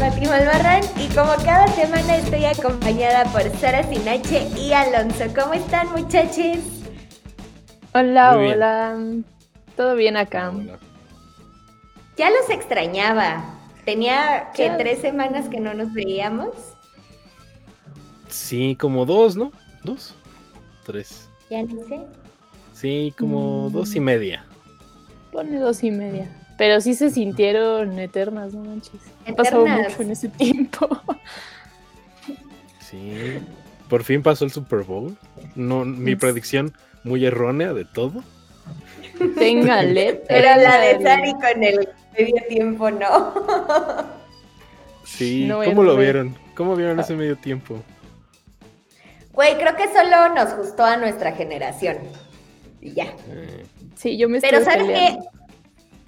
Pati Malvarrán y como cada semana estoy acompañada por Sara Sinache y Alonso. ¿Cómo están muchachos? Hola, hola. ¿Todo bien acá? Ya los extrañaba. Tenía que tres semanas que no nos veíamos. Sí, como dos, ¿no? ¿Dos? Tres. Ya no sé. Sí, como mm. dos y media. Pone dos y media. Pero sí se sintieron eternas, no manches. Ha pasado mucho en ese tiempo. Sí. Por fin pasó el Super Bowl. No, mi predicción muy errónea de todo. Téngale. Era la de Sari con el medio tiempo, ¿no? Sí, ¿cómo lo vieron? ¿Cómo vieron ese medio tiempo? Güey, creo que solo nos gustó a nuestra generación. Y ya. Eh. Sí, yo me Pero ¿sabes qué?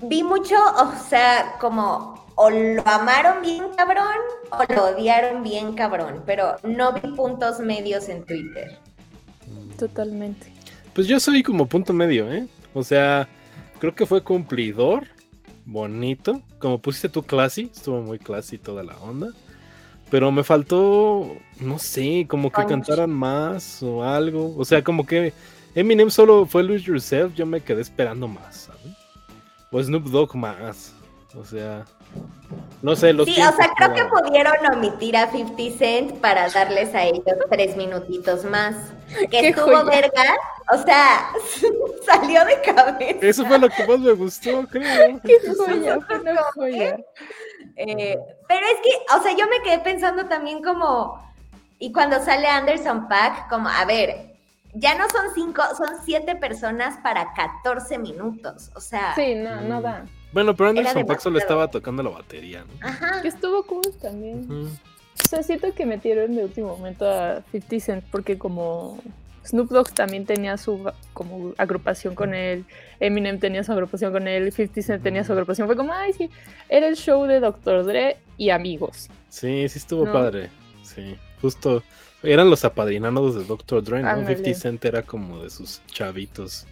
Vi mucho, o sea, como o lo amaron bien cabrón o lo odiaron bien cabrón, pero no vi puntos medios en Twitter. Totalmente. Pues yo soy como punto medio, ¿eh? O sea, creo que fue cumplidor, bonito. Como pusiste tu classy, estuvo muy classy toda la onda. Pero me faltó, no sé, como que cantaran más o algo. O sea, como que Eminem solo fue Lose Yourself, yo me quedé esperando más, ¿sabes? O Snoop Dogg más. O sea, no sé, los Sí, o sea, creo que pudieron omitir a 50 Cent para darles a ellos tres minutitos más. Que estuvo verga, o sea, salió de cabeza. Eso fue lo que más me gustó, creo. Qué joya, joya. Eh, pero es que, o sea, yo me quedé pensando también como, y cuando sale Anderson Pack, como, a ver, ya no son cinco, son siete personas para 14 minutos. O sea. Sí, no, no mm. da. Bueno, pero Anderson Paak solo estaba tocando la batería, ¿no? Ajá. Que estuvo cool también. O sea, siento que metieron de último momento a 50 Cent porque como Snoop Dogg también tenía su como agrupación con él, Eminem tenía su agrupación con él, 50 Cent tenía su agrupación. Fue como, ay, sí, era el show de Dr. Dre y amigos. Sí, sí estuvo padre. Sí, justo eran los apadrinados de Dr. Dre, ¿no? 50 Cent era como de sus chavitos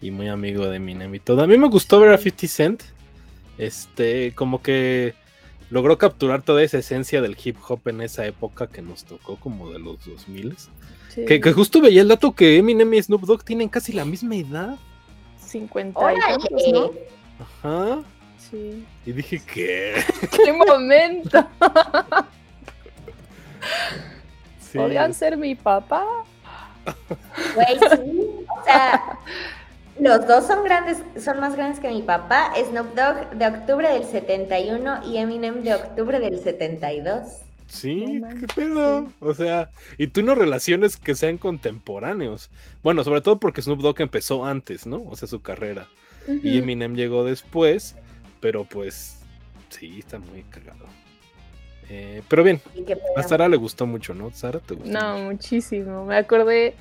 y muy amigo de Eminem y todo. A mí me gustó ver a 50 Cent. Este, como que logró capturar toda esa esencia del hip hop en esa época que nos tocó como de los 2000 que, que, justo veía el dato que Eminem y Snoop Dogg tienen casi la misma edad. 50 y ¿no? Ajá. Sí. Y dije, ¿qué? ¡Qué momento! ¿Podrían ser mi papá? Güey, sí. O sea, los dos son grandes, son más grandes que mi papá. Snoop Dogg de octubre del 71 y Eminem de octubre del 72. Sí, qué pedo. O sea, y tú no relaciones que sean contemporáneos. Bueno, sobre todo porque Snoop Dogg empezó antes, ¿no? O sea, su carrera. Y Eminem llegó después, pero pues sí, está muy cagado. Eh, pero bien, a Sara le gustó mucho, ¿no? Sara, ¿te gustó? No, muchísimo. Me acordé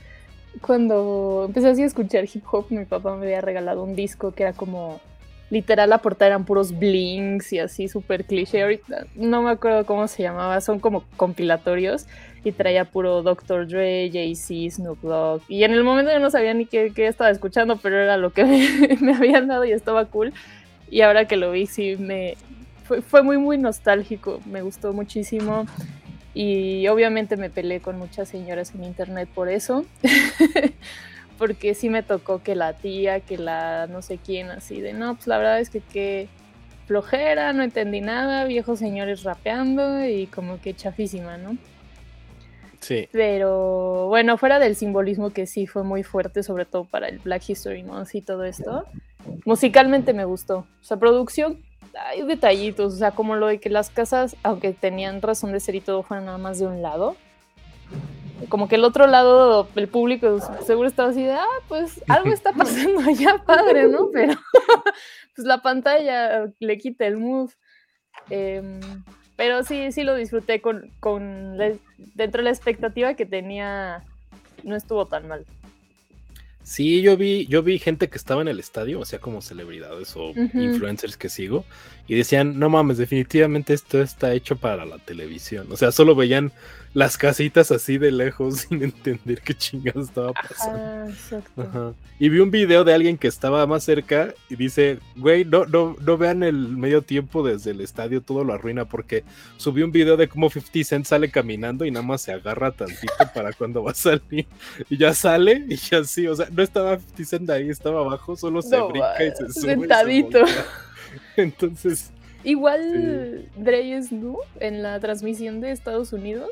cuando empecé así a escuchar hip hop, mi papá me había regalado un disco que era como literal la portada eran puros blinks y así súper cliché. Ahorita no me acuerdo cómo se llamaba, son como compilatorios y traía puro Dr. Dre, Jay-Z, Snoop Dogg. Y en el momento yo no sabía ni qué, estaba escuchando, pero era lo que me, habían dado y estaba cool. Y ahora que lo vi, sí me, fue, muy, muy nostálgico, me gustó muchísimo. Y obviamente me peleé con muchas señoras en internet por eso. Porque sí me tocó que la tía, que la no sé quién, así de no, pues la verdad es que qué flojera, no entendí nada, viejos señores rapeando y como que chafísima, ¿no? Sí. Pero bueno, fuera del simbolismo que sí fue muy fuerte, sobre todo para el Black History Month y todo esto, musicalmente me gustó. O sea, producción hay detallitos, o sea, como lo de que las casas, aunque tenían razón de ser y todo, fueran nada más de un lado. Como que el otro lado, el público seguro estaba así de, ah, pues algo está pasando allá, padre, ¿no? Pero pues la pantalla le quita el mood. Em, pero sí, sí lo disfruté con, con dentro de la expectativa que tenía, no estuvo tan mal. Sí, yo vi, yo vi gente que estaba en el estadio, o sea, como celebridades o influencers que sigo, y decían, no mames, definitivamente esto está hecho para la televisión. O sea, solo veían las casitas así de lejos sin entender qué chingados estaba pasando. Y vi un video de alguien que estaba más cerca y dice, güey, no, no, no vean el medio tiempo desde el estadio, todo lo arruina, porque subí un video de cómo 50 Cent sale caminando y nada más se agarra tantito para cuando va a salir. Y ya sale y ya sí, o sea, no estaba 50 Cent ahí, estaba abajo, solo se brinca y se sube. Sentadito. Entonces... Igual Dreyes, ¿no? En la transmisión de Estados Unidos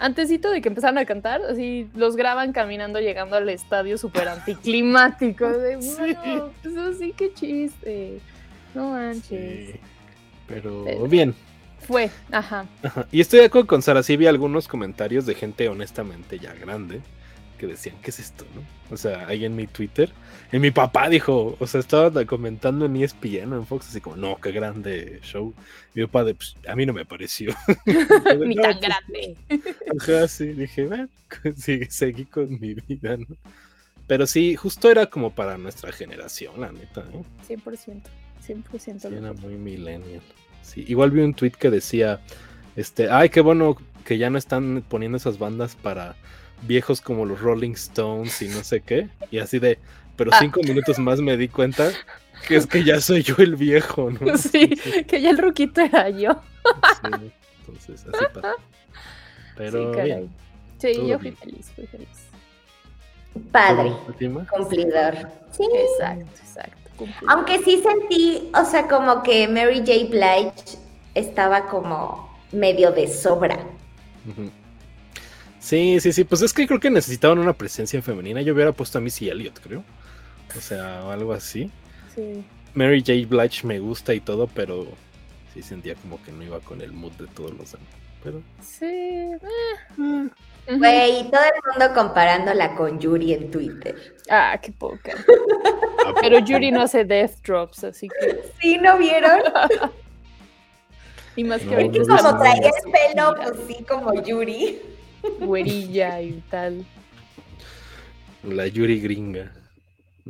antesito de que empezaran a cantar, así los graban caminando llegando al estadio súper anticlimático. De, bueno, pues así que chiste. No manches. pero, bien. Fue, ajá. Y estoy de acuerdo con Sara, sí vi algunos comentarios de gente honestamente ya grande que decían, ¿qué es esto? ¿no? O sea, ahí en mi Twitter. Y mi papá dijo, o sea, estaba comentando en ESPN, en Fox, así como, no, qué grande show. Y mi papá, de, pues, a mí no me pareció. Ni tan pues, grande. Ajá, sí, dije, bueno, sí, seguí con mi vida, ¿no? Pero sí, justo era como para nuestra generación, la neta, ¿no? 100%, 100%. Sí, era muy millennial. Sí, igual vi un tweet que decía, este, ay, qué bueno que ya no están poniendo esas bandas para viejos como los Rolling Stones y no sé qué. Y así de, pero ah. cinco minutos más me di cuenta que es que ya soy yo el viejo, ¿no? Sí, que ya el ruquito era yo. Sí, entonces así pasa. Pero sí, bien, sí yo fui feliz, fui feliz. Padre, cumplidor. Sí. Exacto, exacto. Aunque sí sentí, o sea, como que Mary J. Blige estaba como medio de sobra. Sí, sí, sí, pues es que creo que necesitaban una presencia femenina. Yo hubiera puesto a Missy Elliott, creo. O sea, o algo así. Sí. Mary J. Blige me gusta y todo, pero sí sentía como que no iba con el mood de todos los demás. Pero... Sí. Eh. Güey, todo el mundo comparándola con Yuri en Twitter. Ah, qué poca. Pero Yuri no hace death drops, así que. Sí, ¿no vieron? y más que no, ahorita. Como traía el pelo, pues sí, como Yuri güerilla y tal. La Yuri gringa.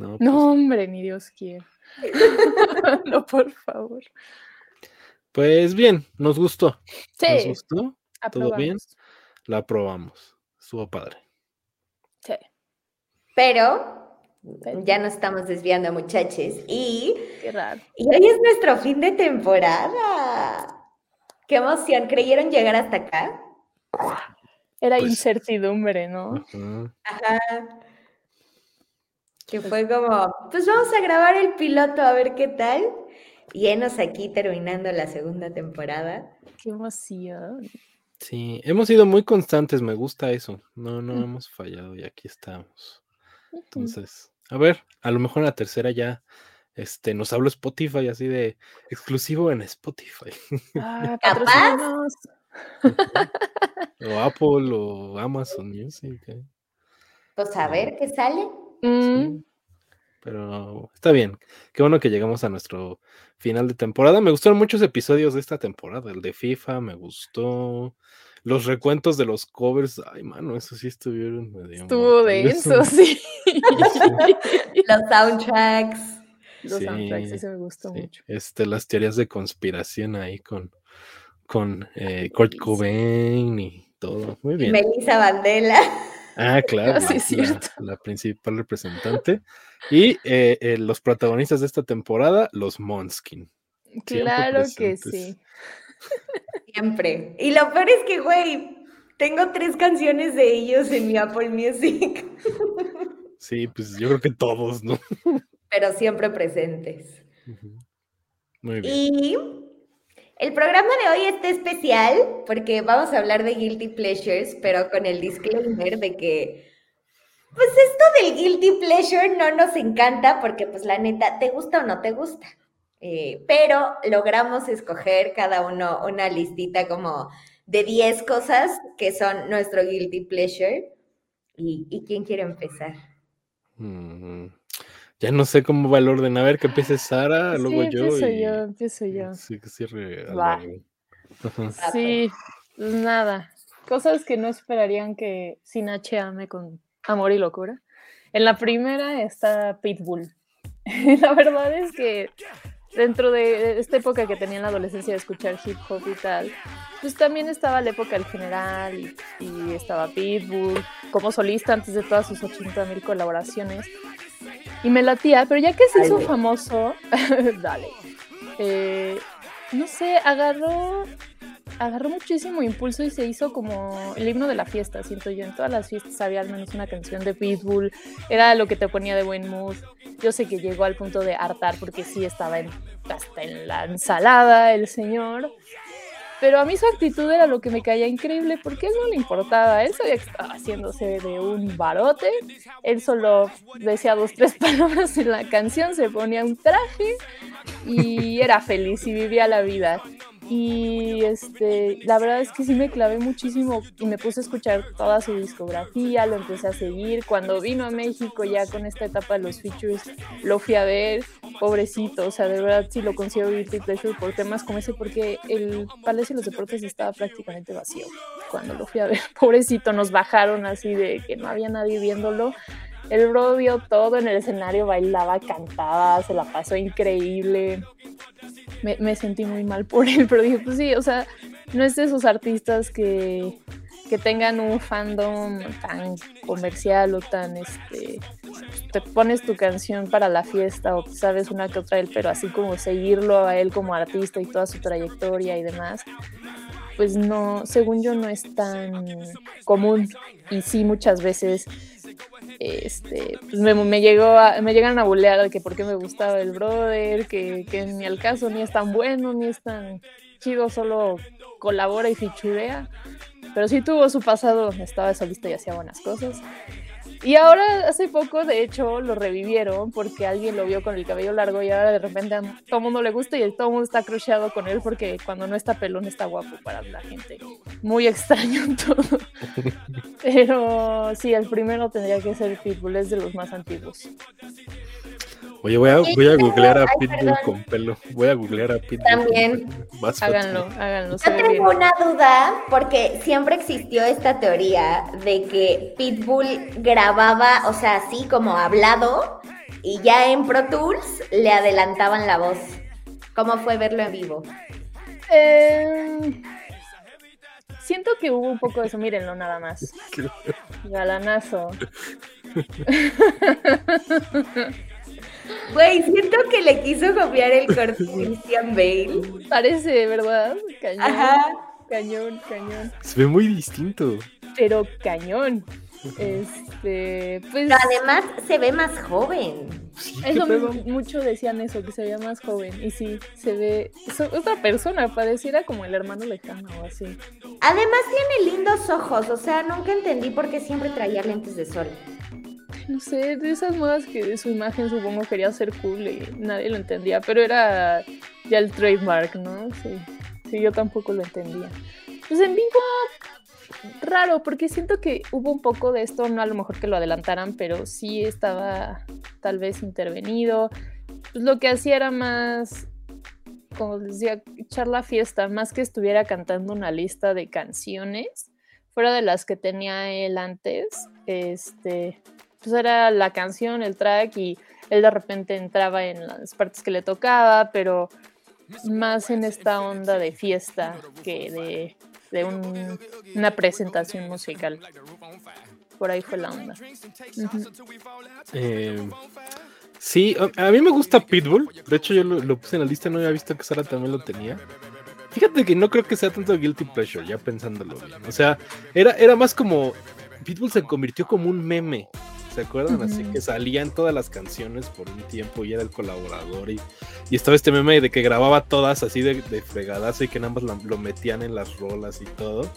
No, pues hombre, ni Dios quiere. no, por favor. Pues bien, nos gustó. Sí. Nos gustó. Todo bien. La aprobamos. Estuvo padre. Sí. Pero ya nos estamos desviando, muchachos. Y, Qué raro. y hoy es nuestro fin de temporada. Qué emoción. ¿Creyeron llegar hasta acá? Era pues incertidumbre, ¿no? Ajá. Que pues fue como, pues vamos a grabar el piloto a ver qué tal. Y enos aquí terminando la segunda temporada. Qué emoción. Sí, hemos sido muy constantes, me gusta eso. No, no hemos fallado y aquí estamos. Entonces, a ver, a lo mejor en la tercera ya este, nos hablo Spotify así de exclusivo en Spotify. Ah, ¿Capaz? o Apple o Amazon Music. ¿eh? Pues a ver qué sale. Mm. Pero está bien. Qué bueno que llegamos a nuestro final de temporada. Me gustaron muchos episodios de esta temporada. El de FIFA me gustó. Los recuentos de los covers, ay, mano, eso sí estuvieron medio. Estuvo denso, sí. los soundtracks. Los soundtracks, sí me gustó mucho. Este, las teorías de conspiración ahí con con eh, Kurt Cobain y todo. Muy bien. Melissa Vandela. Ah, claro. sí, la, la, principal representante. Y eh, eh, los protagonistas de esta temporada, los Monskin. Claro que sí. Siempre. Y lo peor es que, güey, tengo tres canciones de ellos en mi Apple Music. Sí, pues yo creo que todos, ¿no? Pero siempre presentes. Muy bien. Y el programa de hoy está especial porque vamos a hablar de guilty pleasures, pero con el disclaimer de que, pues esto del guilty pleasure no nos encanta porque, pues la neta, te gusta o no te gusta. Eh, pero logramos escoger cada uno una listita como de 10 cosas que son nuestro guilty pleasure. ¿Y, quién quiere empezar? Mm, ya no sé cómo va el orden. A ver, que empiece Sara, luego yo. Empiezo yo, empiezo yo. Sí, que cierre. Sí, pues nada. Cosas que no esperarían que sin H ame con amor y locura. En la primera está Pitbull. la verdad es que dentro de esta época que tenía en la adolescencia de escuchar hip hop y tal, pues también estaba la época del general y, estaba Pitbull como solista antes de todas sus 80 mil colaboraciones. Y me latía, pero ya que se hizo famoso, dale, eh, no sé, agarró agarró muchísimo impulso y se hizo como el himno de la fiesta, siento yo. En todas las fiestas había al menos una canción de Pitbull, era lo que te ponía de buen mood. Yo sé que llegó al punto de hartar porque sí estaba en, hasta en la ensalada el señor. Pero a mí su actitud era lo que me caía increíble porque él no le importaba. Él sabía que estaba haciéndose de un barote. Él solo decía dos, tres palabras en la canción, se ponía un traje y era feliz y vivía la vida. Y este, la verdad es que sí me clavé muchísimo y me puse a escuchar toda su discografía, lo empecé a seguir. Cuando vino a México ya con esta etapa de los features, lo fui a ver, pobrecito, o sea, de verdad sí lo considero guilty pleasure por temas como ese, porque el Palacio de los Deportes estaba prácticamente vacío cuando lo fui a ver. Pobrecito, nos bajaron así de que no había nadie viéndolo. El bro vio todo en el escenario, bailaba, cantaba, se la pasó increíble. Me, sentí muy mal por él, pero dije, pues sí, o sea, no es de esos artistas que, que tengan un fandom tan comercial o tan, este, te pones tu canción para la fiesta o sabes una que otra él, pero así como seguirlo a él como artista y toda su trayectoria y demás, pues no, según yo no es tan común. Y sí muchas veces este, me, me, llegó me llegan a bulear que por qué me gustaba el brother, que, que ni al caso ni es tan bueno, ni es tan chido, solo colabora y fichurea. Pero sí tuvo su pasado, estaba solista y hacía buenas cosas. Y ahora, hace poco, de hecho, lo revivieron porque alguien lo vio con el cabello largo y ahora de repente a todo el mundo le gusta y todo el mundo está cruceado con él porque cuando no está pelón está guapo para la gente. Muy extraño todo. Pero sí, el primero tendría que ser Pitbull, es de los más antiguos. Oye, voy a, voy a googlear a Pitbull con pelo. Voy a googlear a Pitbull. También. háganlo, háganlo. Yo tengo una duda porque siempre existió esta teoría de que Pitbull grababa, o sea, así como hablado, y ya en Pro Tools le adelantaban la voz. ¿Cómo fue verlo en vivo? Eh, siento que hubo un poco de eso, mírenlo nada más. Galanazo. Güey, siento que le quiso copiar el corte Christian Bale. Parece, ¿verdad? Cañón. Ajá. Cañón, cañón. Se ve muy distinto. Pero cañón. Este, pues. además se ve más joven. eso mucho decían eso, que se veía más joven. Y sí, se ve. Es otra persona, pareciera como el hermano lejano o así. Además tiene lindos ojos, o sea, nunca entendí por qué siempre traía lentes de sol no sé, de esas modas que su imagen supongo quería ser cool y nadie lo entendía, pero era ya el trademark, ¿no? Sí, sí, yo tampoco lo entendía. Pues en vivo, raro, porque siento que hubo un poco de esto, no a lo mejor que lo adelantaran, pero sí estaba tal vez intervenido. Pues lo que hacía era más, como les decía, echar la fiesta, más que estuviera cantando una lista de canciones, fuera de las que tenía él antes, este, pues era la canción, el track y él de repente entraba en las partes que le tocaba, pero más en esta onda de fiesta que de, una presentación musical. Por ahí fue la onda. Eh, sí, a, mí me gusta Pitbull. De hecho, yo lo, puse en la lista, no había visto que Sara también lo tenía. Fíjate que no creo que sea tanto guilty pleasure, ya pensándolo bien. O sea, era, era más como. Pitbull se convirtió como un meme ¿Se acuerdan? Así que salía en todas las canciones por un tiempo y era el colaborador. Y, y estaba este meme de que grababa todas así de, de fregadazo y que nada más lo, metían en las rolas y todo.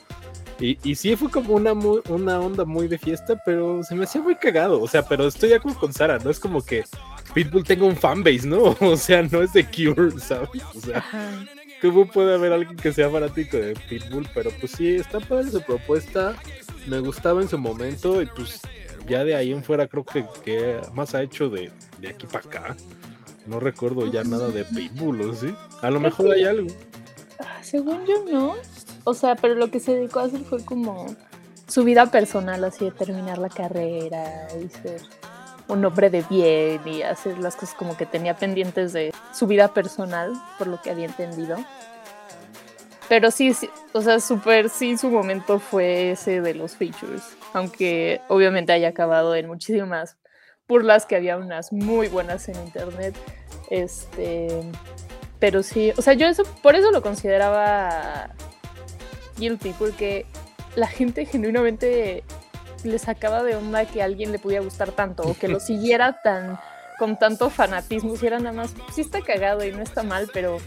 Y, y sí fue como una, una onda muy de fiesta, pero se me hacía muy cagado. O sea, pero estoy ya como con Sara, no es como que Pitbull tenga un fanbase, ¿no? O sea, no es de Cure, ¿sabes? O sea, ¿cómo puede haber alguien que sea fanático de Pitbull? Pero pues sí, está padre su propuesta. Me gustaba en su momento y pues ya de ahí en fuera creo que, que más ha hecho de, de aquí para acá. No recuerdo ya nada de Pitbull, ¿o sí? A lo mejor hay algo. Ah, según yo no. O sea, pero lo que se dedicó a hacer fue como su vida personal, así de terminar la carrera y ser un hombre de bien y hacer las cosas como que tenía pendientes de su vida personal, por lo que había entendido. Pero sí, sí o sea, súper sí, su momento fue ese de los features, aunque obviamente haya acabado en muchísimas burlas que había unas muy buenas en internet. Este, pero sí, o sea, yo eso, por eso lo consideraba guilty, porque la gente genuinamente le sacaba de onda que a alguien le pudiera gustar tanto o que lo siguiera tan con tanto fanatismo, si era nada más, sí está cagado y no está mal, pero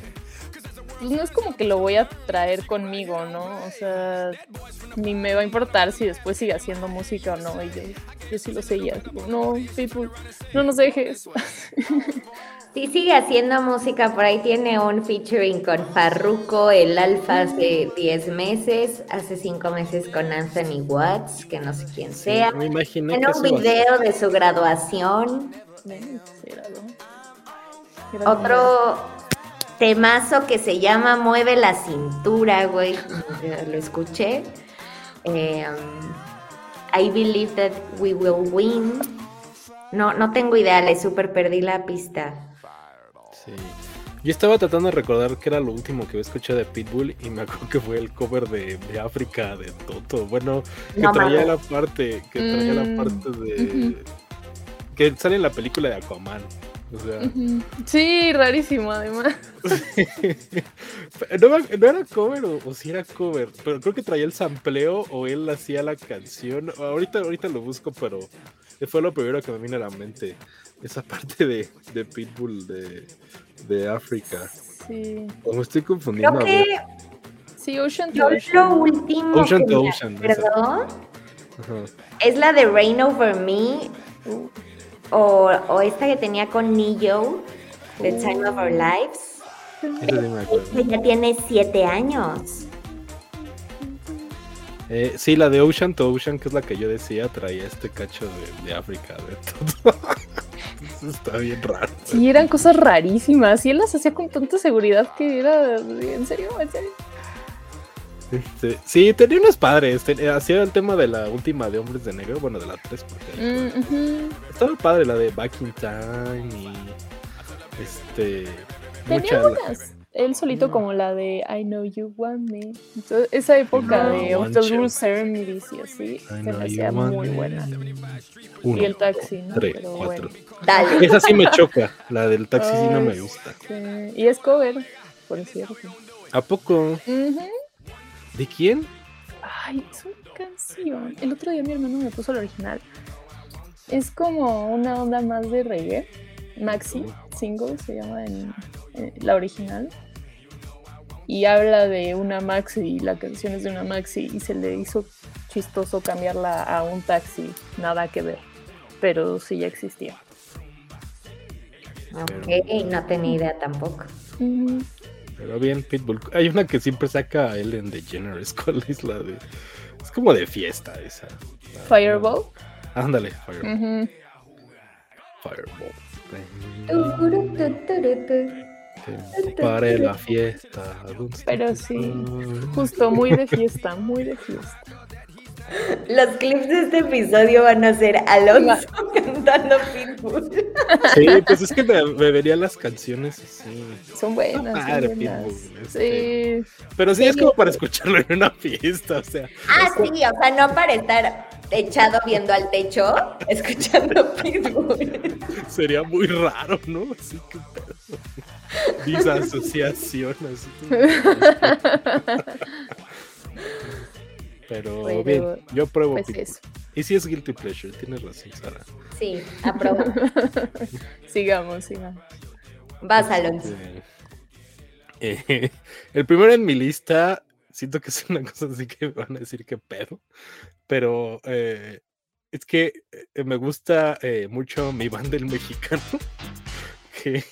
pues no es como que lo voy a traer conmigo, ¿no? O sea, ni me va a importar si después sigue haciendo música o no. Y yo, sí lo seguía. No, Pitbull, no nos dejes. Sí, sigue haciendo música, por ahí tiene un featuring con Farruko, el Alfa hace 10 meses, hace 5 meses con Anthony Watts, que no sé quién sea. me imaginé en un video de su graduación. Otro temazo que se llama Mueve la cintura, güey. Lo escuché. Eh, I believe that we will win. No, no tengo idea, le super perdí la pista. Yo estaba tratando de recordar que era lo último que había escuchado de Pitbull y me acuerdo que fue el cover de, África de Toto. Bueno, que traía la parte, que traía la mm, parte de que sale en la película de Aquaman. O sea, Sí, rarísimo además. no, era cover o, si era cover, pero creo que traía el sampleo o él hacía la canción. Ahorita, ahorita lo busco, pero fue lo primero que me vino a la mente esa parte de, de Pitbull de, de África. Sí. Como estoy confundiendo. Creo que... Sí, Ocean to Ocean. Lo último Ocean to Ocean. Perdón. Es la de Rain Over Me. O, o, esta que tenía con Neo, The Time of Our Lives. Ella ya tiene siete años. Eh, sí, la de Ocean to Ocean, que es la que yo decía, traía este cacho de, de África, de todo. Está bien raro. Sí, eran cosas rarísimas. Y él las hacía con tanta seguridad que era. ¿En serio? ¿En serio? Este, sí, tenía unos padres. hacía el tema de la última de Hombres de Negro, bueno, de la 3. Mm, estaba padre la de Back in Time y. Este. Tenía unas él solito como la de I Know You Want Me. esa época de Of the Rules Ceremonies y así se me hacía muy buena. y el taxi, ¿no? Tres, cuatro. Dale. Esa sí me choca, la del taxi sí no me gusta. Y es cover, por cierto. ¿A poco? ¿De quién? Ay, es una canción. El otro día mi hermano me puso la original. Es como una onda más de reggae. Maxi, single se llama en la original y habla de una maxi, la canción es de una maxi y se le hizo chistoso cambiarla a un taxi, nada que ver, pero sí ya existía. Ok, no tenía idea tampoco. Pero bien, Pitbull. Hay una que siempre saca a Ellen DeGeneres. ¿Cuál es la de.? Es como de fiesta esa. Fireball. Ándale, Fireball. Fireball. Para la fiesta. Pero sí, justo muy de fiesta, muy de fiesta. Los clips de este episodio van a ser Alonso cantando Pitbull. Sí, pues es que me, verían las canciones así. Son buenas. Pitbull, este. Sí. Pero sí, es como para escucharlo en una fiesta, o sea. Ah, sí, o sea, no para estar echado viendo al techo, escuchando Pitbull. Sería muy raro, ¿no? Así que Disasociación. Pero bien, yo pruebo pues Y si es guilty pleasure, tienes razón, Sara. Sí, apruebo. sigamos, sigamos. Vas, Alonso. Este, eh, el primero en mi lista, siento que es una cosa así que me van a decir que pedo, pero eh, es que eh, me gusta mucho mi banda el mexicano, que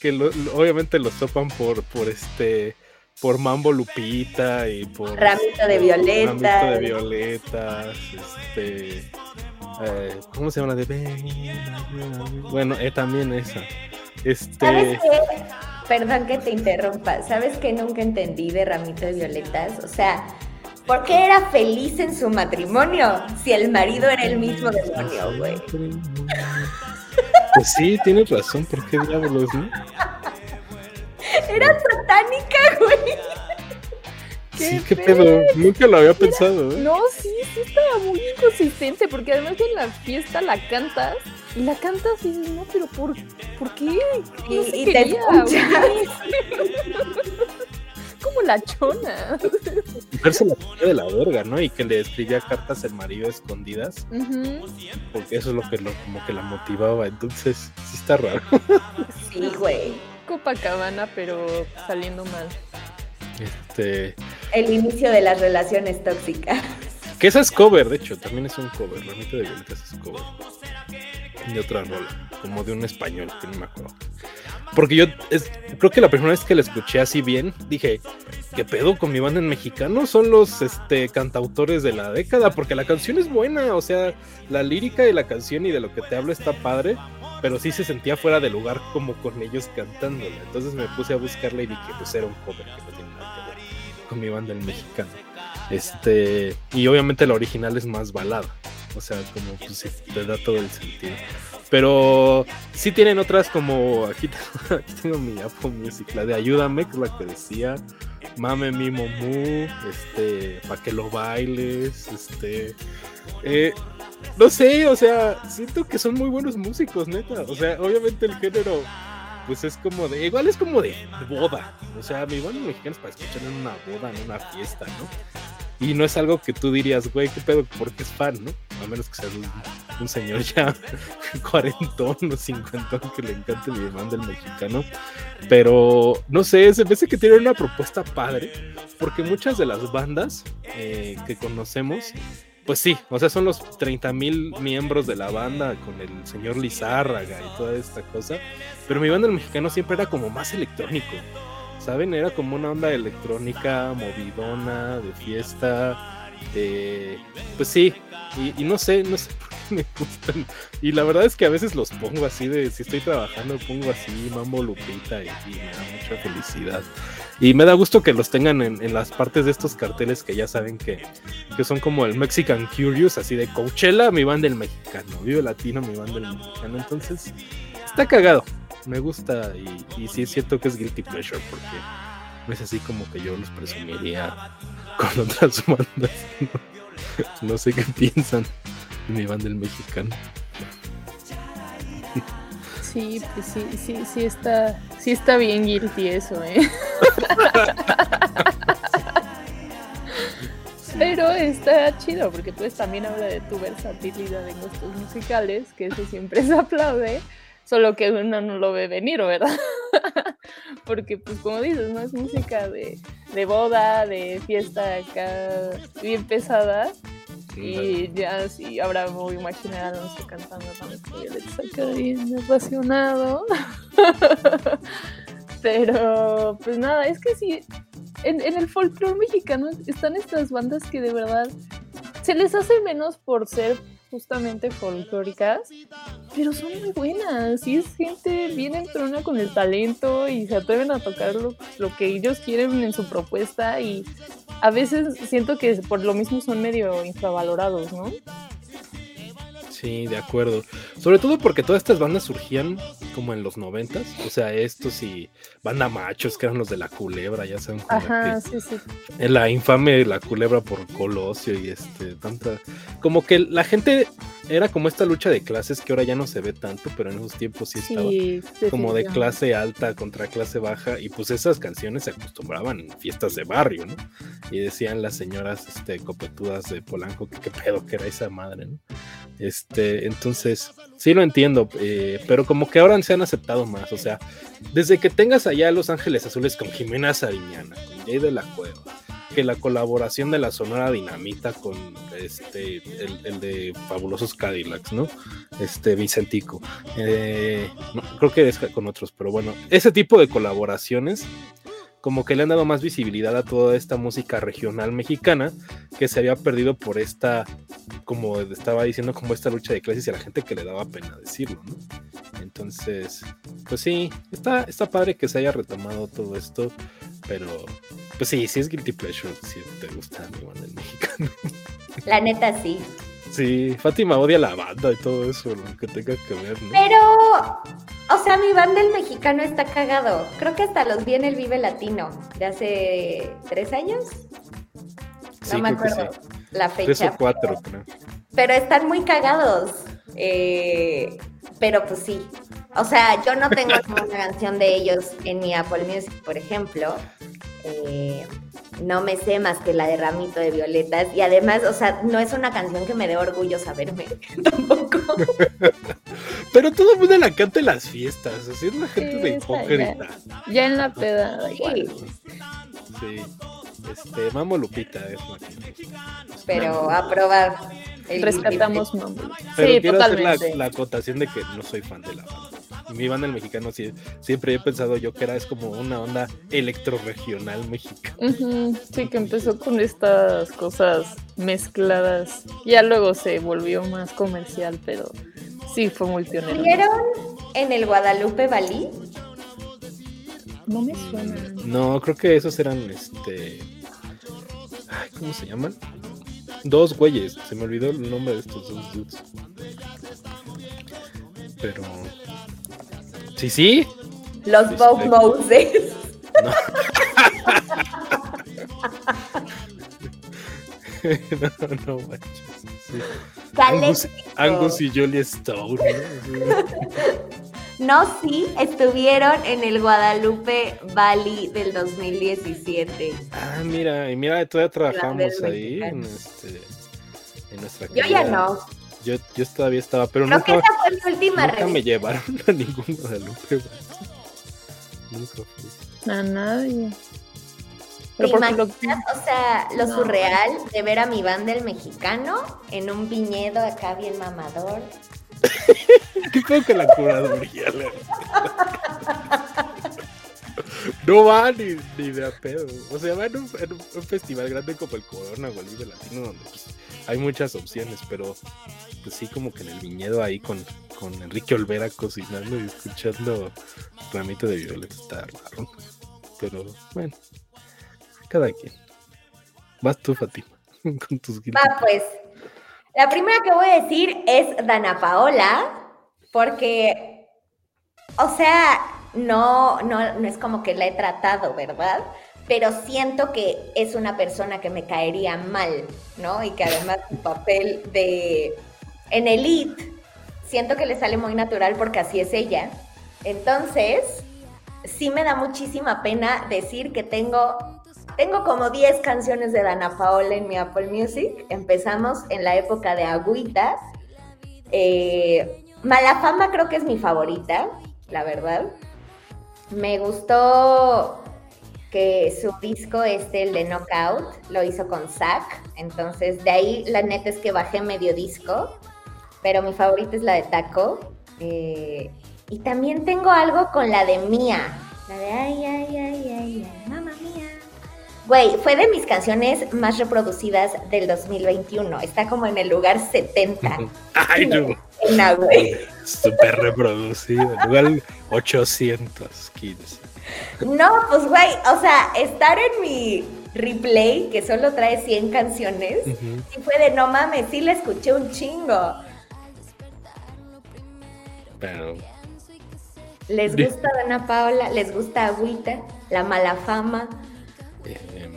que obviamente lo topan por, por este por Mambo Lupita y por Ramito de Violetas. Ramito de Violetas, este eh, ¿cómo se llama? De Bueno, eh, también esa. Este ¿Sabes qué? Perdón que te interrumpa. ¿Sabes qué nunca entendí de Ramito de Violetas? O sea, ¿Por qué era feliz en su matrimonio si el marido era el mismo demonio, güey? Pues sí, tienes razón, ¿por qué diablos, no? Era satánica, güey. sí, qué pedo. Nunca lo había pensado. ¿eh? No, sí, sí estaba muy inconsistente, porque además en la fiesta la cantas y la cantas y dices, no, pero ¿por, ¿por qué? y, te escuchas. Como la chona. Verse la de la verga, ¿no? Y que le escribía cartas al marido escondidas. Porque eso es lo que lo, como que la motivaba. Entonces, sí está raro. Sí, güey. Copacabana, pero saliendo mal. Este. El inicio de las relaciones tóxicas. Que esa es cover, de hecho, también es un cover. La de Violetas es cover. De otra rola, como de un español, que no me acuerdo. Porque yo creo que la primera vez que la escuché así bien, dije, ¿qué pedo con mi banda en mexicano? Son los este, cantautores de la década, porque la canción es buena, o sea, la lírica de la canción y de lo que te hablo está padre, pero sí se sentía fuera de lugar como con ellos cantándola. Entonces me puse a buscarla y dije, pues era un cover que no tiene nada que ver con mi banda en mexicano. Este, y obviamente la original es más balada, o sea, como pues te da todo el sentido. Pero sí tienen otras como. Aquí, tengo mi Apple Music, la de Ayúdame, que es la que decía. Mame mi momu, este, para que lo bailes, este. Eh, no sé, o sea, siento que son muy buenos músicos, neta. O sea, obviamente el género, pues es como de. Igual es como de boda. O sea, mi banda mexicana es para escuchar en una boda, en una fiesta, ¿no? Y no es algo que tú dirías, güey, qué pedo, porque es fan, ¿no? A menos que sea un señor ya cuarentón o cincuentón que le encanta el irmán del mexicano. Pero no sé, se hace que tiene una propuesta padre, porque muchas de las bandas eh, que conocemos, pues sí, o sea, son los 30 mil miembros de la banda con el señor Lizárraga y toda esta cosa. Pero mi banda el mexicano siempre era como más electrónico. ¿Saben? Era como una onda electrónica, movidona, de fiesta. De... Pues sí, y, no sé, no sé me gustan. Y la verdad es que a veces los pongo así de, si estoy trabajando, pongo así Mambo Lupita y, me da mucha felicidad. Y me da gusto que los tengan en, las partes de estos carteles que ya saben que, que, son como el Mexican Curious, así de Coachella, mi banda el mexicano, Vive Latino, mi banda el mexicano. Entonces, está cagado, me gusta y, sí es cierto que es Guilty Pleasure porque no es así como que yo los presumiría con otras bandas. no sé qué piensan mi banda el mexicano. Sí, pues sí, sí, sí está, sí está bien guilty eso, ¿eh? Pero está chido porque pues también habla de tu versatilidad en gustos musicales, que eso siempre se aplaude, solo que uno no lo ve venir, ¿verdad? porque pues como dices, no es música de, de boda, de fiesta acá bien pesada, y ya sí, ahora me voy a imaginar a Alonso cantando con el saca bien apasionado. Pero, pues nada, es que sí, en, en el folclore mexicano están estas bandas que de verdad se les hace menos por ser justamente folclóricas, pero son muy buenas. Y es gente bien entrona con el talento y se atreven a tocar lo, lo que ellos quieren en su propuesta y a veces siento que por lo mismo son medio infravalorados, ¿no? Sí, de acuerdo. Sobre todo porque todas estas bandas surgían como en los noventas. O sea, estos y banda machos, que eran los de la culebra, ya saben. Ajá, sí, sí. En la infame La culebra por Colosio y este, tanta. Como que la gente era como esta lucha de clases que ahora ya no se ve tanto, pero en esos tiempos sí, estaba. como de clase alta contra clase baja. Y pues esas canciones se acostumbraban en fiestas de barrio, ¿no? Y decían las señoras este, copetudas de Polanco que qué pedo que era esa madre, ¿no? Este, entonces, sí lo entiendo, eh, pero como que ahora se han aceptado más. O sea, desde que tengas allá Los Ángeles Azules con Jimena Sariñana, con Jay de la Cueva, que la colaboración de la Sonora Dinamita con este el, de Fabulosos Cadillacs, ¿no? Este Vicentico. Eh, creo que es con otros, pero bueno, ese tipo de colaboraciones como que le han dado más visibilidad a toda esta música regional mexicana que se había perdido por esta, como estaba diciendo, como esta lucha de clases y a la gente que le daba pena decirlo, ¿no? Entonces, pues sí, está, está padre que se haya retomado todo esto, pero pues sí, sí es Guilty Pleasure, si te gusta mi banda mexicano. La neta sí. Sí, Fátima odia la banda y todo eso, lo que tenga que ver, ¿no? Pero, o sea, mi banda el mexicano está cagado. Creo que hasta los vi en el Vive Latino de hace tres años. No me acuerdo la fecha. Tres o cuatro, creo. Pero están muy cagados. Eh, pero pues sí. O sea, yo no tengo una canción de ellos en mi Apple Music, por ejemplo. Eh, no me sé más que la de Ramito de Violetas. Y además, o sea, no es una canción que me dé orgullo saberme tampoco. Pero todo el mundo la canta en las fiestas, así es una gente de hipócrita. Ya, en la peda, igual. Sí. Este, Mamo Lupita es Pero a probar. Rescatamos Mamo Pero quiero totalmente. hacer la, acotación de que no soy fan de la banda. Mi banda el mexicano siempre he pensado yo que era es como una onda electroregional Sí, que empezó con estas cosas mezcladas. Ya luego se volvió más comercial, pero sí fue muy pionero. ¿Vieron en el Guadalupe Bali? No me suena. No, creo que esos eran este. ¿Cómo se llaman? Dos güeyes. Se me olvidó el nombre de estos dos dudes. Pero. Sí, sí. Los este... Bob Moses. No. no, no manches. Sí. Angus, Angus, y Julie Stone. ¿no? No, sí, estuvieron en el Guadalupe Valley del 2017. Ah, mira, y mira, todavía trabajamos ahí en, este, en nuestra Yo ya no. Yo, yo todavía estaba, pero Creo nunca, que esa fue mi última nunca me llevaron a ningún Guadalupe. Nunca fui. A nadie. ¿Te imaginas, o sea, lo no. surreal de ver a mi banda el mexicano en un viñedo acá bien mamador? ¿Qué creo que la curaduría? No va ni, ni, de a pedo. O sea, va en un, en un, festival grande como el Corona o el Vive Latino, donde pues, hay muchas opciones, pero pues sí, como que en el viñedo ahí con, con Enrique Olvera cocinando y escuchando Ramito de Violet está raro. Pero bueno, cada quien. Vas tú, Fatima, con tus gritos. Va, pues. La primera que voy a decir es Dana Paola, porque, o sea, no, no, no es como que la he tratado, ¿verdad? Pero siento que es una persona que me caería mal, ¿no? Y que además su papel de en Elite, siento que le sale muy natural porque así es ella. Entonces, sí me da muchísima pena decir que tengo tengo como 10 canciones de Dana Paola en mi Apple Music. Empezamos en la época de Agüita. Eh, Malafama creo que es mi favorita, la verdad. Me gustó que su disco, este, el de Knockout, lo hizo con Zack. Entonces, de ahí la neta es que bajé medio disco. Pero mi favorita es la de Taco. Eh, y también tengo algo con la de Mía. La de ay, ay, ay, ay, ay. Güey, fue de mis canciones más reproducidas del 2021. Está como en el lugar 70. Ay, no. No, güey. Súper reproducido. Lugar 815. No, pues, güey, o sea, estar en mi replay, que solo trae 100 canciones, uh -huh. y fue de no mames, sí la escuché un chingo. Pero. ¿Les gusta Dana Paola? ¿Les gusta Agüita? ¿La mala fama? Eh,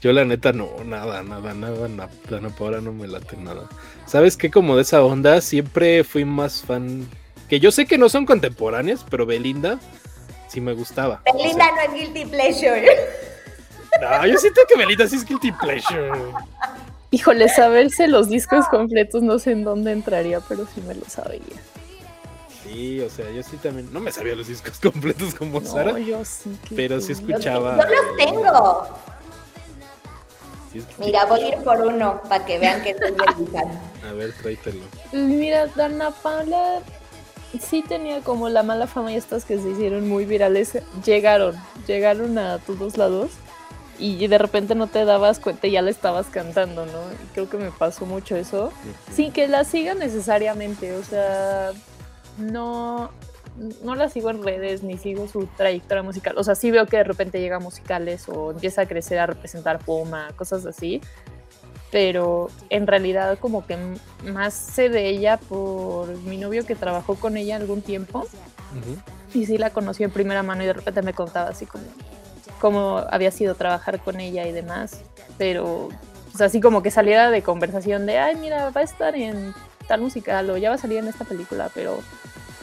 yo la neta no, nada, nada, nada, nada, Dana Paola no me late nada. ¿Sabes qué? Como de esa onda, siempre fui más fan, que yo sé que no son contemporáneas, pero Belinda sí me gustaba. Belinda o sea, no es guilty pleasure. No, yo siento que Belinda sí es guilty pleasure. Híjole, saberse los discos completos no sé en dónde entraría, pero sí me lo sabía. Sí, o sea, yo sí también. No me sabía los discos completos como no, Sara. Yo sí pero sí escuchaba. Yo los tengo. Sí, Mira, voy a ir por uno para que vean que estoy dedicando. A ver, tráetelo. Mira, Dana Paula sí tenía como la mala fama y estas que se hicieron muy virales. Llegaron, llegaron a todos lados y de repente no te dabas cuenta y ya la estabas cantando, ¿no? Y creo que me pasó mucho eso. Sin que la siga necesariamente, o sea, no, no la sigo en redes ni sigo su trayectoria musical. O sea, sí veo que de repente llega a musicales o empieza a crecer a representar Puma, cosas así. Pero en realidad como que más sé de ella por mi novio que trabajó con ella algún tiempo. Y sí la conocí en primera mano y de repente me contaba así como cómo había sido trabajar con ella y demás. Pero pues así como que saliera de conversación de, ay, mira, va a estar en tal musical o ya va a salir en esta película, pero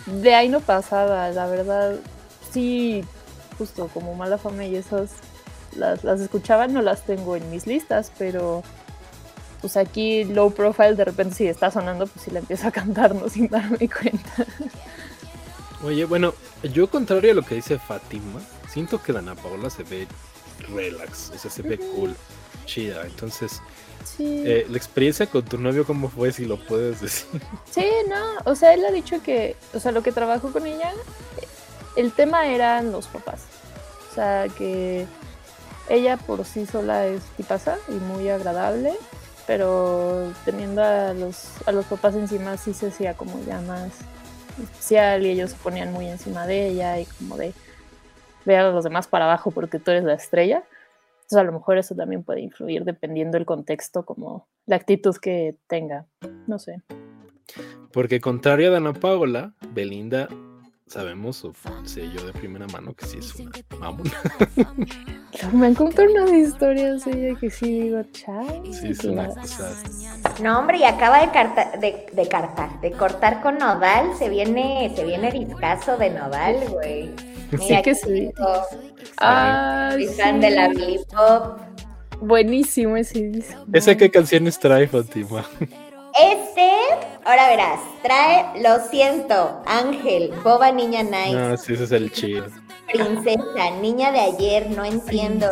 de ahí no pasaba, la verdad, sí, justo como mala fama y esas las, las escuchaba, no las tengo en mis listas, pero pues aquí low profile de repente si está sonando, pues sí la empiezo a cantar, ¿no? Sin darme cuenta. Oye, bueno, yo contrario a lo que dice Fátima, siento que Dana Paola se ve relax, o sea, se ve cool, chida, entonces eh, la experiencia con tu novio, ¿cómo fue? Si lo puedes decir. Sí, no, o sea, él ha dicho que, o sea, lo que trabajó con ella, el tema eran los papás. O sea, que ella por sí sola es tipaza y muy agradable, pero teniendo a los, a los papás encima sí se hacía como ya más especial y ellos se ponían muy encima de ella y como de ver a los demás para abajo porque tú eres la estrella. Entonces a lo mejor eso también puede influir dependiendo del contexto, como la actitud que tenga. No sé. Porque contrario a Dana Paola, Belinda sabemos o sé yo de primera mano que sí es una mamona. Me han contado unas historias ella que sí digo, chao. Sí, es una No, hombre, y acaba de, carta, de, de, cartar, de cortar con Nodal. Se viene, se viene discazo de Nodal, güey. sí que sí. Ah, fan de la Pop. Buenísimo ese disco. ¿Ese qué canciones trae, Fatima? Este, ahora verás, trae Lo siento, Ángel, Boba Niña Nice. No, sí, ese es el chido. Princesa, niña de ayer, no entiendo.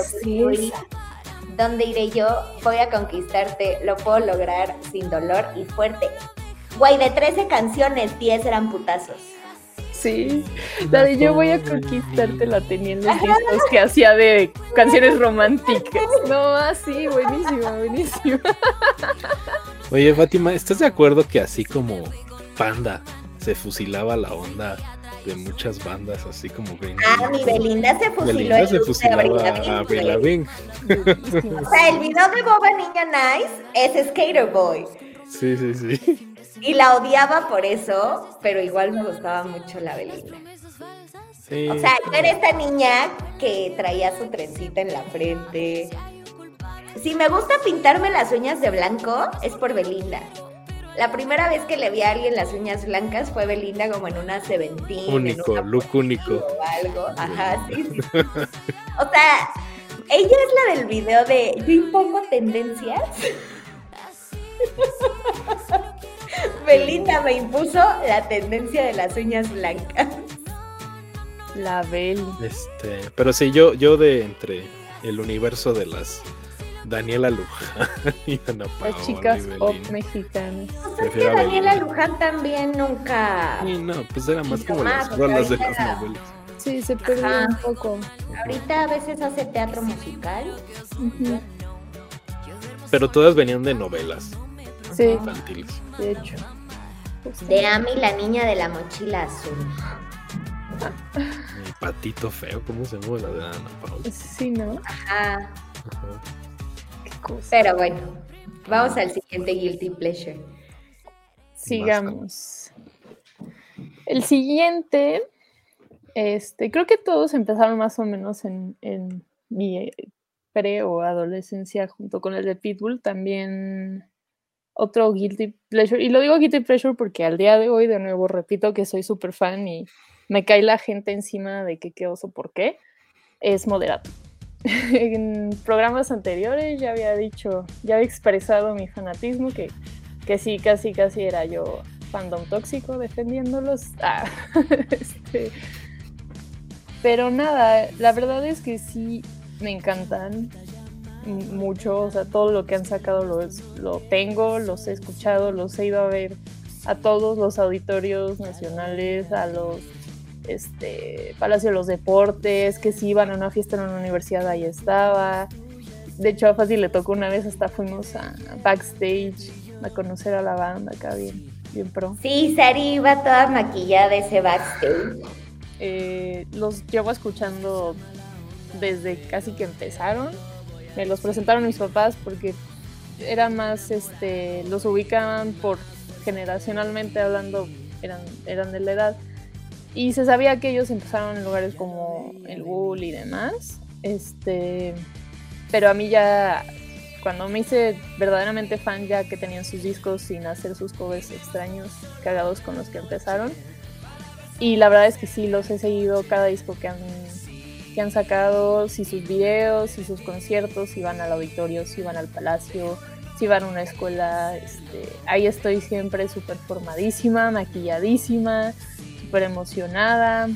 ¿Dónde iré yo? Voy a conquistarte, lo puedo lograr sin dolor y fuerte. Guay, de 13 canciones, 10 eran putazos. Sí, la de yo voy a conquistarte la tenía en los discos que hacía de canciones románticas. No, así, buenísima, buenísima. Oye, Fátima, ¿estás de acuerdo que así como Panda se fusilaba la onda de muchas bandas, así como Belinda? Ah, mi Belinda se fusiló Belinda se fusilaba a Avril Lavigne. O sea, el video de Boba Niña Nice es Skater Boy. Sí, sí, sí. Y la odiaba por eso, pero igual me gustaba mucho la Belinda. O sea, yo era esta niña que traía su trencita en la frente. Si me gusta pintarme las uñas de blanco, es por Belinda. La primera vez que le vi a alguien las uñas blancas fue Belinda como en una Seventeen. Único, look único. O algo. Ajá, sí, sí. O sea, ella es la del video de yo impongo tendencias. Belinda me impuso la tendencia de las uñas blancas. La Bel. Este, pero sí, yo, yo de entre el universo de las Daniela Luján y Ana Paola. Las chicas pop mexicanas. Pues es que Daniela Luján también nunca. Sí, no, pues era más como las rolas de las novelas. Sí, se perdió un poco. Ahorita a veces hace teatro musical. Pero todas venían de novelas. Sí. Infantiles. De hecho. De Ami, la niña de la mochila azul. El patito feo, ¿cómo se llama la de Ana Paula? Sí, ¿no? Ajá. Qué cosa. Pero bueno, vamos al siguiente Guilty Pleasure. Sigamos. El siguiente, este, creo que todos empezaron más o menos en, en mi pre o adolescencia junto con el de Pitbull. También otro guilty pleasure. Y lo digo guilty pleasure porque al día de hoy, de nuevo, repito que soy súper fan y me cae la gente encima de que qué oso, por qué. Es moderato. en programas anteriores ya había dicho, ya había expresado mi fanatismo, que, que sí, casi, casi era yo fandom tóxico defendiéndolos. Ah, este, pero nada, la verdad es que sí me encantan mucho, o sea, todo lo que han sacado lo, lo tengo, los he escuchado, los he ido a ver a todos los auditorios nacionales, a los este, Palacio de los Deportes, que si iban a una fiesta en una universidad, ahí estaba. De hecho, a Fácil le tocó una vez, hasta fuimos a, backstage a conocer a la banda acá bien, bien pro. Sí, Sari iba toda maquillada ese backstage. Eh, los llevo escuchando desde casi que empezaron. Me los presentaron mis papás porque era más, este, los ubicaban por generacionalmente hablando, eran, eran de la edad. Y se sabía que ellos empezaron en lugares como el Bull y demás. Este, pero a mí ya, cuando me hice verdaderamente fan, ya que tenían sus discos sin hacer sus covers extraños, cagados con los que empezaron. Y la verdad es que sí, los he seguido cada disco que han, que han sacado, si sus videos, si sus conciertos, si van al auditorio, si van al palacio, si van a una escuela. Este, ahí estoy siempre súper formadísima, maquilladísima, súper emocionada.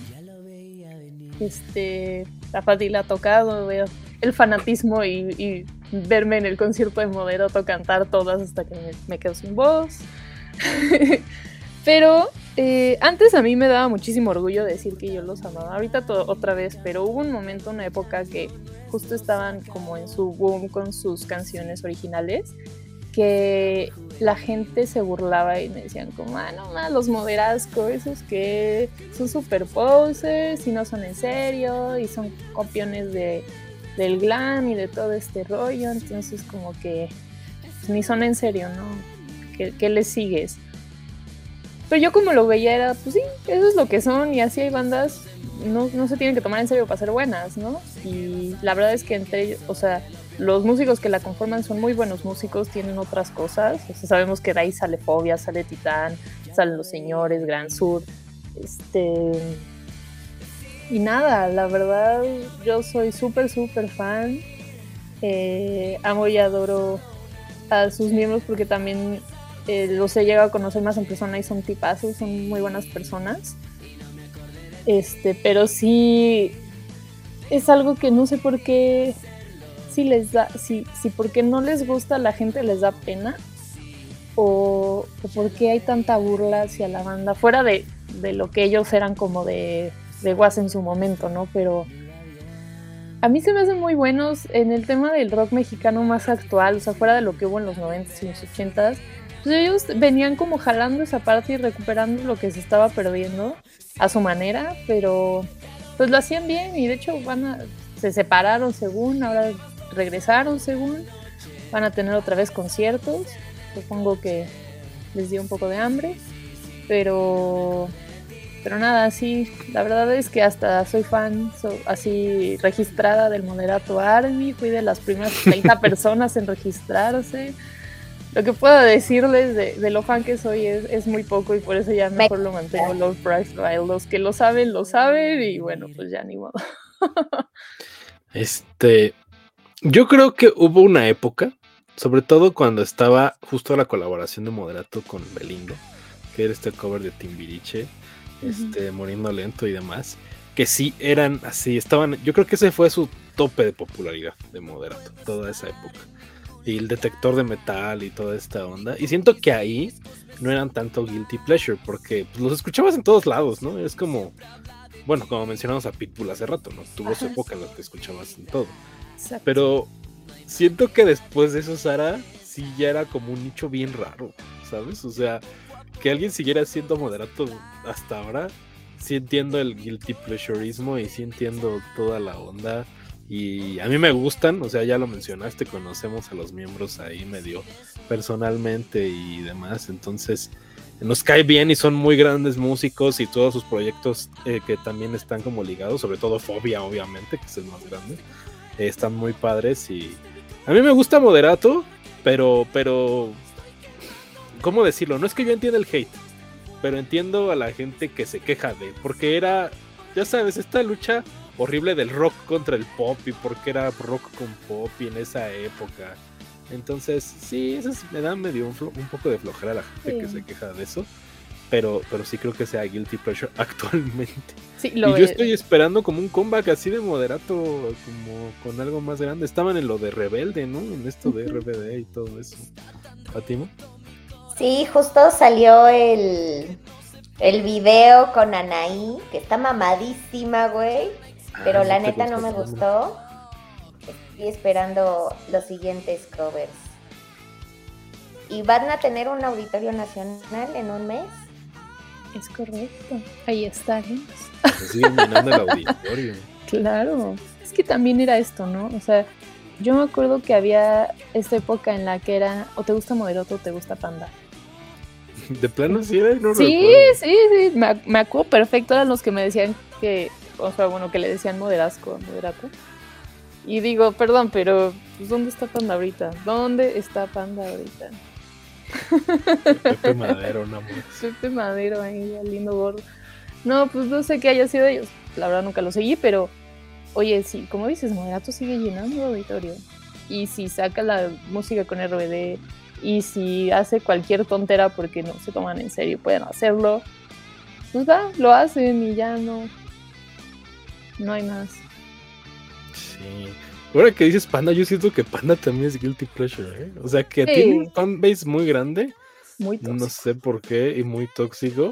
Este, la Fati la ha tocado, veo el fanatismo y, verme en el concierto de Moderato cantar todas hasta que me, quedo sin voz. pero eh, antes a mí me daba muchísimo orgullo decir que yo los amaba. Ahorita otra vez, pero hubo un momento, una época que justo estaban como en su boom con sus canciones originales que la gente se burlaba y me decían como, ah, no más, los moderasco, esos que son super posers y no son en serio y son copiones de, del glam y de todo este rollo, entonces como que pues, ni son en serio, ¿no? ¿Qué, ¿Qué, les sigues? Pero yo como lo veía era, pues sí, eso es lo que son y así hay bandas, no, no se tienen que tomar en serio para ser buenas, ¿no? Y la verdad es que entre ellos, o sea, los músicos que la conforman son muy buenos músicos, tienen otras cosas. sabemos que de ahí sale Fobia, sale Titán, salen Los Señores, Gran Sur. Este. Y nada, la verdad, yo soy súper, súper fan. Eh, amo y adoro a sus miembros porque también eh, los he llegado a conocer más en persona y son tipazos, son muy buenas personas. Este, pero sí es algo que no sé por qué si les da, si, si porque no les gusta la gente les da pena o, o porque hay tanta burla hacia la banda, fuera de, lo que ellos eran como de, de guas en su momento, ¿no? Pero a mí se me hacen muy buenos en el tema del rock mexicano más actual, o sea, fuera de lo que hubo en los 90s y los 80s. Pues ellos venían como jalando esa parte y recuperando lo que se estaba perdiendo a su manera, pero pues lo hacían bien y de hecho van a, se separaron según, ahora regresaron según, van a tener otra vez conciertos, supongo que les dio un poco de hambre, pero pero nada, sí, la verdad es que hasta soy fan, así registrada del Moderato Army, fui de las primeras 30 personas en registrarse. Lo que puedo decirles de, lo fan que soy es, muy poco y por eso ya mejor lo mantengo low price. Los que lo saben, lo saben y bueno, pues ya ni modo. Este, yo creo que hubo una época, sobre todo cuando estaba justo la colaboración de Moderato con Belinda, que era este cover de Timbiriche, este, Muriendo Lento y demás, que sí eran así, estaban, yo creo que ese fue su tope de popularidad de Moderato, toda esa época. Y el detector de metal y toda esta onda. Y siento que ahí no eran tanto guilty pleasure, porque pues, los escuchabas en todos lados, ¿no? Es como, bueno, como mencionamos a Pitbull hace rato, ¿no? Tuvo su época en la que escuchabas en todo. Pero siento que después de eso, Sara, sí ya era como un nicho bien raro, ¿sabes? O sea, que alguien siguiera siendo moderato hasta ahora, sí entiendo el guilty pleasureismo y sí entiendo toda la onda. Y a mí me gustan, o sea, ya lo mencionaste, conocemos a los miembros ahí medio personalmente y demás, entonces nos cae bien y son muy grandes músicos y todos sus proyectos eh, que también están como ligados, sobre todo Fobia, obviamente, que es el más grande están muy padres y a mí me gusta Moderato, pero, pero, ¿cómo decirlo? No es que yo entienda el hate, pero entiendo a la gente que se queja de, porque era, ya sabes, esta lucha horrible del rock contra el pop y porque era rock con pop y en esa época. Entonces, sí, eso me da medio un, un poco de flojera a la gente que se queja de eso pero, pero sí creo que sea Guilty Pleasure actualmente. Sí, y yo estoy esperando como un comeback así de moderato, como con algo más grande. Estaban en lo de Rebelde, ¿no? En esto de RBD y todo eso. ¿Fatimo? Sí, justo salió el, el video con Anaí, que está mamadísima, güey. Ah, pero la neta no me gustó. Estoy esperando los siguientes covers. y van a tener un auditorio nacional en un mes. Es correcto, ahí estaremos. Se siguen llenando el auditorio. claro, es que también era esto, ¿no? O sea, yo me acuerdo que había esta época en la que era o te gusta Moderoto o te gusta Panda. ¿De plano sí era? No sí, sí, sí, me, me, acuerdo perfecto, eran los que me decían que, o sea, bueno, que le decían moderasco, moderato. Y digo, perdón, pero pues, ¿dónde está Panda ahorita? ¿Dónde está Panda ahorita? Pepe Madero, un amor. Pepe Madero ahí, lindo gordo. No, pues no sé qué haya sido ellos. La verdad nunca lo seguí, pero oye, sí, como dices, Moderato sigue llenando el auditorio. Y si saca la música con RBD, y si hace cualquier tontera porque no se toman en serio pueden hacerlo, pues va, lo hacen y ya no. No hay más. Sí. Ahora que dices Panda, yo siento que Panda también es Guilty Pleasure, ¿eh? O sea, que tiene un fanbase muy grande. Muy tóxico. No sé por qué, y muy tóxico.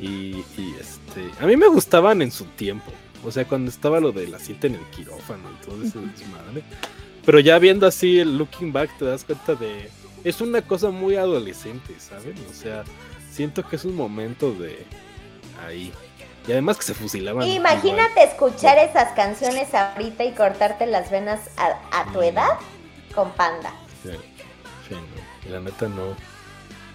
Y, este. A mí me gustaban en su tiempo. O sea, cuando estaba lo de la cita en el quirófano y todo eso desmadre. Pero ya viendo así el looking back, te das cuenta de. Es una cosa muy adolescente, ¿saben? O sea, siento que es un momento de. Ahí. Y además que se fusilaban. Imagínate escuchar esas canciones ahorita y cortarte las venas a, tu edad con Panda. Sí, sí, no. La neta no.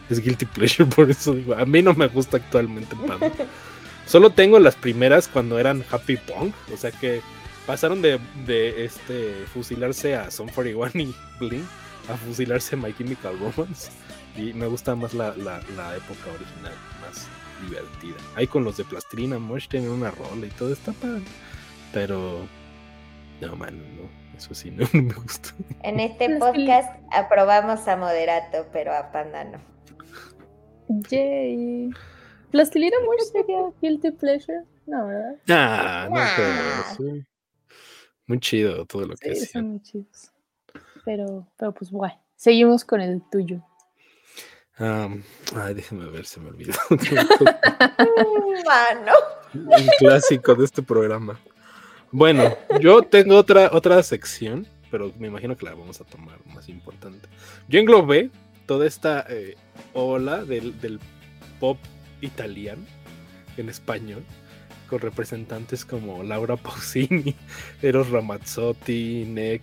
Es guilty pleasure, por eso digo. A mí no me gusta actualmente Panda. Solo tengo las primeras cuando eran Happy Punk. O sea que pasaron de, de este fusilarse a Son 41 y Blink a fusilarse a My Chemical Romance. Y me gusta más la, la, la época original, más divertida. Ahí con los de Plastrina Mosh tienen una rola y todo está padre. Pero no, man, no. Eso sí, no, me gusta. En este podcast aprobamos a Moderato, pero a Panda no. Yay. ¿Plastilina Mosh sería Guilty Pleasure? No, ¿verdad? Ah, no creo. Muy chido todo lo que sí, son muy chidos. Pero, pero pues guay. Seguimos con el tuyo ay, déjeme ver, se me olvidó. Mano. Un clásico de este programa. Bueno, yo tengo otra, otra sección, pero me imagino que la vamos a tomar más importante. Yo englobé toda esta eh, ola del, del, pop italiano en español, con representantes como Laura Pausini, Eros Ramazzotti, Nick,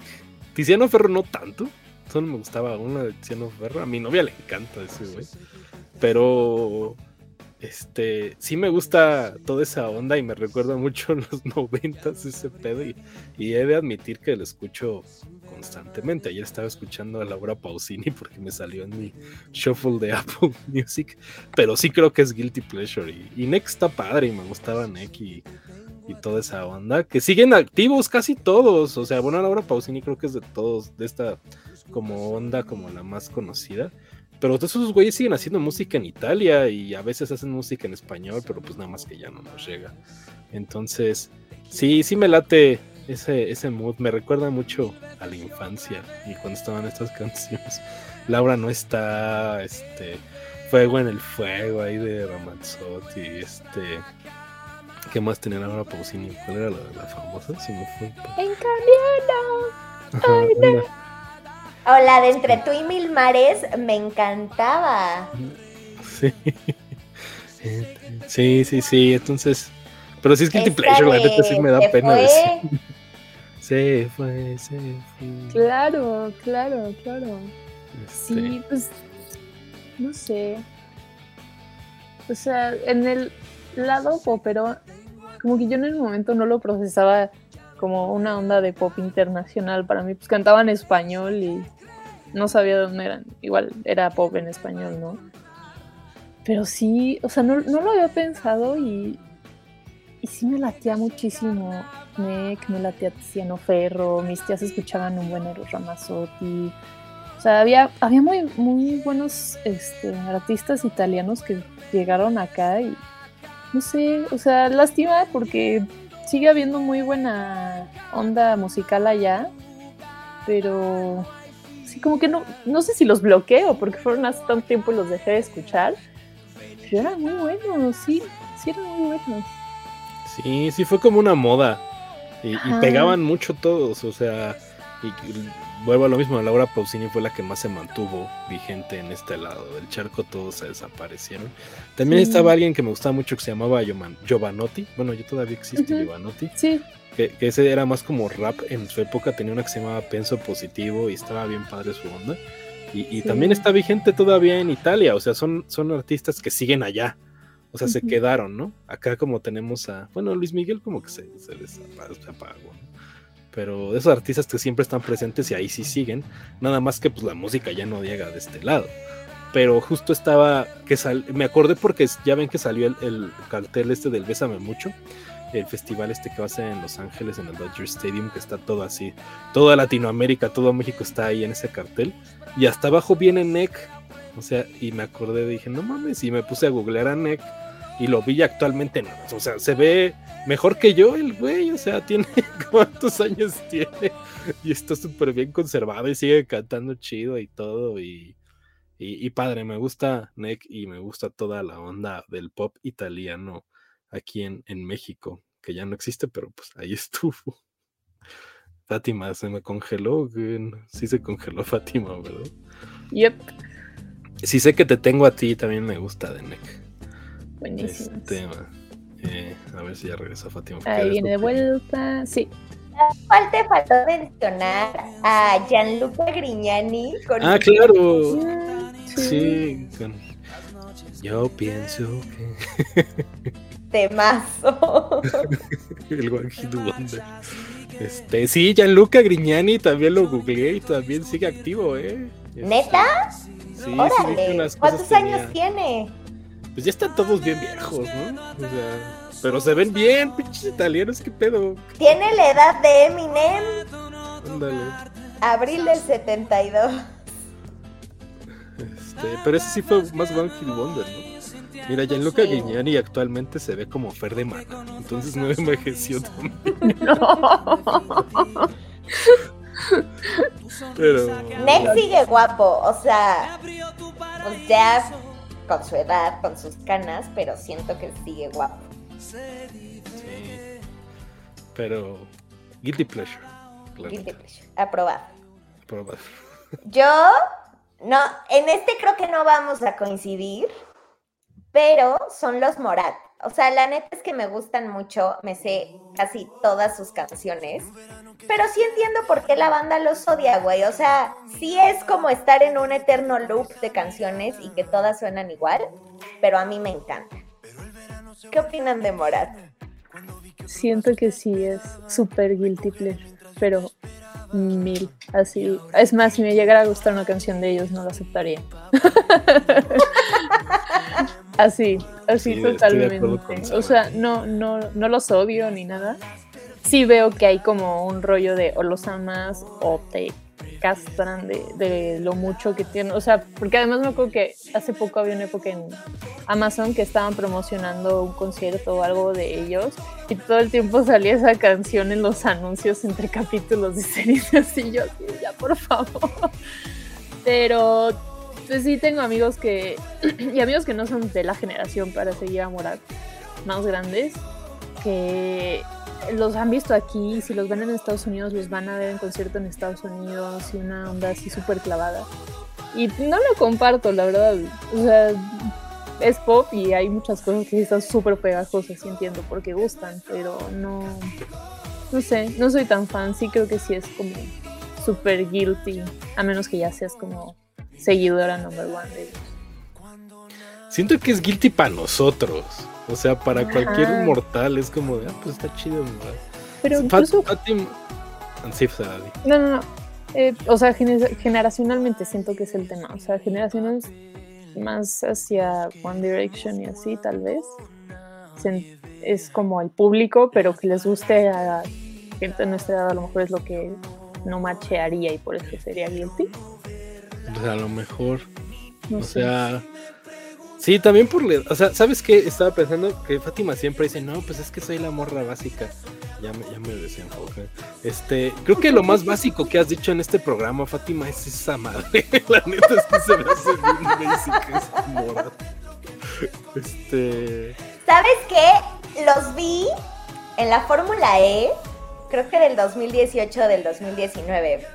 Tiziano Ferro no tanto, Solo me gustaba una de Tiziano Ferro. A mi novia le encanta ese güey. Pero este sí me gusta toda esa onda y me recuerda mucho en los noventas ese pedo y, he de admitir que lo escucho constantemente. Ayer estaba escuchando a Laura Pausini porque me salió en mi shuffle de Apple Music, pero sí creo que es Guilty Pleasure y, y Nick está padre y me gustaba Nick y, y toda esa onda, que siguen activos casi todos, o sea, bueno, Laura Pausini creo que es de todos, de esta como onda como la más conocida. Pero todos esos güeyes siguen haciendo música en Italia y a veces hacen música en español, pero pues nada más que ya no nos llega. Entonces, sí, sí me late ese, ese mood. Me recuerda mucho a la infancia y cuando estaban estas canciones. Laura no está, este, Fuego en el Fuego ahí de Ramazzotti, este... ¿Qué más tenía Laura Pausini? ¿Cuál era la, la famosa? Si me fue. En camino. O la de Entre tú y mil mares me encantaba. Sí. Sí, sí, sí. Entonces. Pero sí es Guilty Pleasure, la neta sí me da pena fue. decir. Se fue, se fue. Claro, claro, claro. Este. Sí, pues. No sé. O sea, en el lado pero como que yo en el momento no lo procesaba como una onda de pop internacional. Para mí, pues cantaba en español y no sabía dónde eran. Igual era pop en español, ¿no? Pero sí, o sea, no, lo había pensado y, y sí me latía muchísimo. Nick, me latía Tiziano Ferro, mis tías escuchaban un buen Eros Ramazzotti. O sea, había, había muy, muy buenos este, artistas italianos que llegaron acá y no sé, o sea, lástima porque sigue habiendo muy buena onda musical allá, pero como que no, no sé si los bloqueo porque fueron hace tanto tiempo y los dejé de escuchar. Pero eran muy buenos, sí, sí eran muy buenos. Sí, sí fue como una moda. Y, pegaban mucho todos, o sea, Y vuelvo a lo mismo, Laura Pausini fue la que más se mantuvo vigente en este lado del charco, todos se desaparecieron. También estaba alguien que me gustaba mucho que se llamaba Giovanotti, bueno, yo todavía existe Giovanotti. Sí. Que, ese era más como rap en su época, tenía una que se llamaba Penso Positivo y estaba bien padre su onda. Y, también está vigente todavía en Italia, o sea, son, son artistas que siguen allá. O sea, se quedaron, ¿no? Acá como tenemos a, bueno, Luis Miguel como que se, se les apagó, ¿no? pero esos artistas que siempre están presentes y ahí sí siguen, nada más que pues la música ya no llega de este lado. Pero justo estaba, que sal, me acordé porque ya ven que salió el, cartel este del Bésame Mucho, el festival este que va a ser en Los Ángeles, en el Dodger Stadium, que está todo así, toda Latinoamérica, todo México está ahí en ese cartel, y hasta abajo viene NEC, o sea, y me acordé, dije, no mames, y me puse a googlear a NEC, y lo vi actualmente, no, o sea, se ve mejor que yo el güey, o sea, tiene cuántos años tiene y está súper bien conservado y sigue cantando chido y todo y, y, padre, me gusta Nick y me gusta toda la onda del pop italiano aquí en, en México, que ya no existe, pero pues ahí estuvo. Fátima se me congeló, sí se congeló Fátima, ¿verdad? Yep. Sí sé que te tengo a ti, también me gusta de Nick. Buenísimo. Este, eh, a ver si ya regresa Fátima. Ahí viene de vuelta, sí. ¿Cuál te faltó mencionar a Gianluca Grignani? ah, claro. Sí, yo pienso que. Temazo. El One Hit Wonder. Este, sí, Gianluca Grignani también lo googleé y también sigue activo, ¿eh? ¿Neta? Sí, Órale. ¿Cuántos años tiene? pues ya están todos bien viejos, ¿no? O sea, pero se ven bien, pinches italianos, qué pedo. Tiene la edad de Eminem. Ándale. Abril del 72. Este, pero ese sí fue más One Hit Wonder, ¿no? Mira, Gianluca. Guignani actualmente se ve como Fer de Mano, entonces no envejeció también. No. Pero. Next sigue guapo, o sea, pues ya con su edad, con sus canas, pero siento que sigue guapo. Sí. Pero guilty pleasure. Guilty pleasure. Aprobado. Aprobado. Yo no, en este creo que no vamos a coincidir, pero son los Morat. O sea, la neta es que me gustan mucho, me sé casi todas sus canciones, pero sí entiendo por qué la banda los odia, güey. O sea, sí es como estar en un eterno loop de canciones y que todas suenan igual, pero a mí me encanta. ¿Qué opinan de Morat? Siento que sí es súper guilty pleasure, pero mil, así. Es más, si me llegara a gustar una canción de ellos, no la aceptaría. así, así totalmente. O sea, no, no, no los odio ni nada. Sí veo que hay como un rollo de o los amas o te castran de, lo mucho que tienen. O sea, porque además me acuerdo que hace poco había una época en Amazon que estaban promocionando un concierto o algo de ellos y todo el tiempo salía esa canción en los anuncios entre capítulos de series así yo ya por favor. Pero pues sí tengo amigos que y amigos que no son de la generación para seguir a Morat más grandes que los han visto aquí, si los ven en Estados Unidos, los van a ver en concierto en Estados Unidos y una onda así súper clavada. Y no lo comparto, la verdad. O sea, es pop y hay muchas cosas que están súper pegajosas, y entiendo por qué gustan, pero no, no sé, no soy tan fan, sí creo que sí es como súper guilty, a menos que ya seas como seguidora number one de ellos. Siento que es guilty para nosotros. O sea, para cualquier mortal es como de, ah, pues está chido, Pero incluso... no, no, no. Eh, o sea, generacionalmente siento que es el tema. O sea, generaciones más hacia One Direction y así, tal vez. Es como el público, pero que les guste a gente de nuestra edad, a lo mejor es lo que no machearía y por eso sería guilty. Pues a lo mejor. o sea, Sí, también por... O sea, ¿sabes qué? Estaba pensando que Fátima siempre dice, no, pues es que soy la morra básica. Ya me, ya me. Este, creo que lo más básico que has dicho en este programa, Fátima, es esa madre. la neta es que se me hace bien básica esa morra. Este... ¿Sabes qué? Los vi en la Fórmula E creo que del 2018 o del 2019,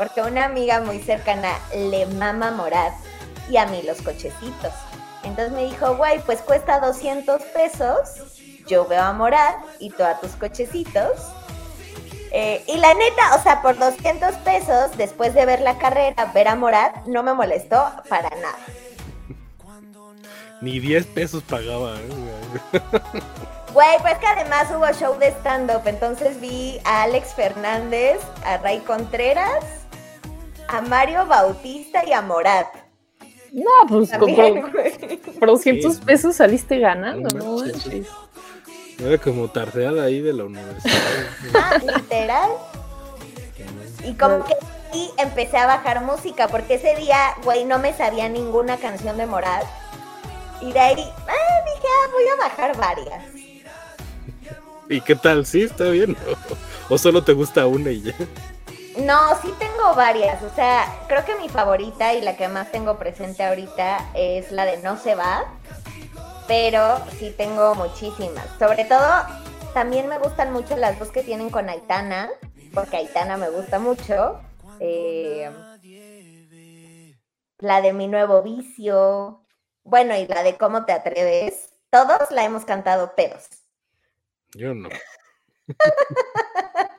porque una amiga muy cercana le mama Morat y a mí los cochecitos. Entonces me dijo, güey, pues cuesta 200 pesos, yo veo a Morat y tú a tus cochecitos. Eh, y la neta, o sea, por 200 pesos, después de ver la carrera, ver a Morat, no me molestó para nada. Ni 10 pesos pagaba. ¿eh? Güey, pues que además hubo show de stand-up, entonces vi a Alex Fernández, a Ray Contreras, a Mario Bautista y a Morat. No, pues por, 200 pesos saliste ganando, ¿no? Era como tardeada ahí de la universidad. ah, literal. Y como que sí empecé a bajar música, porque ese día, güey, no me sabía ninguna canción de Morat. Y de ahí ah, dije, ah, voy a bajar varias. ¿Y qué tal? ¿Sí? ¿Está bien? ¿O solo te gusta una y ya? No, sí tengo varias. O sea, creo que mi favorita y la que más tengo presente ahorita es la de No se va. Pero sí tengo muchísimas. Sobre todo, también me gustan mucho las dos que tienen con Aitana. Porque Aitana me gusta mucho. Eh, la de Mi Nuevo Vicio. Bueno, y la de Cómo te atreves. Todos la hemos cantado pedos. Yo no.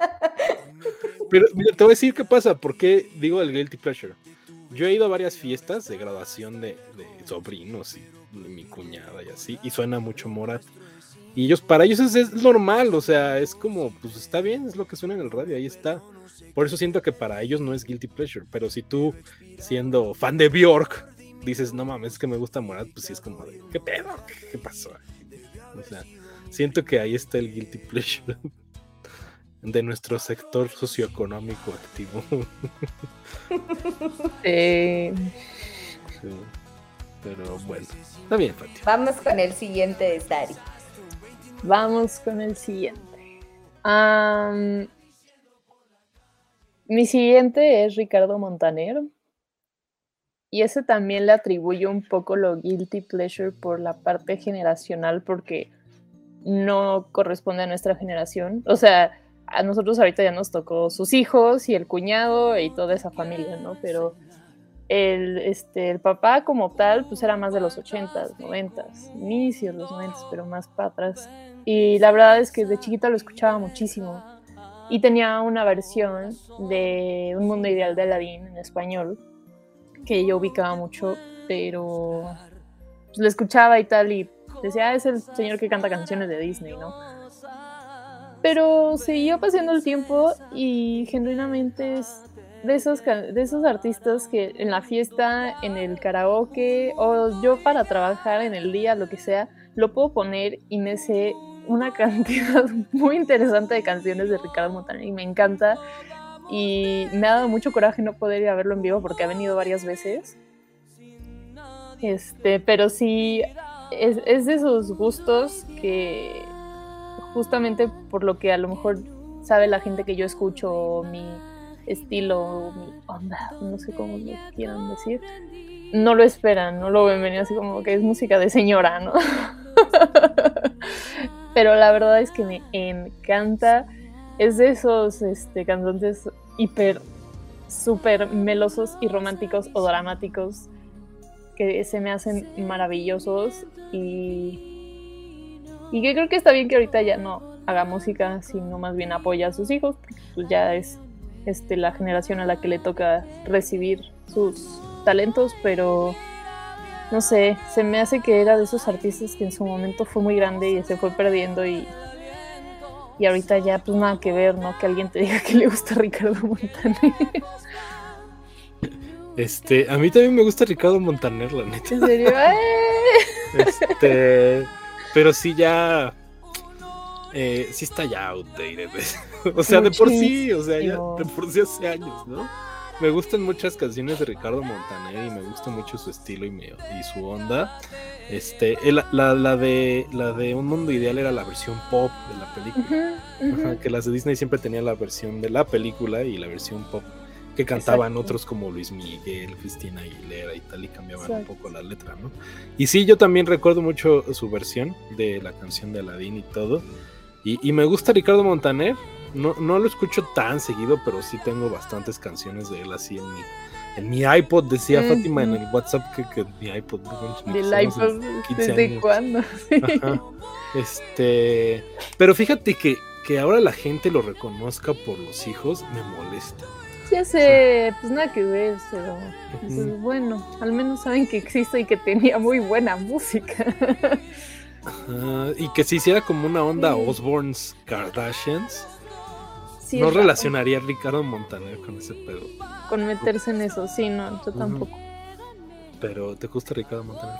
Pero mira, te voy a decir qué pasa, por qué digo el guilty pleasure. Yo he ido a varias fiestas de graduación de, sobrinos y de mi cuñada y así, y suena mucho Morat. Y ellos, para ellos es, normal, o sea, es como, pues está bien, es lo que suena en el radio, ahí está. Por eso siento que para ellos no es guilty pleasure, pero si tú, siendo fan de Bjork, dices, no mames, es que me gusta Morat, pues sí es como de, ¿qué pedo? ¿Qué pasó? O sea, Siento que ahí está el guilty pleasure de nuestro sector socioeconómico activo. Sí. Pero bueno, está bien, Fati. Vamos con el siguiente de Sari. Vamos con el siguiente. mi siguiente es Ricardo Montaner. Y ese también le atribuyo un poco lo guilty pleasure por la parte generacional, porque no corresponde a nuestra generación. O sea, a nosotros ahorita ya nos tocó sus hijos y el cuñado y toda esa familia, ¿no? Pero el, este, el papá como tal, pues era más de los 80s, 90s, inicios de los 90s, pero más para atrás. Y la verdad es que de chiquita lo escuchaba muchísimo. Y tenía una versión de Un Mundo Ideal de Aladdin en español, que yo ubicaba mucho, pero pues, lo escuchaba y tal, y Decía, ah, es el señor que canta canciones de Disney, ¿no? Pero siguió pasando el tiempo y genuinamente es de esos, de esos artistas que en la fiesta, en el karaoke o yo para trabajar en el día, lo que sea, lo puedo poner y me sé una cantidad muy interesante de canciones de Ricardo Montaner y me encanta. Y me ha dado mucho coraje no poder ir a verlo en vivo porque ha venido varias veces. Este, pero sí, es, de esos gustos que justamente por lo que a lo mejor sabe la gente que yo escucho, mi estilo, mi onda, no sé cómo lo quieran decir, no lo esperan, no lo ven venir así como que es música de señora, ¿no? Pero la verdad es que me encanta, es de esos este, cantantes hiper, súper melosos y románticos o dramáticos que se me hacen maravillosos y, y que creo que está bien que ahorita ya no haga música, sino más bien apoya a sus hijos, pues ya es este, la generación a la que le toca recibir sus talentos, pero no sé, se me hace que era de esos artistas que en su momento fue muy grande y se fue perdiendo y, y ahorita ya pues nada que ver, ¿no? Que alguien te diga que le gusta Ricardo Montaner. Este, a mí también me gusta Ricardo Montaner, la neta. ¿En serio? este, pero sí ya, eh, sí está ya outdated. o sea, de por sí, o sea, ya de por sí hace años, ¿no? Me gustan muchas canciones de Ricardo Montaner y me gusta mucho su estilo y, y su onda. Este, la, la, de la de Un Mundo Ideal era la versión pop de la película. que las de Disney siempre tenían la versión de la película y la versión pop que cantaban otros como Luis Miguel, Cristina Aguilera y tal, y cambiaban un poco la letra, ¿no? Y sí, yo también recuerdo mucho su versión de la canción de Aladdin y todo. Y, me gusta Ricardo Montaner, no, no lo escucho tan seguido, pero sí tengo bastantes canciones de él así en mi, en mi iPod. Decía Fátima en el WhatsApp que, que mi iPod. ¿Del iPod? ¿Desde cuándo? Este, pero fíjate que, que ahora la gente lo reconozca por los hijos me molesta. Ya sé, pues nada que ver, pero pues, bueno, al menos saben que existe y que tenía muy buena música. y que se hiciera como una onda Osborne's Kardashians. no relacionaría a Ricardo Montaner con ese pedo. Con meterse en eso, sí, no, yo tampoco. Pero, ¿te gusta Ricardo Montaner,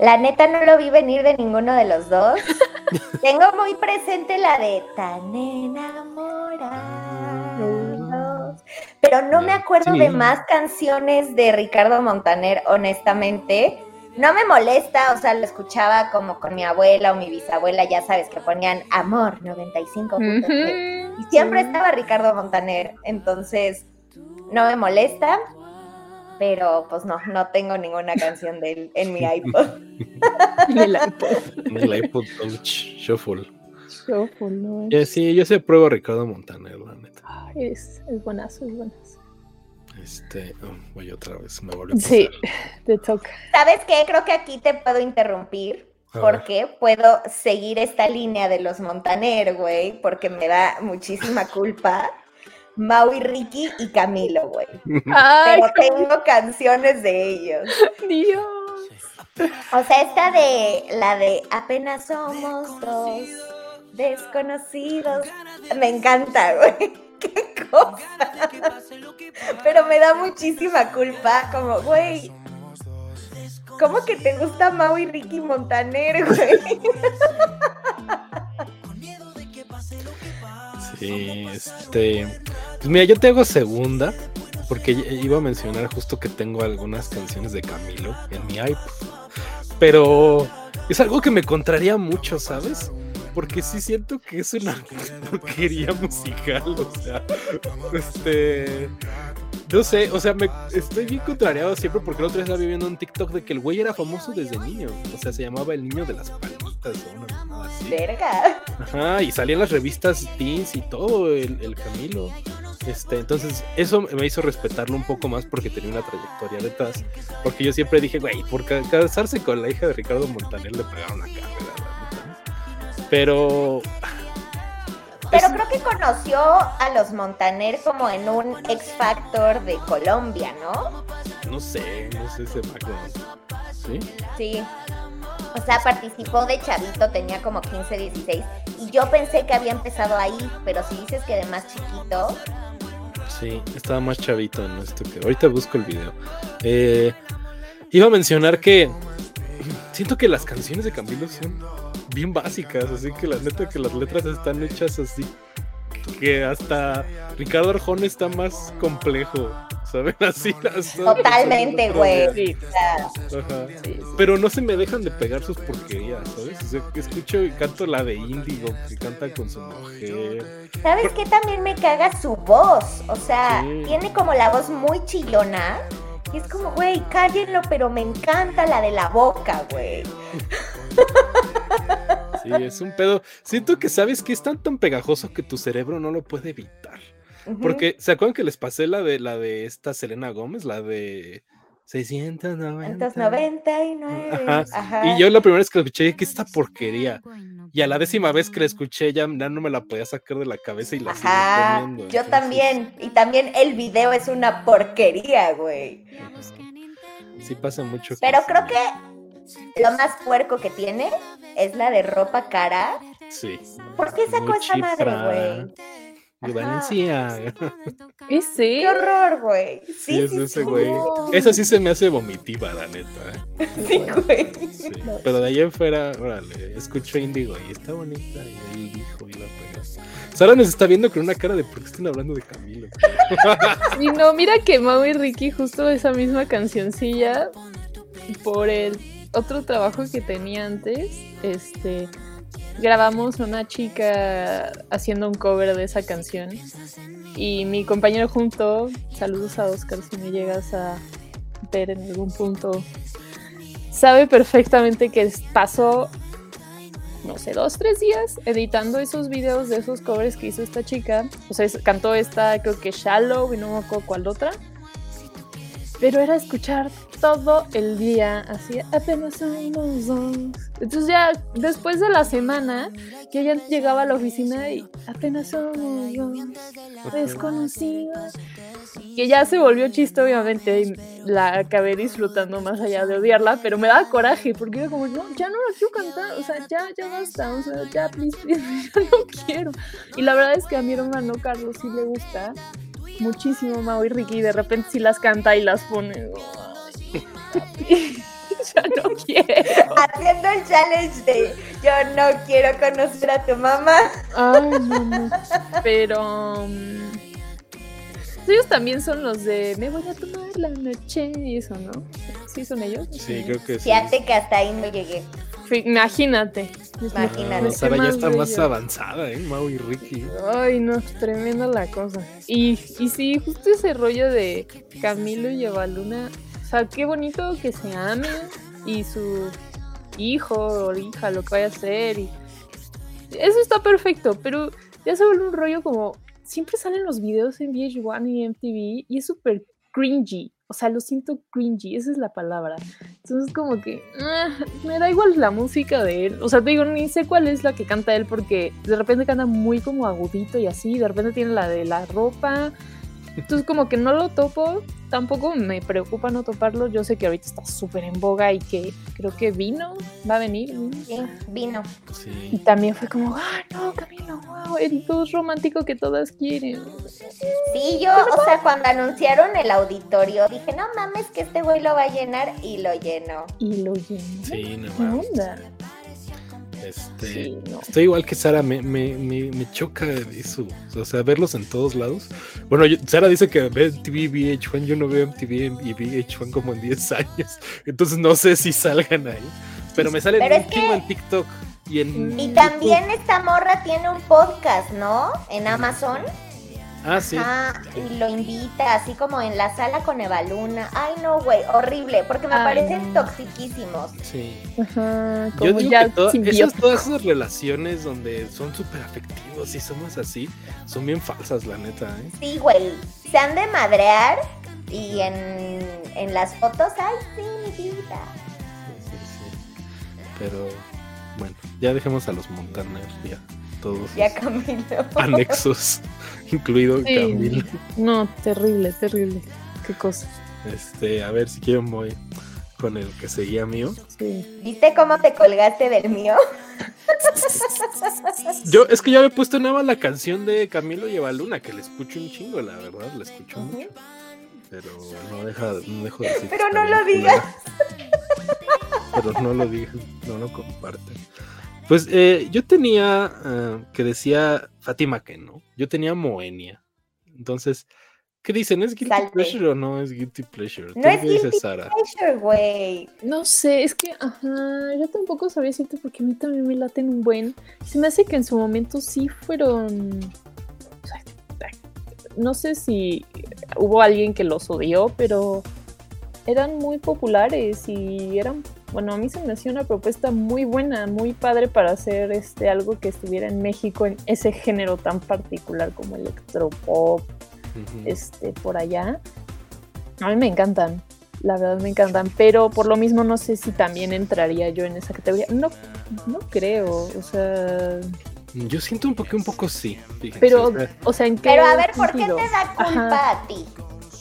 La neta no lo vi venir de ninguno de los dos. Tengo muy presente la de tan Pero no me acuerdo de más canciones de Ricardo Montaner, honestamente no me molesta, o sea, lo escuchaba como con mi abuela o mi bisabuela, ya sabes, que ponían Amor 95. y siempre estaba Ricardo Montaner, entonces no me molesta, pero pues no, no tengo ninguna canción de él en mi iPod. en el iPod. En el iPod Touch Shuffle. Shuffle, no. Sí, yo sé pruebo Ricardo Montaner, la neta. Es, es buenazo, es buenazo. Este, oh, voy otra vez, me volvió a Sí, te toca. ¿Sabes qué? Creo que aquí te puedo interrumpir. porque puedo seguir esta línea de los Montaner, güey, porque me da muchísima culpa. Maui, Ricky y Camilo, güey. Pero tengo canciones de ellos. Dios. O sea, esta de la de apenas somos dos desconocidos. Me encanta, güey. Qué cosa. Pero me da muchísima culpa, como, güey. ¿Cómo que te gusta Mau y Ricky Montaner, güey? Sí, este. Pues mira, yo te hago segunda, porque iba a mencionar justo que tengo algunas canciones de Camilo en mi iPod. Pero es algo que me contraría mucho, ¿sabes? Porque sí siento que es una porquería musical, o sea, este, no sé, o sea, me estoy bien contrariado siempre porque el otro día estaba viviendo un TikTok de que el güey era famoso desde niño, o sea, se llamaba el niño de las palitas o una así. Verga. Ajá, y salían las revistas teens y todo, el, el Camilo. Este, entonces, eso me hizo respetarlo un poco más porque tenía una trayectoria detrás. Porque yo siempre dije, güey, por casarse con la hija de Ricardo Montaner le pegaron la carrera. Pero. Pero creo que conoció a los Montaner como en un X Factor de Colombia, ¿no? No sé, no sé ese ¿Sí? Sí. O sea, participó de chavito, tenía como 15, 16. Y yo pensé que había empezado ahí, pero si dices que de más chiquito. Sí, estaba más chavito en esto que. Ahorita busco el video. Eh, iba a mencionar que. Siento que las canciones de Camilo son bien básicas, así que la neta que las letras están hechas así que hasta Ricardo Arjona está más complejo, ¿saben? Así. Totalmente, güey. Pero no se me dejan de pegar sus porquerías, ¿sabes? O sea, escucho y canto la de Índigo, que canta con su mujer. ¿Sabes qué? También me caga su voz. O sea, tiene como la voz muy chillona. Y es como, güey, cállenlo, pero me encanta la de la boca, güey. Sí, es un pedo. Siento que sabes que es tan tan pegajoso que tu cerebro no lo puede evitar. Porque, ¿se acuerdan que les pasé la de la de esta Selena Gómez? La de 690. 699. Ajá. Y yo la primera vez que la escuché, que esta porquería. Y a la décima vez que la escuché, ya, no me la podía sacar de la cabeza y la Ajá, poniendo. Yo también. Y también el video es una porquería, güey. Sí pasa mucho. Pero creo que lo más puerco que tiene es la de ropa cara. Sí. ¿Por qué sacó esa madre, güey? De Valencia. ¿Y sí? Qué horror, güey. Sí, sí, es ese güey. Esa sí se me hace vomitiva, la neta. Sí, güey. Sí. Pero de ahí en fuera, órale, escucho Indigo y está bonita. Y ahí dijo y la pegó. Sara nos está viendo con una cara de por qué están hablando de Camilo. y no, mira que Mau y Ricky, justo esa misma cancioncilla, por el otro trabajo que tenía antes, este grabamos una chica haciendo un cover de esa canción y mi compañero junto, saludos a Oscar si me llegas a ver en algún punto, sabe perfectamente que pasó no sé, dos, tres días editando esos videos de esos covers que hizo esta chica. O sea, cantó esta, creo que Shallow y no me acuerdo cuál otra. Pero era escuchar todo el día, así apenas somos dos. Entonces ya después de la semana, que ya llegaba a la oficina y apenas somos dos, desconocidos. Que ya se volvió chiste, obviamente, y la acabé disfrutando más allá de odiarla, pero me daba coraje, porque era como, no, ya no la quiero cantar, o sea, ya, ya basta, o sea, ya, please, ya no quiero. Y la verdad es que a mi hermano Carlos sí le gusta muchísimo Mau y Ricky, y de repente sí las canta y las pone. ya no quiero. Haciendo el challenge de yo no quiero conocer a tu mamá. Ay, no, no. Pero. Um, ellos también son los de me voy a tomar la noche y eso, ¿no? ¿Sí son ellos? Sí, creo que sí. Fíjate que hasta ahí no llegué. Imagínate. Imagínate. No, Sara ya está más avanzada, ¿eh? Mau y Ricky. Ay, no, tremenda la cosa. Y, y sí, justo ese rollo de Camilo y Evaluna sea, qué bonito que se amen y su hijo o hija, lo que vaya a ser. Y... Eso está perfecto, pero ya se vuelve un rollo como. Siempre salen los videos en VH1 y MTV y es súper cringy. O sea, lo siento cringy, esa es la palabra. Entonces, como que ah, me da igual la música de él. O sea, te digo, ni sé cuál es la que canta él porque de repente canta muy como agudito y así. De repente tiene la de la ropa. Entonces como que no lo topo, tampoco me preocupa no toparlo. Yo sé que ahorita está súper en boga y que creo que vino, va a venir. vino. Y también fue como, ah, no, Camilo, wow, el dos romántico que todas quieren. Sí, yo, o sea, cuando anunciaron el auditorio, dije, no mames que este güey lo va a llenar y lo llenó. Y lo llenó. Sí, no mames. Este, Estoy igual que Sara, me, me, me, choca eso. O sea, verlos en todos lados. Bueno, Sara dice que ve MTV VH1, yo no veo MTV y VH1 como en 10 años. Entonces no sé si salgan ahí. Pero me salen mucho en TikTok y en. Y también esta morra tiene un podcast, ¿no? En Amazon. Ah, sí. y lo invita, así como en la sala con Evaluna. Ay, no, güey, horrible, porque me parecen toxiquísimos. Sí. Ajá, Yo digo que esas, todas esas relaciones donde son súper afectivos y somos así, son bien falsas, la neta, ¿eh? Sí, güey, se han de madrear y en, en las fotos, ay, sí, mi vida. Sí, sí, sí. Pero, bueno, ya dejemos a los Montaners, ya, todos. Ya Camilo. Anexos incluido Camilo. No, terrible, terrible. Qué cosa. Este, a ver si quiero voy con el que seguía mío. ¿Viste cómo te colgaste del mío? Yo, es que ya me he puesto nada la canción de Camilo y Luna, que le escucho un chingo, la verdad, la escucho mucho. Pero no deja, no dejo de decir. Pero no lo digas. Pero no lo digas, no lo comparten. Pues eh, yo tenía eh, que decía Fátima que no. Yo tenía Moenia. Entonces, ¿qué dicen? ¿Es guilty pleasure o no es guilty pleasure? No es guilty pleasure, güey. No sé, es que, ajá, yo tampoco sabía decirte porque a mí también me laten un buen. Se me hace que en su momento sí fueron. no sé si hubo alguien que los odió, pero eran muy populares y eran bueno, a mí se me hacía una propuesta muy buena, muy padre para hacer este algo que estuviera en México en ese género tan particular como electropop, este por allá. A mí me encantan, la verdad me encantan, pero por lo mismo no sé si también entraría yo en esa categoría. No, no creo, o sea. Yo siento un poco, un poco sí. Pero, o sea, ¿en qué Pero a ver, ¿por qué te da culpa a ti?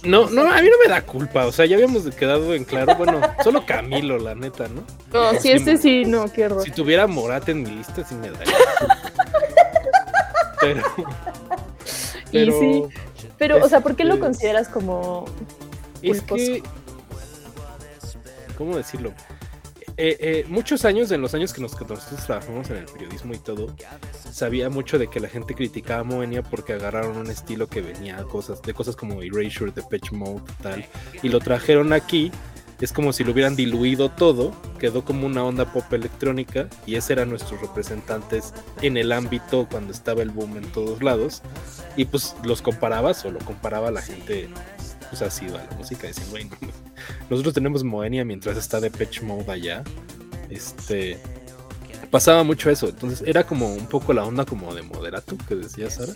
No, no, a mí no me da culpa, o sea, ya habíamos quedado en claro, bueno, solo Camilo, la neta, ¿no? No, si este sí, no, qué horror. Si tuviera Morate en mi lista, sí me daría. pero, pero, y sí, pero, o sea, ¿por qué lo este, consideras como es que, ¿cómo decirlo? Eh, eh, muchos años, en los años que, nosotros trabajamos en el periodismo y todo, sabía mucho de que la gente criticaba a Moenia porque agarraron un estilo que venía cosas, de cosas como Erasure, Depeche Mode, tal, y lo trajeron aquí. Es como si lo hubieran diluido todo, quedó como una onda pop electrónica y ese eran nuestros representantes en el ámbito cuando estaba el boom en todos lados. Y pues los comparabas o lo comparaba la gente pues así va la música. Dicen, güey, nosotros tenemos Moenia mientras está de Pitch Mode allá. Este. pasaba mucho eso. Entonces era como un poco la onda como de moderato que decía Sara.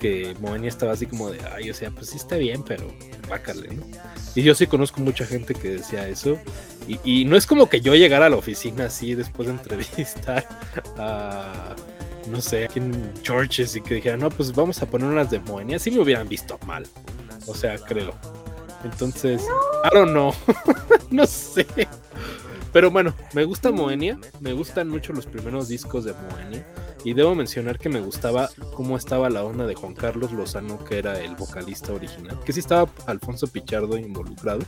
Que Moenia estaba así como de, ay, o sea, pues sí está bien, pero bácale, ¿no? Y yo sí conozco mucha gente que decía eso. Y, no es como que yo llegara a la oficina así después de entrevistar a, no sé, aquí en Churches y que dijera, no, pues vamos a poner unas de Moenia. Sí me hubieran visto mal. O sea, creo. Entonces, I don't know. no sé. Pero bueno, me gusta Moenia, me gustan mucho los primeros discos de Moenia. Y debo mencionar que me gustaba cómo estaba la onda de Juan Carlos Lozano, que era el vocalista original. Que sí estaba Alfonso Pichardo involucrado.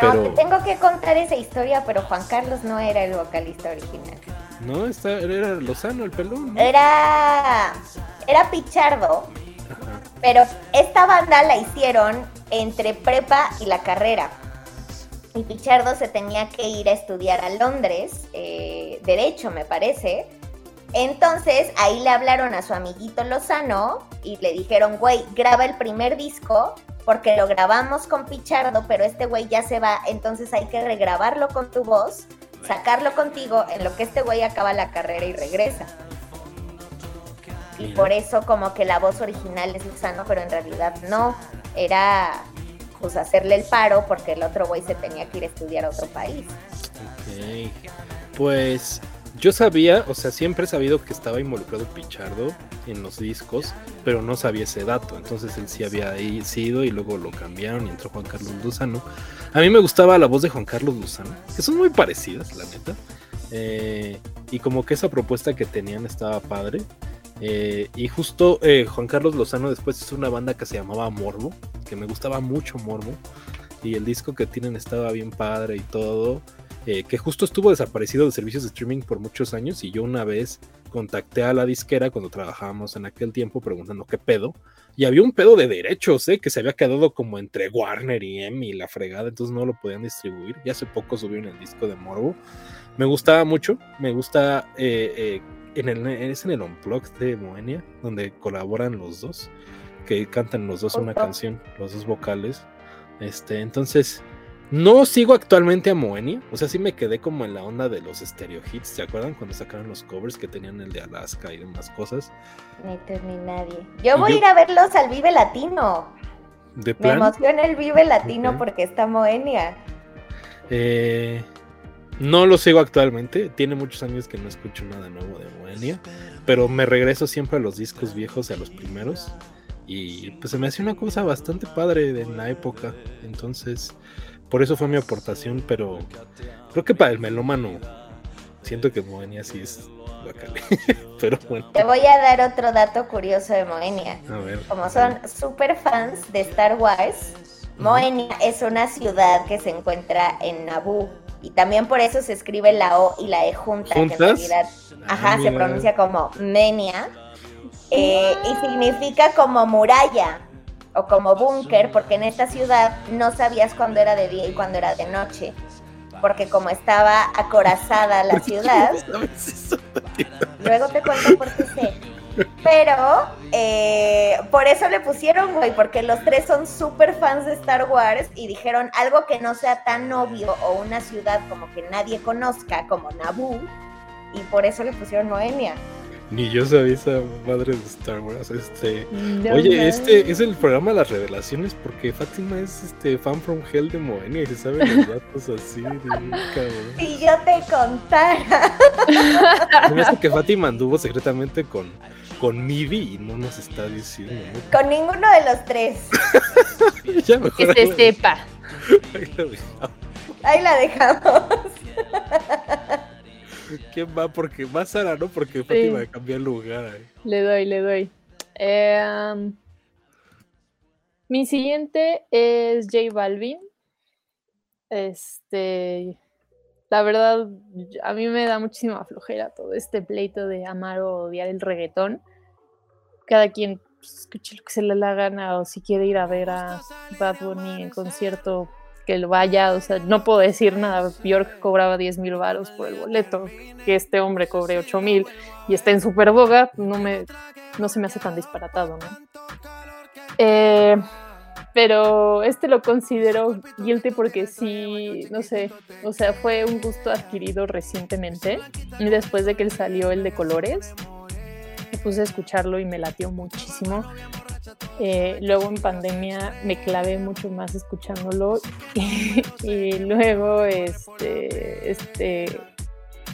No, tengo que contar esa historia, pero Juan Carlos no era el vocalista original. No, era Lozano, el pelón. Era, era Pichardo. Pero esta banda la hicieron entre prepa y la carrera y Pichardo se tenía que ir a estudiar a Londres, eh, derecho me parece. Entonces ahí le hablaron a su amiguito Lozano y le dijeron, güey, graba el primer disco porque lo grabamos con Pichardo, pero este güey ya se va, entonces hay que regrabarlo con tu voz, sacarlo contigo en lo que este güey acaba la carrera y regresa. Y por eso como que la voz original es Lozano, pero en realidad no, era pues hacerle el paro porque el otro güey se tenía que ir a estudiar a otro país. Ok, pues yo sabía, o sea, siempre he sabido que estaba involucrado Pichardo en los discos, pero no sabía ese dato. Entonces él sí había sido y luego lo cambiaron y entró Juan Carlos Luzano. A mí me gustaba la voz de Juan Carlos Luzano, que son muy parecidas, la neta. Eh, y como que esa propuesta que tenían estaba padre. Eh, y justo eh, Juan Carlos Lozano después hizo una banda que se llamaba Morbo, que me gustaba mucho Morbo. Y el disco que tienen estaba bien padre y todo. Eh, que justo estuvo desaparecido de servicios de streaming por muchos años. Y yo una vez contacté a la disquera cuando trabajábamos en aquel tiempo preguntando qué pedo. Y había un pedo de derechos, que se había quedado como entre Warner y EMI y la fregada, entonces no lo podían distribuir. Y hace poco subieron el disco de Morbo. Me gustaba mucho, me gusta en el, es en el Unplugged de Moenia, donde colaboran los dos, que cantan los dos una canción, los dos vocales. Este, entonces, no sigo actualmente a Moenia, o sea, sí me quedé como en la onda de los stereo hits, ¿se acuerdan cuando sacaron los covers que tenían el de Alaska y demás cosas? Ni tú ni nadie. Yo voy a ir a verlos al Vive Latino. ¿De Me emociona el Vive Latino porque está Moenia. Eh, no lo sigo actualmente, tiene muchos años que no escucho nada nuevo de Moenia, pero me regreso siempre a los discos viejos y a los primeros. Y pues se me hace una cosa bastante padre en la época. Entonces, por eso fue mi aportación, pero creo que para el melómano siento que Moenia sí es bacán. pero bueno. Te voy a dar otro dato curioso de Moenia. A ver. Como son super fans de Star Wars, Moenia es una ciudad que se encuentra en Naboo y también por eso se escribe la O y la E junta, que en realidad ajá, se pronuncia como Menia. Eh, y significa como muralla o como búnker, porque en esta ciudad no sabías cuándo era de día y cuándo era de noche. Porque como estaba acorazada la ciudad. Luego te cuento por qué sé. Pero eh, por eso le pusieron, güey, porque los tres son súper fans de Star Wars y dijeron algo que no sea tan obvio o una ciudad como que nadie conozca, como Naboo, y por eso le pusieron Noemia. Ni yo sabía esa madre de Star Wars. Este, oye, este es el programa de las revelaciones porque Fátima es este fan from hell de Moenia y se sabe los datos así de cabrón. Si yo te contara. Me hace que Fátima anduvo secretamente con con Midi y no nos está diciendo. Con ninguno de los tres. que se sepa. Ahí la dejamos. Ahí la dejamos. ¿Quién va? Porque va Sara, ¿no? Porque sí. Fátima de cambiar lugar. Le doy, le doy. Eh, mi siguiente es J Balvin. Este, la verdad, a mí me da muchísima flojera todo este pleito de amar o odiar el reggaetón cada quien pues, escuche lo que se le la gana o si quiere ir a ver a Bad Bunny en concierto que lo vaya, o sea, no puedo decir nada, Bjork cobraba 10 mil varos por el boleto, que este hombre cobre 8 mil y está en super boga, no, me, no se me hace tan disparatado, ¿no? Eh, pero este lo considero guilty porque sí, no sé, o sea, fue un gusto adquirido recientemente después de que salió el de colores, puse a escucharlo y me latió muchísimo. Eh, luego en pandemia me clavé mucho más escuchándolo y, luego este, este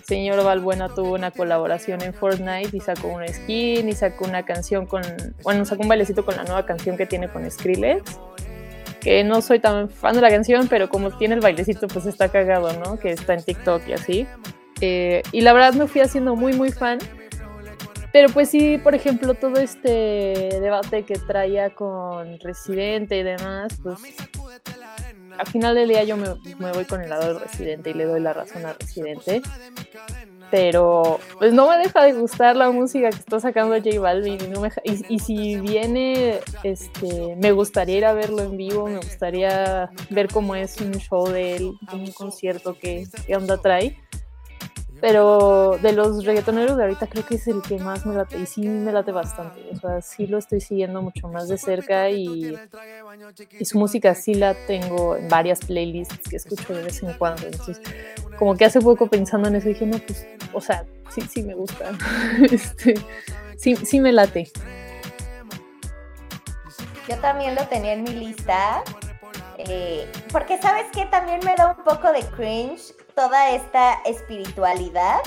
señor Valbuena tuvo una colaboración en Fortnite y sacó una skin y sacó una canción con, bueno, sacó un bailecito con la nueva canción que tiene con Skrillex, que no soy tan fan de la canción, pero como tiene el bailecito, pues está cagado, ¿no? Que está en TikTok y así. Eh, y la verdad me fui haciendo muy, muy fan. Pero pues sí, por ejemplo, todo este debate que traía con Residente y demás, pues al final del día yo me, voy con el lado del Residente y le doy la razón al Residente. Pero pues no me deja de gustar la música que está sacando J Balvin y, y, si viene, este, me gustaría ir a verlo en vivo, me gustaría ver cómo es un show de él, un concierto que, que onda trae pero de los reggaetoneros de ahorita creo que es el que más me late y sí me late bastante. O sea, sí lo estoy siguiendo mucho más de cerca y, su música sí la tengo en varias playlists que escucho de vez en cuando. Entonces, como que hace poco pensando en eso dije, no, pues, o sea, sí, sí me gusta. este, sí, sí me late. Yo también lo tenía en mi lista. Eh, porque sabes que también me da un poco de cringe toda esta espiritualidad.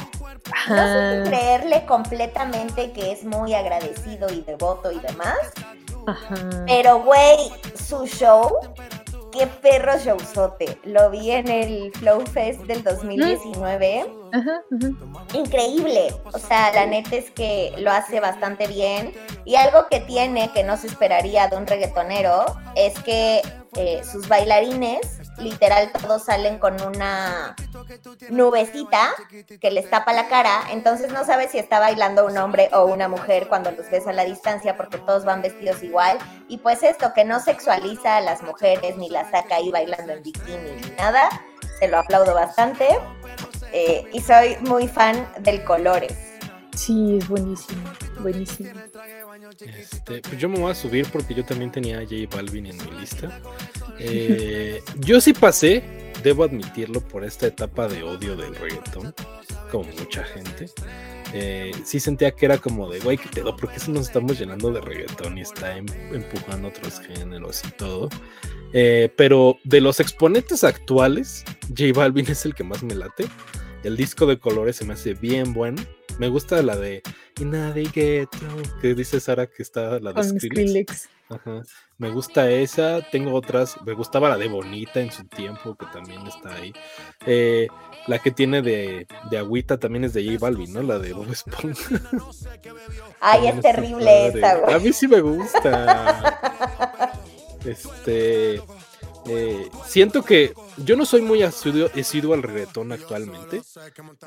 No sé creerle completamente que es muy agradecido y devoto y demás. Pero, güey, su show, qué perro showzote. Lo vi en el Flow Fest del 2019. Increíble. O sea, la neta es que lo hace bastante bien. Y algo que tiene que no se esperaría de un reggaetonero es que eh, sus bailarines literal todos salen con una nubecita que les tapa la cara, entonces no sabes si está bailando un hombre o una mujer cuando los ves a la distancia porque todos van vestidos igual y pues esto que no sexualiza a las mujeres ni las saca ahí bailando en bikini ni nada, se lo aplaudo bastante eh, y soy muy fan del colores. Sí, es buenísimo, buenísimo. Este, pues yo me voy a subir porque yo también tenía a J Balvin en mi lista. Eh, yo sí pasé, debo admitirlo, por esta etapa de odio del reggaetón, como mucha gente. Eh, sí sentía que era como de, güey, que te do, porque eso nos estamos llenando de reggaetón y está em, empujando otros géneros y todo. Eh, pero de los exponentes actuales, J Balvin es el que más me late. El disco de colores se me hace bien bueno. Me gusta la de que dice Sara que está la de Skrillex. Me gusta esa, tengo otras, me gustaba la de Bonita en su tiempo, que también está ahí. Eh, la que tiene de, de, agüita también es de J Balvin, ¿no? La de Bob Esponja. Ay, es terrible esa, güey. A mí sí me gusta. este. Eh, siento que yo no soy muy asiduo, al reggaetón actualmente.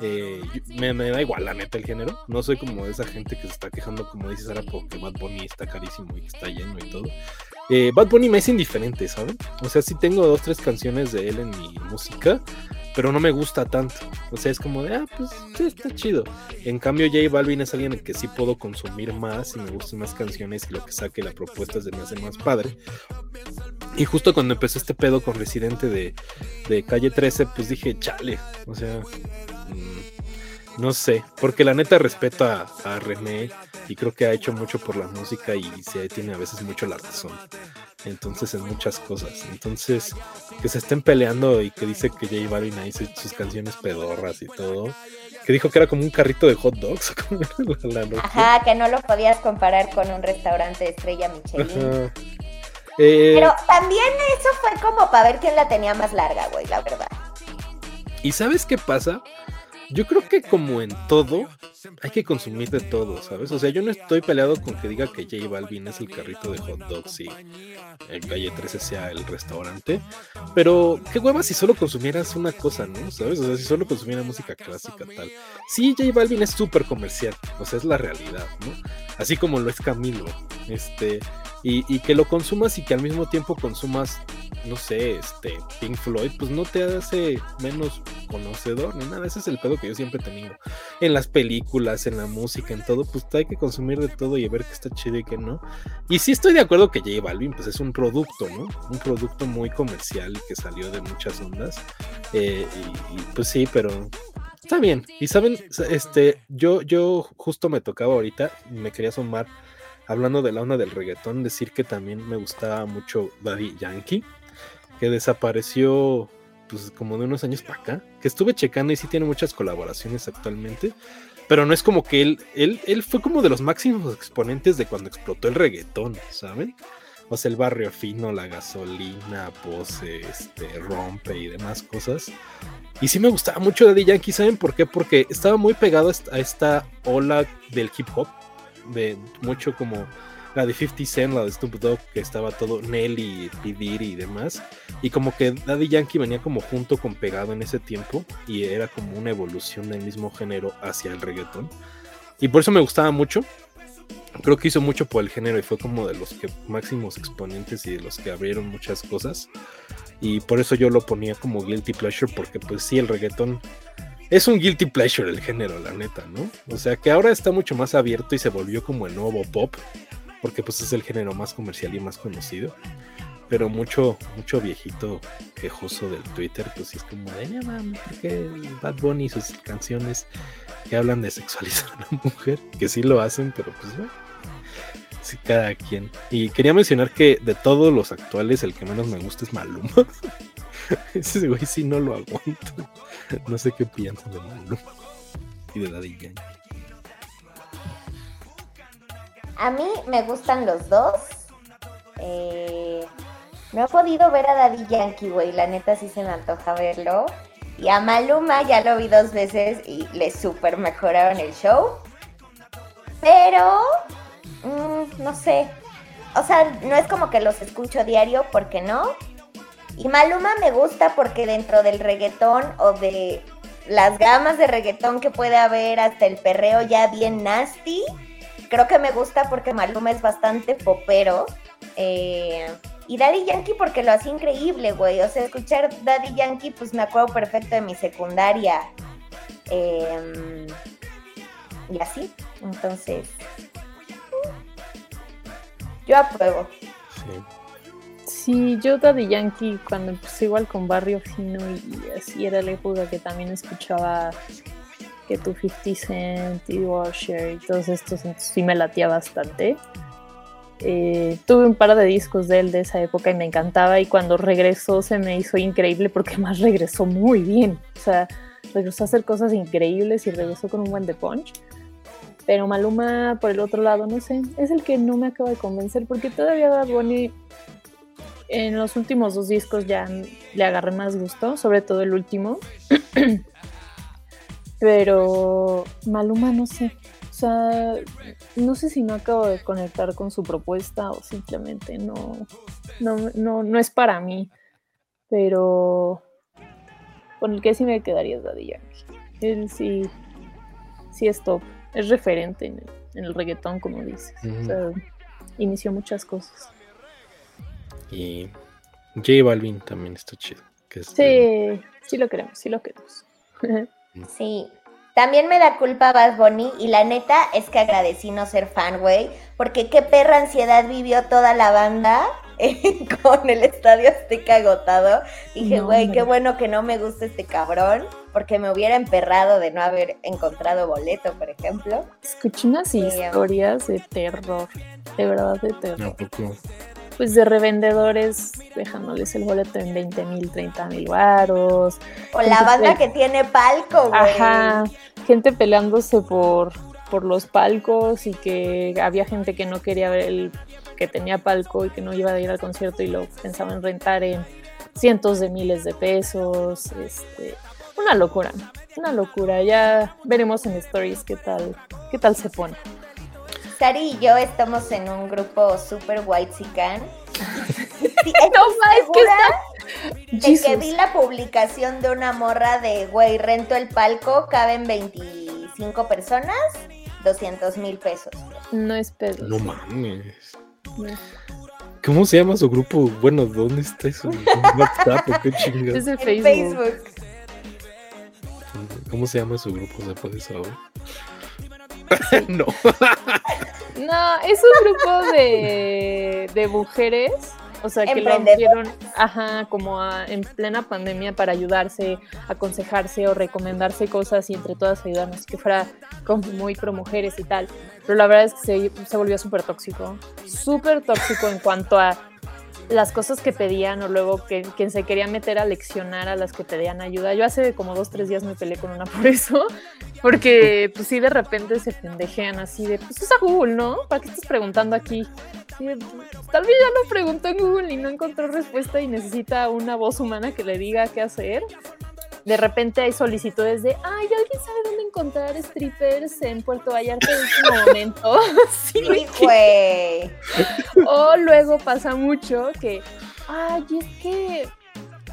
Eh, me, da igual, la neta, el género. No soy como esa gente que se está quejando, como dices ahora, porque Bad Bunny está carísimo y está lleno y todo. Eh, Bad Bunny me es indiferente, ¿saben? O sea, sí tengo dos, tres canciones de él en mi música, pero no me gusta tanto. O sea, es como de, ah, pues sí, está chido. En cambio, J Balvin es alguien en que sí puedo consumir más y me gustan más canciones y lo que saque la propuesta se me hace más padre. Y justo cuando empezó este pedo con Residente de, de Calle 13, pues dije, chale, o sea, mm, no sé, porque la neta respeto a, a René y creo que ha hecho mucho por la música y se tiene a veces mucho la razón entonces en muchas cosas. Entonces, que se estén peleando y que dice que J Balvin hizo sus canciones pedorras y todo. Que dijo que era como un carrito de hot dogs. Ajá, que no lo podías comparar con un restaurante de estrella Michelin. Eh, Pero también eso fue como para ver quién la tenía más larga, güey, la verdad. ¿Y sabes qué pasa? Yo creo que como en todo, hay que consumir de todo, ¿sabes? O sea, yo no estoy peleado con que diga que J Balvin es el carrito de hot dogs y el calle 13 sea el restaurante, pero qué hueva si solo consumieras una cosa, ¿no? ¿Sabes? O sea, si solo consumieras música clásica, tal. Sí, J Balvin es súper comercial, o sea, es la realidad, ¿no? Así como lo es Camilo, este, y, y que lo consumas y que al mismo tiempo consumas no sé, este, Pink Floyd, pues no te hace menos conocedor ni nada. Ese es el pedo que yo siempre he tenido. en las películas, en la música, en todo, pues hay que consumir de todo y ver qué está chido y qué no. Y sí estoy de acuerdo que J Balvin, pues es un producto, ¿no? Un producto muy comercial que salió de muchas ondas. Eh, y, pues sí, pero está bien. Y saben, este, yo, yo justo me tocaba ahorita, me quería sumar hablando de la onda del reggaetón, decir que también me gustaba mucho Daddy Yankee, que desapareció pues como de unos años para acá, que estuve checando y sí tiene muchas colaboraciones actualmente, pero no es como que él, él, él fue como de los máximos exponentes de cuando explotó el reggaetón, ¿saben? O sea, el barrio fino, la gasolina, pose, este, rompe y demás cosas. Y sí me gustaba mucho Daddy Yankee, ¿saben por qué? Porque estaba muy pegado a esta ola del hip hop, de mucho como la de 50 Cent, la de Snoop Dogg, que estaba todo Nelly, Pidir y demás. Y como que Daddy Yankee venía como junto con pegado en ese tiempo y era como una evolución del mismo género hacia el reggaetón. Y por eso me gustaba mucho. Creo que hizo mucho por el género y fue como de los que máximos exponentes y de los que abrieron muchas cosas. Y por eso yo lo ponía como guilty pleasure porque pues sí, el reggaetón es un guilty pleasure el género, la neta, ¿no? O sea que ahora está mucho más abierto y se volvió como el nuevo pop porque pues es el género más comercial y más conocido. Pero mucho, mucho viejito quejoso del Twitter, pues es como de, no mames, Bad Bunny y sus canciones que hablan de sexualizar a la mujer, que sí lo hacen, pero pues bueno, sí, cada quien. Y quería mencionar que de todos los actuales, el que menos me gusta es Maluma. Ese güey sí no lo aguanto. No sé qué piensan de Maluma y de Daddy Yankee. A mí me gustan los dos. Eh, no he podido ver a Daddy Yankee, güey. La neta sí se me antoja verlo. Y a Maluma ya lo vi dos veces y le super mejoraron el show. Pero, mm, no sé. O sea, no es como que los escucho diario, porque no. Y Maluma me gusta porque dentro del reggaetón o de las gamas de reggaetón que puede haber hasta el perreo ya bien nasty, creo que me gusta porque Maluma es bastante popero. Eh, y Daddy Yankee porque lo hace increíble, güey. O sea, escuchar Daddy Yankee, pues me acuerdo perfecto de mi secundaria. Em, y así. Entonces, yo apruebo. Sí. Sí, yo Daddy Yankee cuando empecé igual con Barrio Fino y así era la época que también escuchaba que tu 50 Cent y Washer y todos estos, entonces sí me latía bastante. Eh, tuve un par de discos de él de esa época y me encantaba y cuando regresó se me hizo increíble porque más regresó muy bien, o sea, regresó a hacer cosas increíbles y regresó con un buen de punch. Pero Maluma, por el otro lado, no sé, es el que no me acaba de convencer porque todavía Bad Bunny en los últimos dos discos ya le agarré más gusto, sobre todo el último. Pero Maluma no sé. O sea, no sé si no acabo de conectar con su propuesta o simplemente no, no, no, es para mí. Pero con el que sí me quedaría es Daddy Yankee. Él sí, sí es top. Es referente en el, reggaetón, como dices. O sea, inició muchas cosas. Y J Balvin también está chido. sí, sí lo queremos, sí lo queremos. Sí. También me da culpa Bad Bunny y la neta es que agradecí no ser fan, güey, porque qué perra ansiedad vivió toda la banda con el estadio Azteca agotado. Dije, güey, qué bueno que no me gusta este cabrón, porque me hubiera emperrado de no haber encontrado boleto, por ejemplo. Escuché unas historias de terror, de verdad de terror pues de revendedores dejándoles el boleto en 20 mil, 30 mil varos. O la banda que tiene palco, güey. Ajá, gente peleándose por, por los palcos y que había gente que no quería ver el que tenía palco y que no iba a ir al concierto y lo pensaban rentar en cientos de miles de pesos. Este, una locura, una locura. Ya veremos en stories qué tal, qué tal se pone. Sari y yo estamos en un grupo super white sican. no más que de que vi la publicación de una morra de güey, rento el palco, caben 25 personas, 200 mil pesos. No es pedo. No mames. ¿Cómo se llama su grupo? Bueno, ¿dónde está eso? ¿WhatsApp o qué chingados? Es de Facebook. ¿Cómo se llama su grupo? ¿Se puede saber? no. no, es un grupo de, de mujeres o sea, que lo hicieron, ajá, como en plena pandemia para ayudarse, aconsejarse o recomendarse cosas y entre todas ayudarnos, que fuera como muy pro mujeres y tal. Pero la verdad es que se, se volvió súper tóxico, súper tóxico en cuanto a las cosas que pedían o luego que quien se quería meter a leccionar a las que pedían ayuda. Yo hace como dos, tres días me peleé con una por eso, porque pues sí de repente se pendejean así de, pues es a Google, ¿no? ¿Para qué estás preguntando aquí? Tal vez ya lo preguntó en Google y no encontró respuesta y necesita una voz humana que le diga qué hacer de repente hay solicitudes de, ay, ¿alguien sabe dónde encontrar strippers en Puerto Vallarta en este momento? sí, güey. o luego pasa mucho que, ay, es que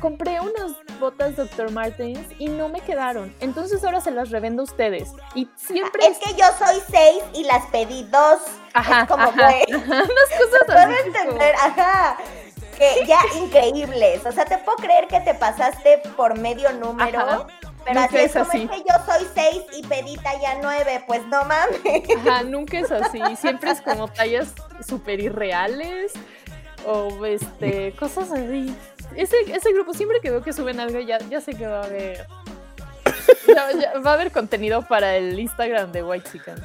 compré unas botas Dr. Martens y no me quedaron. Entonces ahora se las revendo a ustedes. Y siempre. Es que yo soy seis y las pedí dos. Ajá. Es como, güey. Unas cosas así. entender, ajá que ya increíbles. O sea, te puedo creer que te pasaste por medio número. Pero así es, como es que yo soy seis y pedí talla nueve, pues no mames. Ajá, nunca es así. Siempre es como tallas súper irreales o este, cosas así. Ese, ese grupo, siempre que veo que suben algo, ya, ya sé que va a haber. va a haber contenido para el Instagram de White Chickens.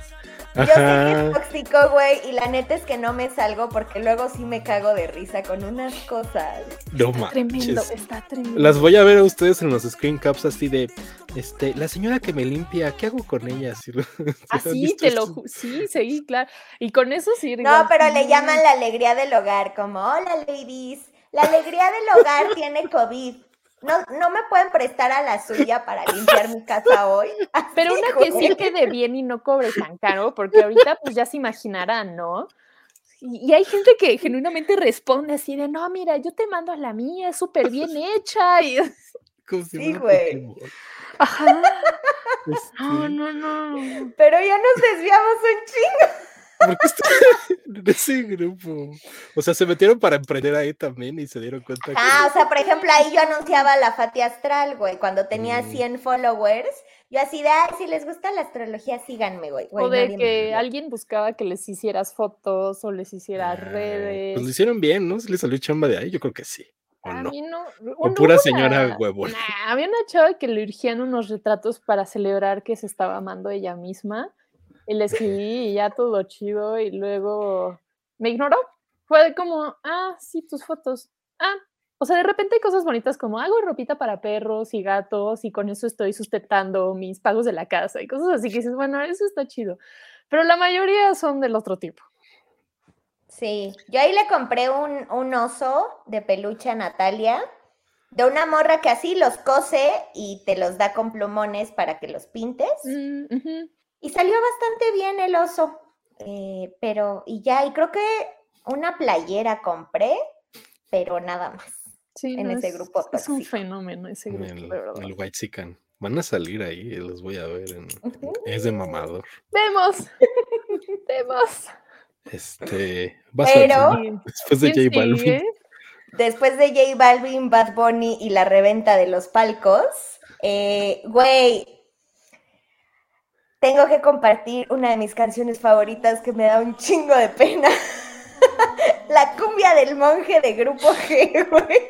Yo sé que es tóxico, güey, y la neta es que no me salgo porque luego sí me cago de risa con unas cosas. No está Tremendo, está tremendo. Las voy a ver a ustedes en los screen caps así de, este, la señora que me limpia, ¿qué hago con ella? Así te lo, sí, sí, claro. Y con eso sí. No, pero le llaman la alegría del hogar, como, hola ladies, la alegría del hogar tiene COVID. No, no me pueden prestar a la suya para limpiar mi casa hoy. Pero una que sí quede bien y no cobre tan caro, porque ahorita pues ya se imaginarán, ¿no? Y, hay gente que genuinamente responde así de, no, mira, yo te mando a la mía, es súper bien hecha. Y... sí, güey. Ajá. Este no, no, no. Pero ya nos desviamos un chingo. Porque de ese grupo. O sea, se metieron para emprender ahí también y se dieron cuenta. Ah, o sea, por ejemplo, ahí yo anunciaba la Fati Astral, güey, cuando tenía 100 mm. followers. Yo así de, ay, si les gusta la astrología, síganme, güey. O de que alguien buscaba que les hicieras fotos o les hicieras ah, redes. Pues lo hicieron bien, ¿no? ¿Se les salió chamba de ahí? Yo creo que sí. ¿O no? O pura señora huevona. había una chava que le urgían unos retratos para celebrar que se estaba amando ella misma y le escribí y ya todo chido y luego me ignoró. Fue como, ah, sí, tus fotos. Ah, o sea, de repente hay cosas bonitas como hago ropita para perros y gatos y con eso estoy sustentando mis pagos de la casa y cosas así que dices, bueno, eso está chido. Pero la mayoría son del otro tipo. Sí, yo ahí le compré un, un oso de peluche a Natalia, de una morra que así los cose y te los da con plumones para que los pintes. Mm, y salió bastante bien el oso, eh, pero y ya, y creo que una playera compré, pero nada más. Sí, en ese grupo. Es un fenómeno ese grupo. El, el White Chicken. Van a salir ahí, los voy a ver. Es de mamador. Vemos. Vemos. Este. Pero. después de J Balvin. Después de J Balvin, Bad Bunny y la reventa de los palcos. Eh, güey, tengo que compartir una de mis canciones favoritas que me da un chingo de pena. La cumbia del monje de Grupo G, güey.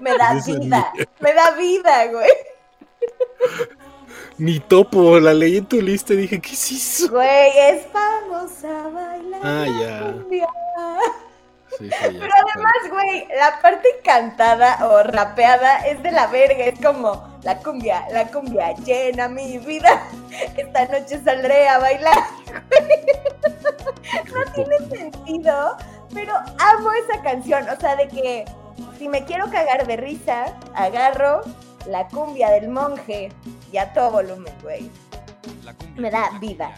Me da vida. Me da vida, güey. Mi topo, la leí en tu lista y dije, ¿qué es eso? Güey, es vamos a bailar. Ah, ya. Cumbia. Pero además, güey, la parte cantada o rapeada es de la verga, es como la cumbia, la cumbia llena mi vida. Esta noche saldré a bailar. no tiene sentido, pero amo esa canción, o sea, de que si me quiero cagar de risa, agarro la cumbia del monje y a todo volumen, güey. Me da vida.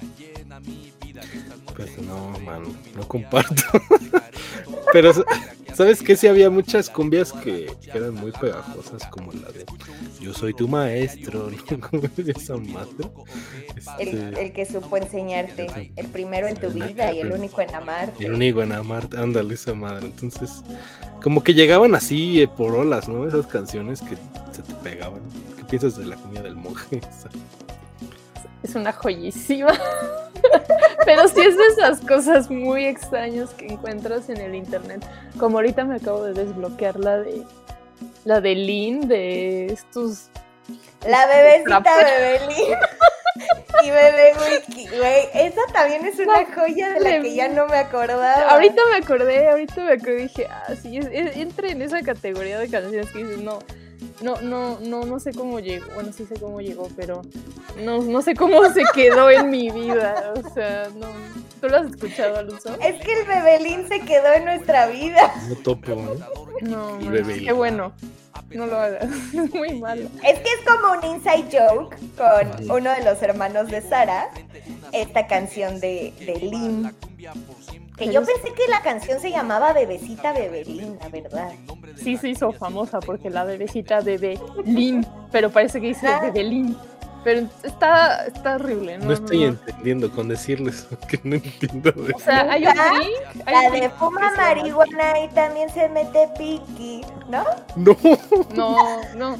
Pues no, man, no comparto. Pero, ¿sabes qué? Sí había muchas cumbias que, eran muy pegajosas, como la de Yo soy tu maestro, ¿no? esa madre. Este, el, que supo enseñarte, el primero en tu vida y el único en amarte. El único en amarte, ándale esa madre. Entonces, como que llegaban así eh, por olas, ¿no? Esas canciones que se te pegaban. piensas de la comida del monje? es una joyísima. Pero sí es de esas cosas muy extrañas que encuentras en el internet. Como ahorita me acabo de desbloquear la de la de Lynn de estos. La bebecita Bebelín. y bebé wiki, güey. Esa también es una joya de la que ya no me acordaba. Ahorita me acordé, ahorita me acordé dije, ah, sí, entra en esa categoría de canciones que dices, no, no, no, no, no sé cómo llegó. Bueno, sí sé cómo llegó, pero no, no sé cómo se quedó en mi vida. O sea, no. ¿Tú lo has escuchado, Alonso? Es que el bebelín se quedó en nuestra vida. No topo, ¿no? No, qué bueno. No lo hagas, es muy malo. Es que es como un inside joke con uno de los hermanos de Sara, esta canción de, de Lim. Que yo pensé que la canción se llamaba Bebecita Bebelín, la verdad. Sí se hizo famosa porque la bebecita Bebelín, pero parece que dice ah. Bebelín. Pero está, está horrible, ¿no? No estoy entendiendo con decirles que no entiendo. De o sea, hay un drink. la de fuma marihuana y también se mete piqui, ¿no? No. No, no.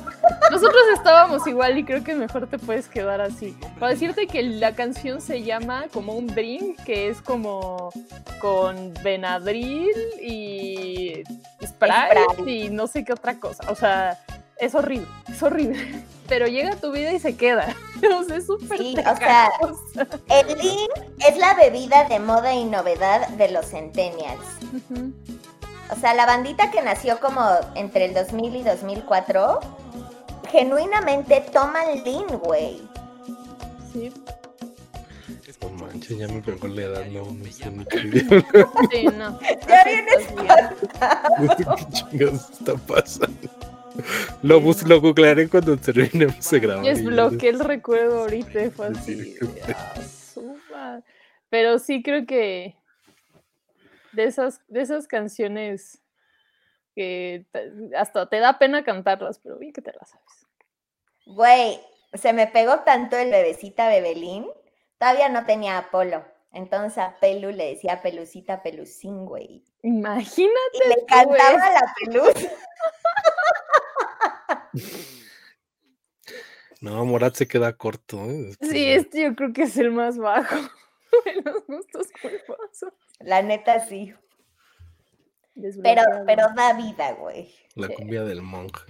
Nosotros estábamos igual y creo que mejor te puedes quedar así. Para decirte que la canción se llama como un drink que es como con Benadryl y Sprite y no sé qué otra cosa. O sea, es horrible, es horrible. Pero llega a tu vida y se queda. O sea, es súper Sí, o sea, el lean es la bebida de moda y novedad de los centennials. O sea, la bandita que nació como entre el 2000 y 2004, genuinamente toman lean, güey. Sí. No manches, ya me pegó la edad, no, no sé ni qué Sí, no. Ya vienes ¿Qué chingados está pasando? Lo, lo googlearé cuando terminemos de grabar. Desbloqueé el recuerdo ahorita, fue así. Ah, Pero sí creo que de esas, de esas canciones que hasta te da pena cantarlas, pero bien que te las sabes. Güey, se me pegó tanto el bebecita Bebelín, todavía no tenía Apolo. Entonces a Pelu le decía Pelucita Pelucín, güey. Imagínate. Y le cantaba la peluz. No, Morat se queda corto. ¿eh? Sí, este yo creo que es el más bajo de los gustos culposos. La neta sí. Pero, pero da vida, güey. La cumbia del monje.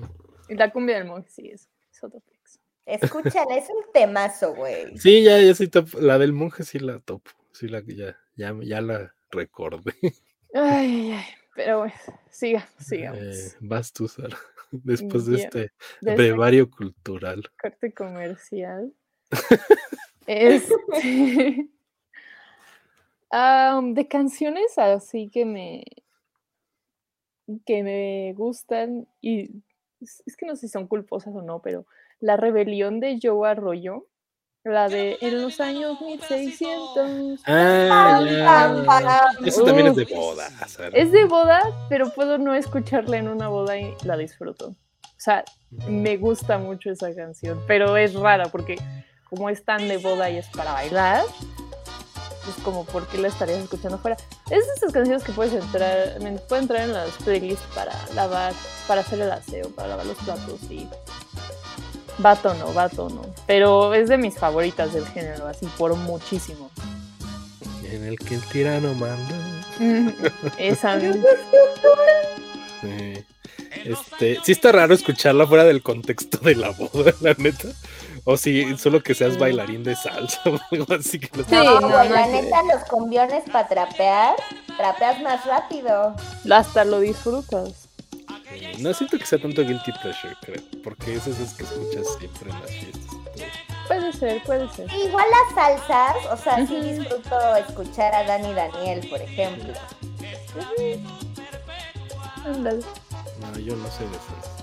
La cumbia del monje, sí, es, es otro texto. Escúchala, es un temazo, güey. Sí, ya, ya sí topo. La del monje sí la topo. Sí, la, ya, ya, ya la recordé. Ay, ay, pero bueno, siga, sigamos. Eh, vas tú, Sara. Después de este brevario cultural. Corte comercial. este, de canciones así que me que me gustan y es que no sé si son culposas o no, pero La rebelión de Joe Arroyo, la de en los años 1600. Ah, Eso también es de boda. Es de boda, pero puedo no escucharla en una boda y la disfruto. O sea, me gusta mucho esa canción, pero es rara porque como es tan de boda y es para bailar, es como, ¿por qué la estarías escuchando fuera? Es de esas canciones que puedes entrar, puede entrar en las playlists para lavar, para hacer el aseo, para lavar los platos y vato no, vato no. Pero es de mis favoritas del género, así por muchísimo. En el que el tirano manda. Esa. sí. Este, sí está raro escucharla fuera del contexto de la boda, la neta. O si solo que seas bailarín de salsa o algo así que no, no, la neta, los combiones para trapear, trapeas más rápido. Hasta lo disfrutas. No siento que sea tanto guilty pleasure, creo, porque esas es que escuchas siempre en las fiestas. Puede ser, puede ser. Igual las salsas, o sea, sí disfruto escuchar a Dani Daniel, por ejemplo. Ándale. No, yo no sé de esas.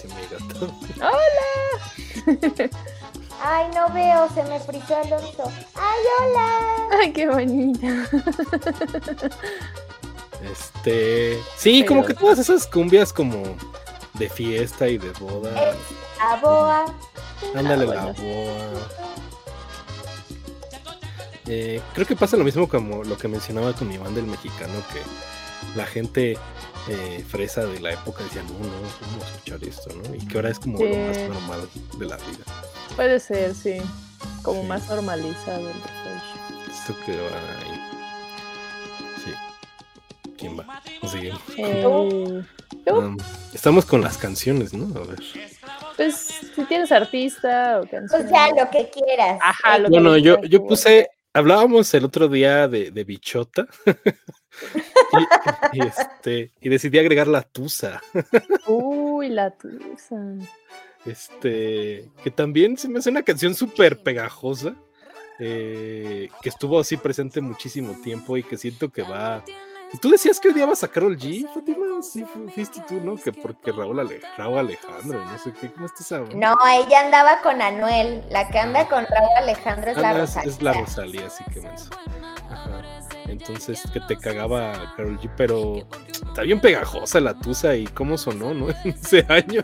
Se me mi gato. ¡Hola! Ay, no veo, se me frizó Alonso. ¡Ay, hola! ¡Ay, qué bonita! Este. Sí, como que todas esas cumbias como de fiesta y de boda. la boa. Ándale, la boa. Eh, creo que pasa lo mismo como lo que mencionaba con mi banda el mexicano, que la gente eh, fresa de la época decía, no, no, vamos a escuchar esto, ¿no? Y que ahora es como lo más normal de la vida. Puede ser, sí. Como más normalizado el Esto que va ahí. ¿Quién va? Eh, um, estamos con las canciones, ¿no? A ver. Pues si tienes artista o canción. Pues ya, lo que quieras. Ajá, lo bueno, yo, yo puse, hablábamos el otro día de, de bichota. y, este, y decidí agregar la tusa. Uy, la tusa. Este, que también se me hace una canción súper pegajosa. Eh, que estuvo así presente muchísimo tiempo y que siento que va Tú decías que odiabas a Carol G, Fatima, sí, fuiste tú, ¿no? Que porque Raúl, Raúl Alejandro, no sé qué, ¿cómo estás hablando? No, ella andaba con Anuel, la que anda con Raúl Alejandro es la Rosalía. Es la Rosalía, así que menso. Ajá. Entonces, que te cagaba Carol G, pero está bien pegajosa la tusa y cómo sonó, ¿no? En ese año.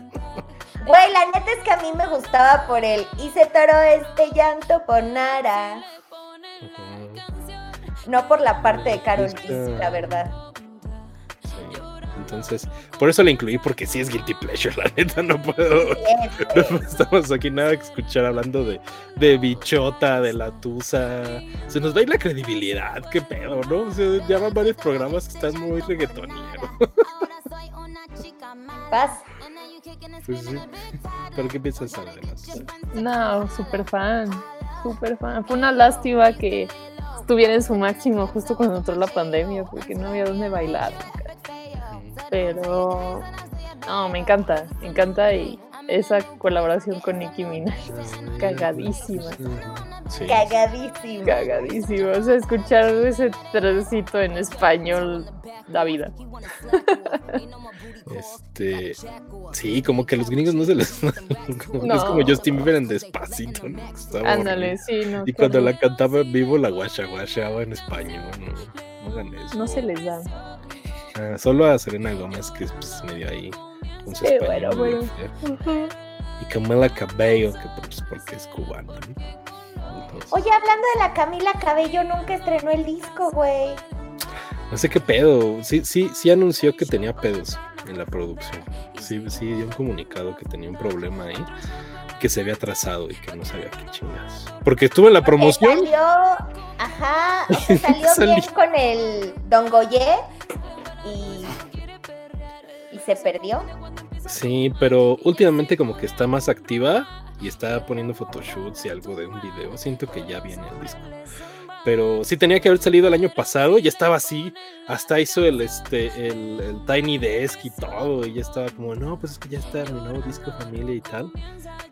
Güey, la neta es que a mí me gustaba por él. Hice toro este llanto por Nara. No por la parte de Carol G, la verdad. Sí. Entonces, por eso la incluí, porque sí es Guilty Pleasure, la neta, no puedo. no estamos aquí nada que escuchar hablando de, de bichota, de la tusa. Se nos va a ir la credibilidad, qué pedo, ¿no? O sea, ya van varios programas que están muy reggaetoneros. Paz. Pues sí. ¿Pero qué piensas de la tusa? No, súper fan, súper fan. Fue una lástima que estuviera en su máximo justo cuando entró la pandemia, porque no había dónde bailar. Pero no, me encanta, me encanta y esa colaboración con Nicki Minaj cagadísima. Cagadísima. Cagadísima. O sea, escuchar ese trocito en español da vida. Este, sí, como que a los gringos no se les. Es como Justin Bieber en despacito, ¿no? Ándale, sí, no. Y cuando la cantaba en vivo, la guacha guachaba en español, ¿no? No hagan eso. No se les da. Ah, solo a Serena Gómez, que es pues, medio ahí. Con su sí, bueno, bueno. Y Camila Cabello, que pues porque es cubana, ¿no? Oye, hablando de la Camila Cabello, nunca estrenó el disco, güey. No sé qué pedo. Sí, sí, sí anunció que tenía pedos en la producción. Sí, sí dio un comunicado que tenía un problema ahí, que se había atrasado y que no sabía qué chingas. Porque estuvo en la promoción. Salió, ajá, salió bien con el Don Goye y, y se perdió. Sí, pero últimamente como que está más activa y está poniendo photoshoots y algo de un video. Siento que ya viene el disco pero sí tenía que haber salido el año pasado, ya estaba así, hasta hizo el este el, Tiny Desk y todo, y ya estaba como, no, pues es que ya está mi nuevo disco familia y tal,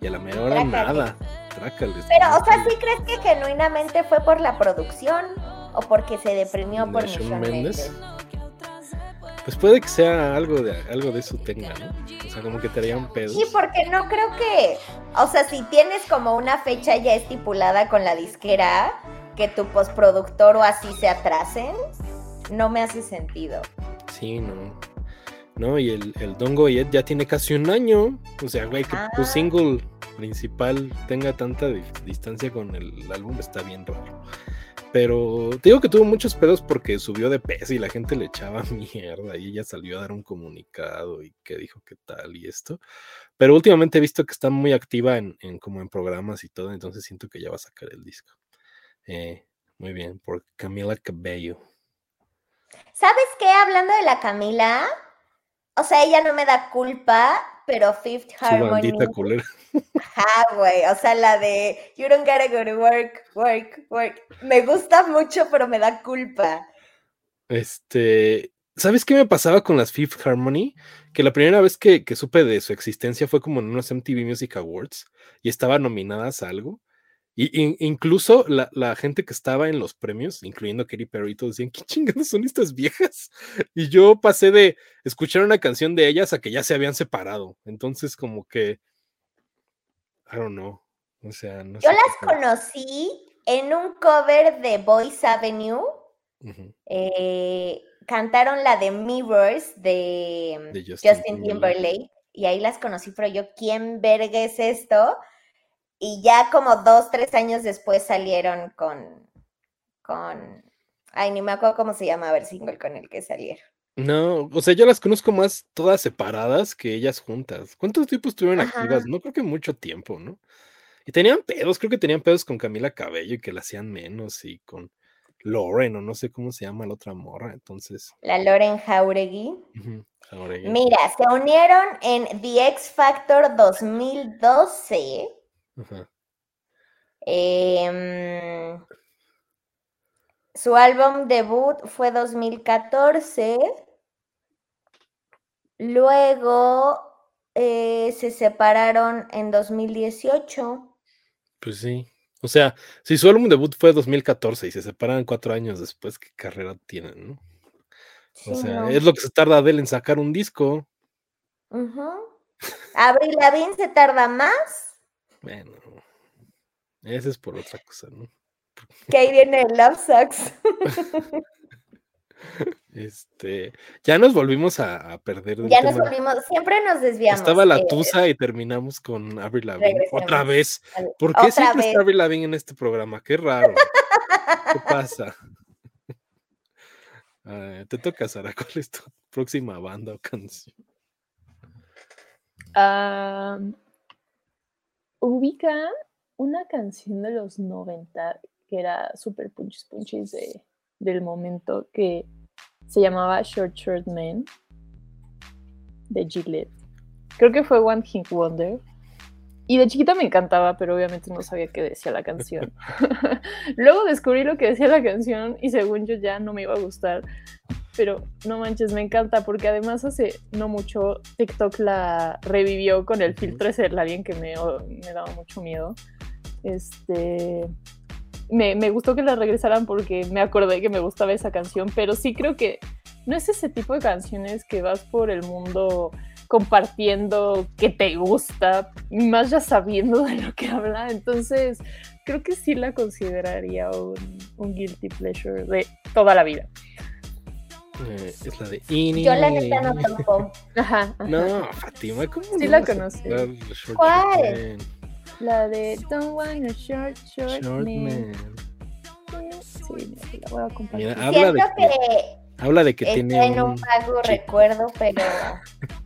y a la mejor hora nada, trácales. Pero, o sea, ¿sí crees que genuinamente fue por la producción o porque se deprimió por Shawn Mendes? Pues puede que sea algo de algo de eso tenga, ¿no? O sea, como que te haría un pedo. Sí, porque no creo que, o sea, si tienes como una fecha ya estipulada con la disquera, que tu postproductor o así se atrasen, no me hace sentido. Sí, no. No, y el, el Don Goyet ya tiene casi un año. O sea, güey, que tu ah. single principal tenga tanta distancia con el álbum está bien raro. Pero te digo que tuvo muchos pedos porque subió de peso y la gente le echaba mierda y ella salió a dar un comunicado y que dijo qué tal y esto. Pero últimamente he visto que está muy activa en, en como en programas y todo, entonces siento que ya va a sacar el disco. Eh, muy bien, por Camila Cabello. ¿Sabes qué? Hablando de la Camila, o sea, ella no me da culpa, pero Fifth Harmony. culera. Ajá, güey. O sea, la de You don't gotta go to work, work, work. Me gusta mucho, pero me da culpa. Este. ¿Sabes qué me pasaba con las Fifth Harmony? Que la primera vez que, que supe de su existencia fue como en unos MTV Music Awards y estaban nominadas a algo. Y, incluso la, gente que estaba en los premios, incluyendo Katy Perry, todos decían, ¿qué chingados son estas viejas? Y yo pasé de escuchar una canción de ellas a que ya se habían separado. Entonces, como que, I don't know. O sea, no Yo las conocí en un cover de Boys Avenue. Eh, cantaron la de Mirrors de, Justin, Timberlake. Y ahí las conocí, pero yo, ¿quién verga es esto? Y ya como dos, tres años después salieron con, con, ay, ni me acuerdo cómo se llama el single con el que salieron. No, o sea, yo las conozco más todas separadas que ellas juntas. ¿Cuántos tipos estuvieron activas? No creo que mucho tiempo, ¿no? Y tenían pedos, creo que tenían pedos con Camila Cabello y que la hacían menos y con Loren o no sé cómo se llama la otra morra, entonces. La Loren Jauregui. Mira, se unieron en The X Factor 2012. Em, su álbum debut fue 2014. Luego eh, se separaron en 2018. Pues sí. O sea, si su álbum debut fue 2014 y se separan cuatro años después, ¿qué carrera tienen, no? o sea, es lo que se tarda Adele en sacar un disco. Abril Lavigne se tarda más. Bueno, ese es por otra cosa, ¿no? Que ahí viene el Love Sucks. Este, ya nos volvimos a, perder. Ya nos volvimos, siempre nos desviamos. Estaba la eh, Tusa y terminamos con Avril Lavigne. Otra vez. ¿Por qué siempre está Avril Lavigne en este programa? Qué raro. ¿Qué pasa? te toca, Sara. ¿Cuál es tu próxima banda o canción? Ubica una canción de los 90 que era súper punchis punchis de, del momento que se llamaba Short Short Man de Gillette. Creo que fue One Hit Wonder. Y de chiquita me encantaba, pero obviamente no sabía qué decía la canción. Luego descubrí lo que decía la canción y según yo ya no me iba a gustar. Pero no manches, me encanta porque además hace no mucho TikTok la revivió con el filtro ese la bien que me, me daba mucho miedo. Este, me, me, gustó que la regresaran porque me acordé que me gustaba esa canción, pero sí creo que no es ese tipo de canciones que vas por el mundo compartiendo que te gusta, más ya sabiendo de lo que habla. Entonces, creo que sí la consideraría un, guilty pleasure de toda la vida. Eh, es la de Yo la neta no tampoco. Ajá, No, Fatima, ¿cómo Sí la conoces. ¿Cuál? La de Don't Want a Short, Short, Man. Sí, la voy a compartir. Mira, habla de que, habla de que tiene en un vago recuerdo, pero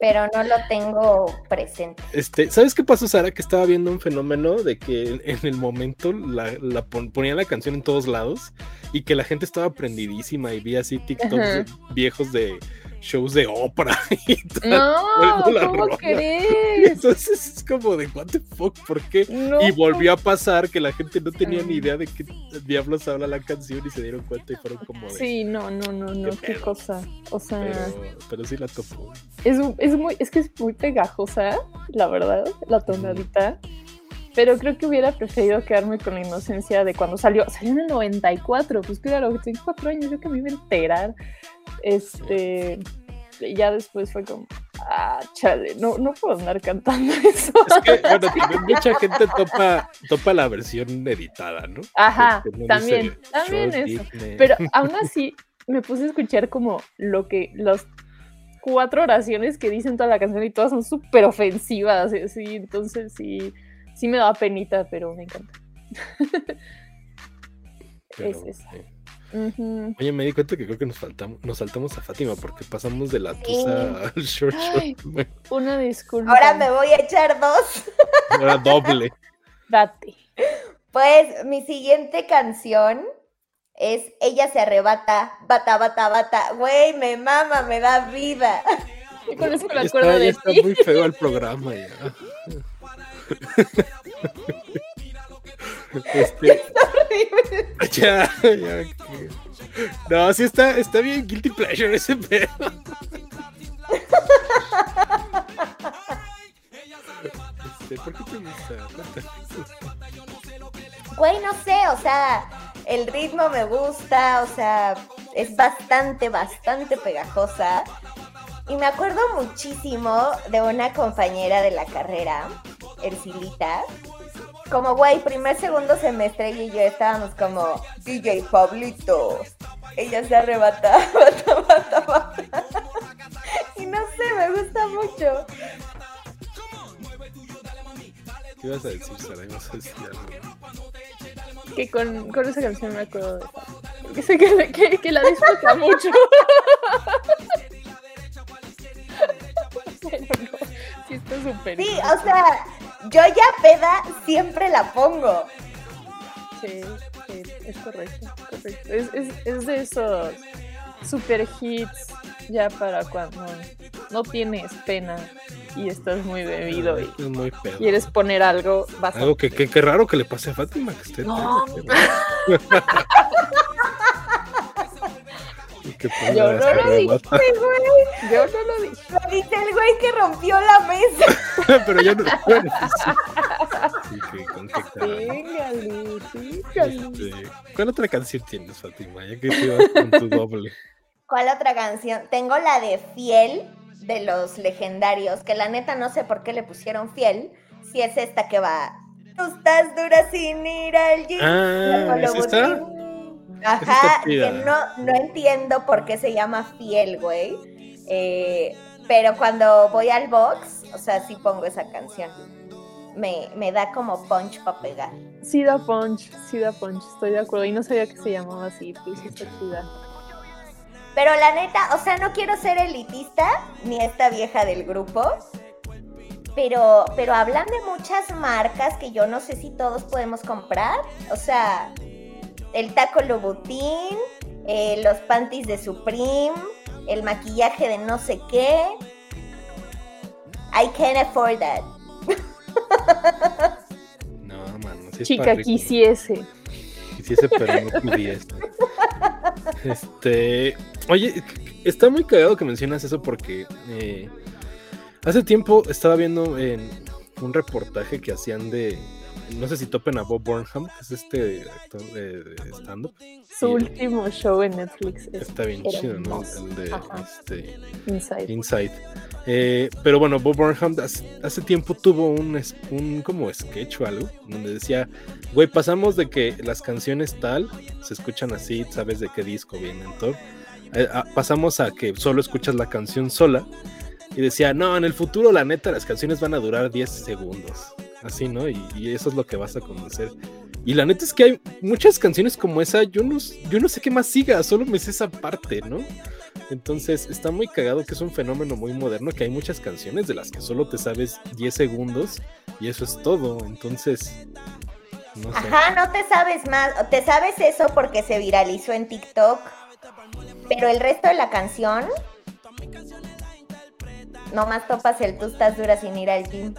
pero no lo tengo presente. Este, ¿sabes qué pasó, Sara? Que estaba viendo un fenómeno de que en el momento la, la ponían la canción en todos lados y que la gente estaba prendidísima y vi así TikToks viejos de shows de ópera y tal. No, ¿cómo crees? Entonces es como de what the fuck, ¿por qué? y volvió a pasar que la gente no tenía ni idea de qué diablos habla la canción y se dieron cuenta y fueron como de, Sí, no, no, no, no, qué, cosa. O sea, pero, sí la topó. Es, es muy es que es muy pegajosa, la verdad, la tonadita. Pero creo que hubiera preferido quedarme con la inocencia de cuando salió. Salió en el 94, pues claro, tengo cuatro años, yo que me iba a enterar. Este. Ya después fue como, ah, chale, no, no puedo andar cantando eso. Es que, bueno, también mucha gente topa, topa la versión editada, ¿no? Ajá, también, también eso. Pero aún así, me puse a escuchar como lo que, los cuatro oraciones que dicen toda la canción y todas son súper ofensivas, así, entonces sí sí me da penita, pero me encanta. es eso. Oye, me di cuenta que creo que nos faltamos, nos saltamos a Fátima porque pasamos de la tusa al short short. una disculpa. Ahora me voy a echar dos. Ahora doble. Date. Pues mi siguiente canción es Ella se arrebata, bata, bata, bata. Güey, me mama, me da vida. Y con eso me acuerdo de está muy feo el programa ya. Este... Ya, ya. No, sí está, está bien guilty pleasure ese pedo. Este, ¿Por qué te gusta? Güey, no sé, o sea, el ritmo me gusta, o sea, es bastante, bastante pegajosa. Y me acuerdo muchísimo de una compañera de la carrera Ercilita como, güey, primer, segundo semestre, y yo estábamos como, DJ Pablito. Ella se arrebata, bata, bata, bata. Y no sé, me gusta mucho. ¿Qué ibas a decir, Sara? Que con, con, esa canción me acuerdo de que, sé que, que, que la disfruta mucho. Pero no. Está súper. Sí, o sea, yo ya peda siempre la pongo. Sí, sí, es correcto, correcto. Es, es, es de esos super hits ya para cuando no tienes pena y estás muy bebido y Es muy pedo. quieres poner algo, a... Algo que, que, que raro que le pase a Fátima, que esté No. Que Yo no lo dije, güey. Yo no lo dije. Lo dice el güey que rompió la mesa. Pero ya no. Bueno, sí. Sí, con qué. Este, ¿Cuál otra canción tienes, Fátima? Ya que te vas con tu doble. ¿Cuál otra canción? Tengo la de Fiel de los legendarios, que la neta no sé por qué le pusieron Fiel, si es esta que va. Tú estás dura sin ir al gym. Ah, ¿es esta? Ajá, que no, no entiendo por qué se llama Fiel, güey. Eh, pero cuando voy al box, o sea, sí pongo esa canción. Me, me da como punch para pegar. Sí da punch, sí da punch, estoy de acuerdo. Y no sabía que se llamaba así, pues está chida. Pero la neta, o sea, no quiero ser elitista, ni esta vieja del grupo. Pero, pero hablan de muchas marcas que yo no sé si todos podemos comprar. O sea, el taco Louboutin, eh, los panties de Supreme, el maquillaje de no sé qué. I can't afford that. No, mano. Es Chica quisiese. Quisiese, pero no pudiese. Este. Oye, está muy cagado que mencionas eso porque eh, hace tiempo estaba viendo en un reportaje que hacían de. No sé si topen a Bob Burnham, que es este actor de, de stand-up. Su último show en Netflix es Está bien chido, ¿no? El de este, Inside. Inside. Eh, pero bueno, Bob Burnham hace, hace tiempo tuvo un, un como sketch o algo, donde decía, güey, pasamos de que las canciones tal se escuchan así, sabes de qué disco vienen, todo. Eh, a- pasamos a que solo escuchas la canción sola. Y decía, no, en el futuro la neta las canciones van a durar 10 segundos. Así, ¿no? Y, eso es lo que vas a conocer. Y la neta es que hay muchas canciones como esa, yo no, yo no sé qué más siga, solo me sé esa parte, ¿no? Entonces está muy cagado que es un fenómeno muy moderno, que hay muchas canciones de las que solo te sabes 10 segundos y eso es todo. Entonces, no sé. Ajá, no te sabes más. Te sabes eso porque se viralizó en TikTok. Pero el resto de la canción. Nomás topas el tú estás dura sin ir al gym.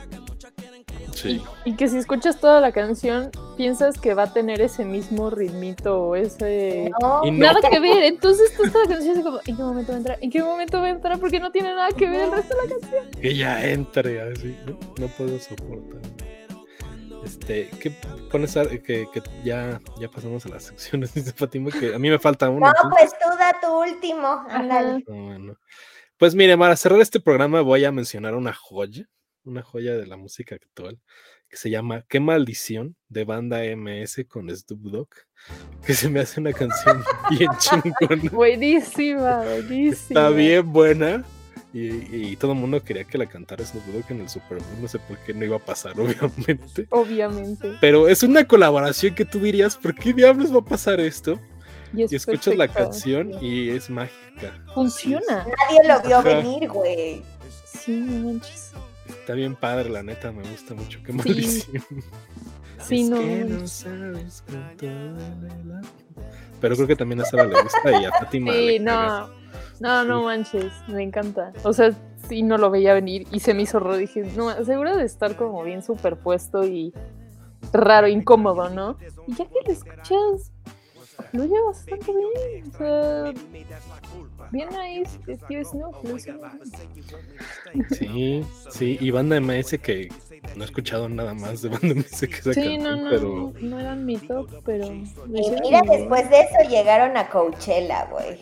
Sí. Y que si escuchas toda la canción, piensas que va a tener ese mismo ritmito o ese... No. Nada que ver, entonces tú toda la canción así como, ¿en qué momento va a entrar? ¿En qué momento va a entrar? Porque no tiene nada que ver el resto de la canción. Que ya entre así, ¿no? No puedo soportar. Este, ¿qué pones a- que, que ya, ya pasamos a las secciones? Dice Fatima que a mí me falta una. no, pues tú da tu último. Ándale. No, bueno. Pues mire, para cerrar este programa voy a mencionar una joya, una joya de la música actual, que se llama Qué maldición de banda MS con Snoop Dogg, que se me hace una canción bien chingona. Buenísima, buenísima. Está bien buena. Y, y todo el mundo quería que la cantara Snoop Dogg en el Super Bowl. No sé por qué no iba a pasar, obviamente. Obviamente. Pero es una colaboración que tú dirías, ¿por qué diablos va a pasar esto? Y, es Y escuchas la canción y es mágica. Funciona. Nadie lo vio Ajá. venir, güey. Sí, no manches. Está bien padre, la neta, me gusta mucho. Qué maldición. Sí, Es no. que no sabes la- Pero creo que también a Sara le gusta y a Fátima. Sí, no. No, no Sí. manches, me encanta. O sea, sí no lo veía venir y se me hizo raro. Dije, no, seguro de estar como bien superpuesto y raro, incómodo, ¿no? Y ya que lo escuchas, lo lleva bastante bien. O sea, bien ahí, Steve Snoop. Sí, sí, y banda MS que no he escuchado nada más de banda MS que esa Sí, no, canción, no, pero no eran mi top, pero. mira, después de eso llegaron a Coachella, güey.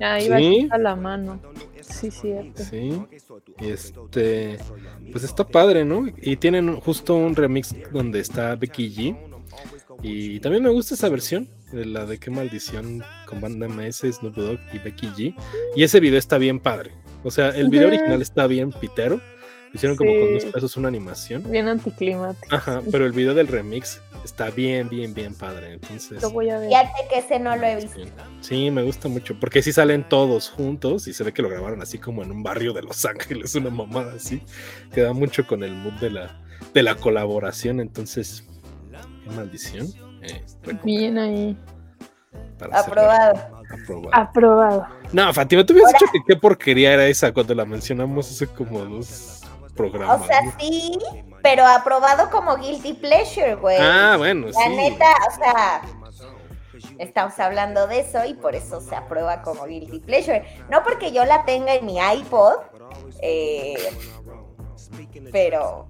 Ah, iba Sí. a la mano. Sí, cierto. sí. Y este, pues está padre, ¿no? Y tienen justo un remix donde está Becky G. Y también me gusta esa versión, de la de qué maldición con banda MS, Snoop Dogg y Becky G. Y ese video está bien padre. O sea, el video original está bien pitero, Hicieron como con dos pesos una animación. Bien anticlimático. Ajá, pero el video del remix está bien, bien, bien padre. Entonces. Lo voy a ver. Fíjate que ese no lo he visto. Sí, me gusta mucho. Porque sí salen todos juntos y se ve que lo grabaron así como en un barrio de Los Ángeles, una mamada así. Queda mucho con el mood de la, de la colaboración. Entonces, qué maldición. Eh, bien ahí. Aprobado. Aprobado. Aprobado. No, Fátima, tú habías dicho que qué porquería era esa cuando la mencionamos hace como dos programas. O sea, sí, pero aprobado como guilty pleasure, güey. Ah, bueno, La sí. neta, o sea, estamos hablando de eso y por eso se aprueba como guilty pleasure. No porque yo la tenga en mi iPod, eh, pero,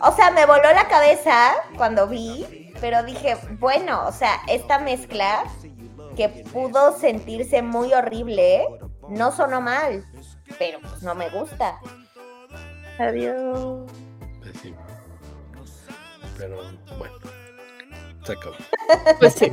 o sea, me voló la cabeza cuando vi, pero dije, bueno, o sea, esta mezcla que pudo sentirse muy horrible, no sonó mal, pero pues no me gusta. Adiós. Pues sí. Pero bueno, se acabó Pues sí.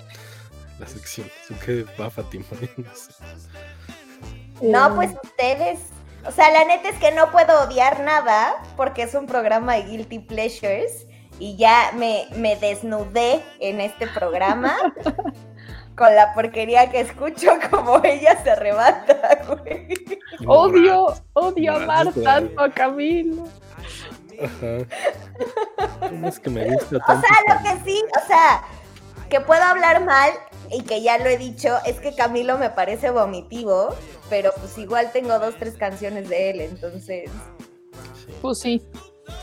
la sección. Que va Fátima. no pues ustedes. O sea, la neta es que no puedo odiar nada porque es un programa de Guilty Pleasures y ya me, me desnudé en este programa con la porquería que escucho como ella se arrebata, güey. Odio, odio Moral, amar tanto a Camilo. Ajá. ¿Cómo es que me gusta O tanto? sea, lo que sí, o sea, que puedo hablar mal y que ya lo he dicho, es que Camilo me parece vomitivo, pero pues igual tengo dos, tres canciones de él, entonces. Sí. Pues sí.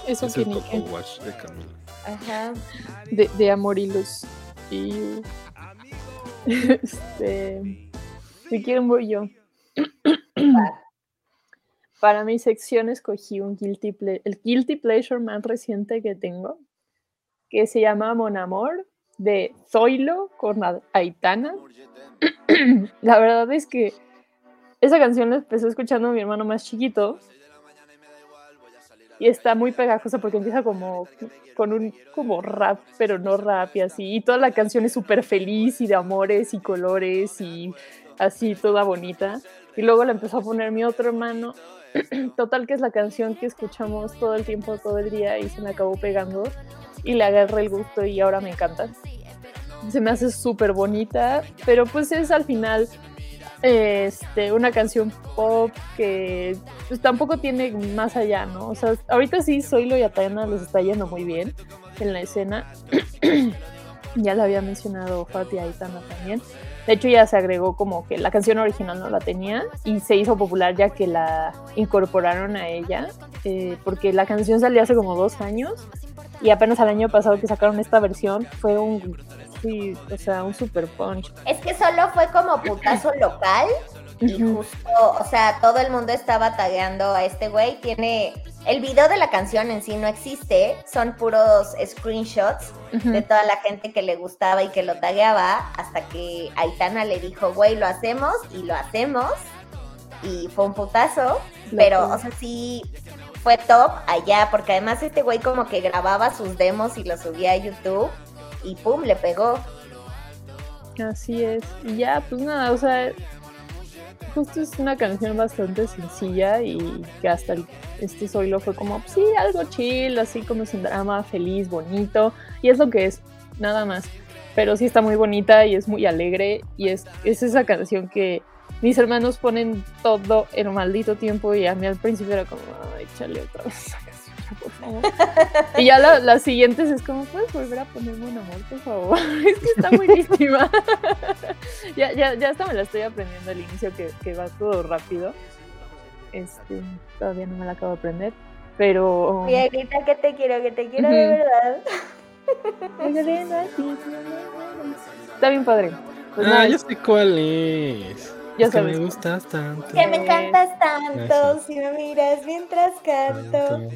Eso Es que el ni Coco. Watch de Camilo. Ajá. De, de amor y luz. Y. Este. Si quieren, voy yo. Para mi sección escogí un guilty ple- el guilty pleasure más reciente que tengo, que se llama Mon Amor, de Zoilo con Aitana. la verdad es que esa canción la empezó escuchando mi hermano más chiquito y está muy pegajosa porque empieza como con un como rap, pero no rap y así. Y toda la canción es súper feliz y de amores y colores y así toda bonita. Y luego la empezó a poner mi otro hermano. Total que es la canción que escuchamos todo el tiempo, todo el día y se me acabó pegando y le agarré el gusto y ahora me encanta. Se me hace súper bonita, pero pues es al final este, una canción pop que pues, tampoco tiene más allá, ¿no? O sea, ahorita sí Zoilo y Atayana les está yendo muy bien en la escena. ya la había mencionado Fati y Aitana también. De hecho, ya se agregó como que la canción original no la tenía y se hizo popular ya que la incorporaron a ella, eh, porque la canción salió hace como dos años y apenas al año pasado que sacaron esta versión fue un, sí, o sea, un super punch. Es que solo fue como putazo local y justo, o sea, todo el mundo estaba tagueando a este güey. Tiene. El video de la canción en sí no existe, son puros screenshots de toda la gente que le gustaba y que lo tagueaba, hasta que Aitana le dijo, güey, lo hacemos y lo hacemos. Y fue un putazo, pero, o sea, sí fue top allá, porque además este güey como que grababa sus demos y los subía a YouTube y pum, le pegó. Así es. Y ya, pues nada, o sea, justo es una canción bastante sencilla y que hasta este Zoilo fue como, pues sí, algo chill, así como sin drama, feliz, bonito. Y es lo que es, nada más. Pero sí está muy bonita y es muy alegre y es, es esa canción que mis hermanos ponen todo el maldito tiempo y a mí al principio era como, ay, échale otra vez esa canción, ya, por favor. Y ya la- las siguientes es como, ¿puedes volver a ponerme un amor, por favor? es que está buenísima. ya, ya, ya hasta me la estoy aprendiendo al inicio que, que va todo rápido. Este, todavía no me la acabo de aprender. Pero. Mira, grita que te quiero, que te quiero de verdad. Está bien padre. Pues ah, nada, ya sé cuál es. Ya es que me gustas tanto. Que me encantas tanto si me miras mientras canto.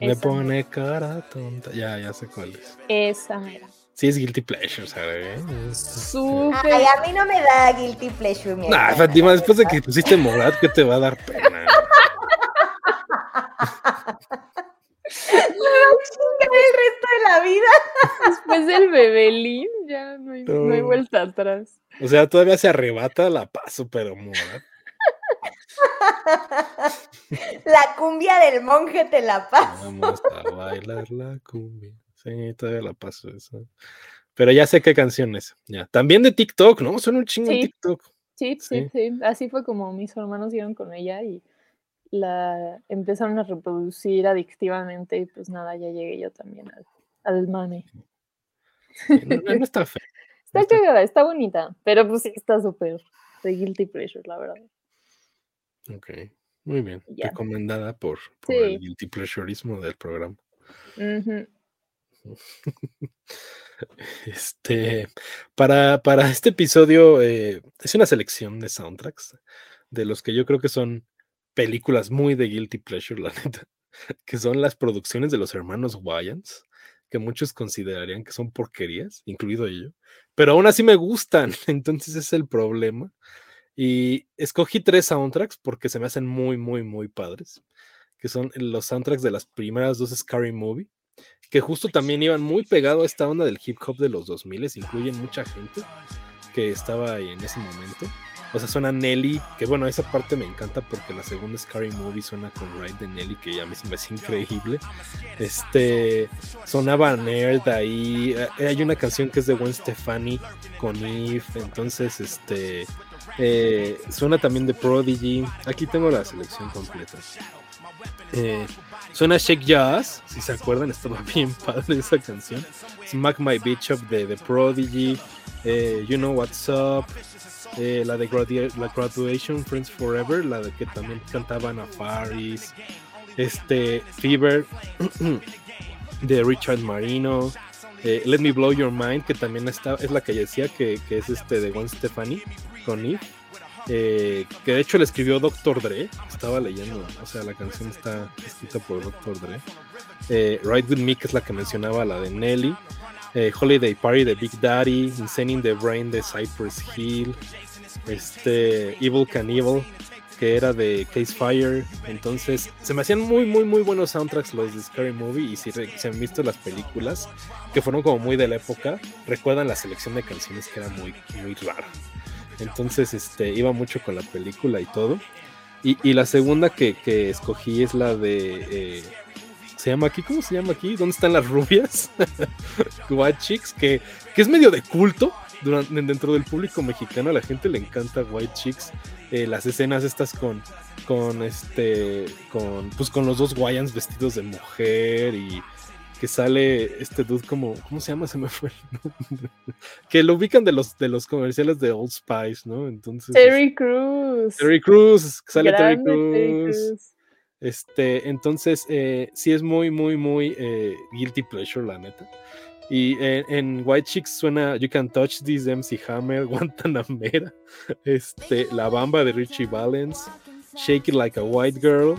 Esa. pone cara tonta. Ya, ya sé cuál es. esa mera. Sí, es Guilty Pleasure, ¿sabes? Súper. Ay, a mí no me da guilty pleasure, mi Nah. Fátima, después de que pusiste Morat, ¿qué te va a dar pena? el resto de la vida. Después del bebelín, ya no hay, no hay No. vuelta atrás. O sea, todavía se arrebata la paso, pero Morat. La cumbia del monje te la paso. Vamos a bailar la cumbia. Sí, todavía la paso eso. Pero ya sé qué canciones. Ya. También de TikTok, ¿no? Son un chingo de TikTok. Sí, sí, sí, Así fue como mis hermanos dieron con ella y la empezaron a reproducir adictivamente y pues nada, ya llegué yo también al, al mame. No, está fea. Está cagada, está bonita, pero pues sí está súper de guilty pleasure, la verdad. Ok, muy bien. Recomendada por, el guilty pleasureismo del programa. Este, para, para este episodio eh, es una selección de soundtracks de los que yo creo que son películas muy de guilty pleasure, la neta, que son las producciones de los hermanos Wayans, que muchos considerarían que son porquerías, incluido yo, pero aún así me gustan, entonces es el problema. Y escogí tres soundtracks porque se me hacen muy, muy, muy padres, que son los soundtracks de las primeras dos Scary Movie, que justo también iban muy pegado a esta onda del hip hop de los 2000, incluyen mucha gente que estaba ahí en ese momento. O sea, suena Nelly, que bueno, esa parte me encanta porque la segunda Scary Movie suena con Ride de Nelly, que ya me parece increíble. Este, sonaba Nerd ahí. Eh, hay una canción que es de Gwen Stefani con Eve, entonces, este, eh, suena también de Prodigy. Aquí tengo la selección completa. Eh, suena Shake Jazz, si se acuerdan, estaba bien padre esa canción. Smack My Bitch Up de The Prodigy. you Know What's Up. Eh, la de la Graduation Friends Forever, la de que también cantaban a Faris, este Fever de Richard Marino, eh, Let Me Blow Your Mind, que también está, es la que decía que, es este de Gwen Stefani con. Eh, que de hecho le escribió Dr. Dre, estaba leyendo, o sea, la canción está escrita por Dr. Dre. Ride With Me, que es la que mencionaba, la de Nelly. Holiday Party de Big Daddy, Insane in the Brain de Cypress Hill, este Evil Cannibal, que era de Case Fire. Entonces, se me hacían muy, muy, muy buenos soundtracks los de Scary Movie. Y si se han visto las películas, que fueron como muy de la época, recuerdan la selección de canciones que era muy, muy rara. Entonces, este, iba mucho con la película y todo. Y, la segunda que, escogí es la de. Eh, ¿Se llama aquí? ¿Cómo se llama aquí? ¿Dónde están las rubias? White Chicks, que, que es medio de culto, dentro del público mexicano a la gente le encanta White Chicks. Eh, las escenas estas con, con este, con, pues con los dos Wayans vestidos de mujer y que sale este dude como, ¿cómo se llama? Se me fue que lo ubican de los, de los comerciales de Old Spice, ¿no? Entonces. Terry Cruz. Terry Cruz, sale Terry Cruz. Este, entonces, eh, sí es muy, muy, muy eh, guilty pleasure, la neta. Y en, White Chicks suena You Can Touch This, MC Hammer, Guantanamera, este, La Bamba de Richie Valens, Shake It Like a White Girl,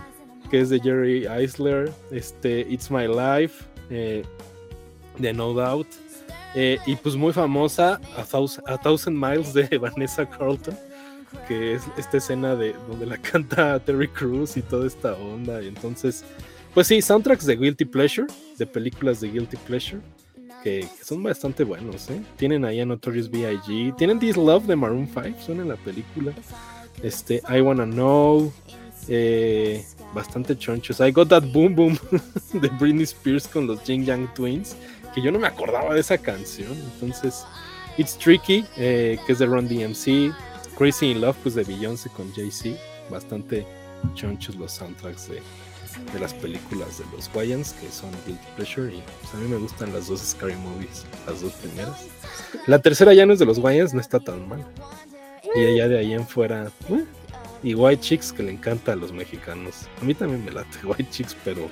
que es de Jerry Eisler, este, It's My Life, eh, de No Doubt, eh, y pues muy famosa, a thousand, Miles de Vanessa Carlton, que es esta escena de donde la canta Terry Cruz y toda esta onda. Y entonces, pues sí, soundtracks de Guilty Pleasure, de películas de Guilty Pleasure que, son bastante buenos, ¿eh? Tienen ahí a Notorious B.I.G. Tienen This Love de Maroon 5, suena en la película. Este, I Wanna Know. Eh, bastante chonchos. I Got That Boom Boom de Britney Spears con los Jing Yang Twins. Que yo no me acordaba de esa canción. Entonces, It's Tricky, eh, que es de Run DMC. Crazy in Love, pues de Beyoncé con Jay-Z. Bastante chonchos los soundtracks de, de las películas de los Wayans, que son Guilty Pleasure, y pues, a mí me gustan las dos Scary Movies, las dos primeras. La tercera ya no es de los Wayans, no está tan mal. Y allá de ahí en fuera, eh, y White Chicks, que le encanta a los mexicanos. A mí también me late White Chicks, pero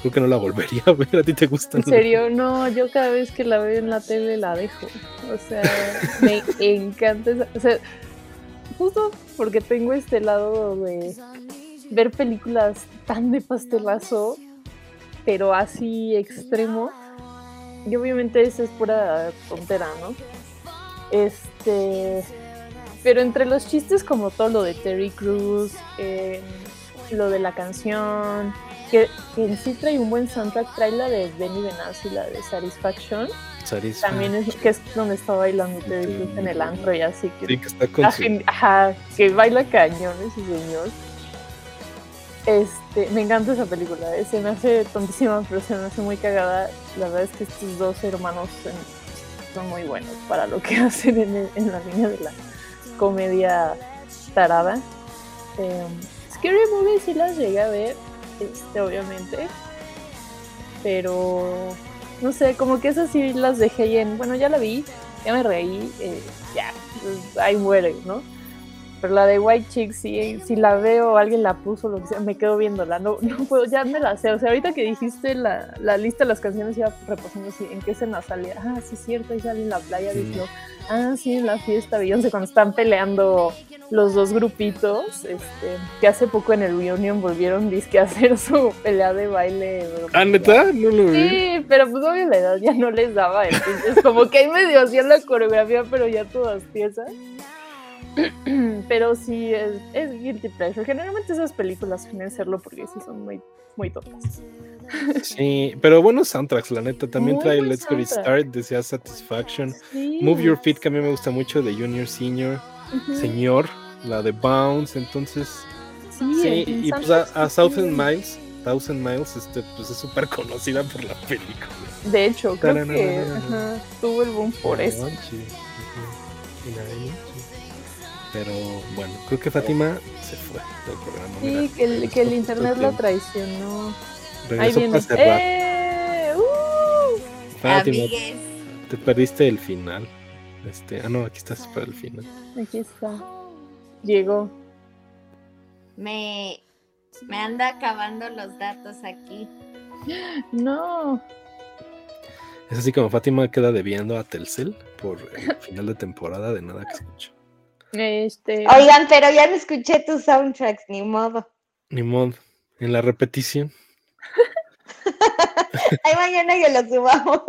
creo que no la volvería a ver. ¿A ti te gusta? En serio, no, yo cada vez que la veo en la tele la dejo. O sea, me encanta esa, o sea, justo porque tengo este lado de ver películas tan de pastelazo, pero así extremo. Y obviamente eso es pura tontera, ¿no? Este. Pero entre los chistes, como todo lo de Terry Cruz, eh, lo de la canción, que, en sí trae un buen soundtrack, trae la de Benny Benassi, la de Satisfaction. También es que es donde está bailando Terry en el antro y así que. Sí, que está con Ajá, que baila cañón ese señor. Este, me encanta esa película, eh, se me hace tontísima, pero se me hace muy cagada. La verdad es que estos dos hermanos son muy buenos para lo que hacen en, la línea de la comedia tarada. Eh, Scary Movie sí las llegué a ver, este, obviamente, pero no sé, como que esas sí las dejé en, bueno, ya la vi, ya me reí, eh, ya, pues, ahí muere, ¿no? Pero la de White Chicks, si, si la veo, alguien la puso, lo que sea, me quedo viéndola. No, no puedo, ya me la sé. O sea, ahorita que dijiste la, la lista de las canciones, iba repasando así, en qué escena salía. Ah, sí, es cierto, ahí sale en la playa. Sí. ah, sí, en la fiesta Beyoncé, cuando están peleando los dos grupitos, este, que hace poco en el reunion volvieron disque a hacer su pelea de baile. ¿Ah, neta? No lo vi. Sí, pero pues obvio la edad ya no les daba. Entonces, como que ahí medio hacían la coreografía, pero ya todas piezas. Pero sí, es, es, guilty pleasure. Generalmente esas películas suelen serlo porque sí son muy, muy tontas. Sí, pero buenos soundtracks, la neta. También trae Let's Get It Started, decía Satisfaction. Move Your Feet, que a mí me gusta mucho, de Junior Senior. Señor, la de Bounce. Entonces, sí, y pues a, a, Thousand Miles. Thousand Miles, este, pues es súper conocida por la película. De hecho, creo que tuvo el boom por eso. Pero bueno, creo que Fátima se fue del programa. Sí, que el, que el internet lo traicionó. Regresó Ahí viene. ¡Eh! ¡Uh! Fátima, te perdiste el final. Este, ah, no, aquí estás para el final. Aquí está. Llegó. Me, me anda acabando los datos aquí. No. Es así como Fátima queda debiendo a Telcel por el final de temporada de nada que escucha. Este... Oigan, pero ya no escuché tus soundtracks, ni modo. Ni modo. En la repetición. Ay, mañana que lo subamos.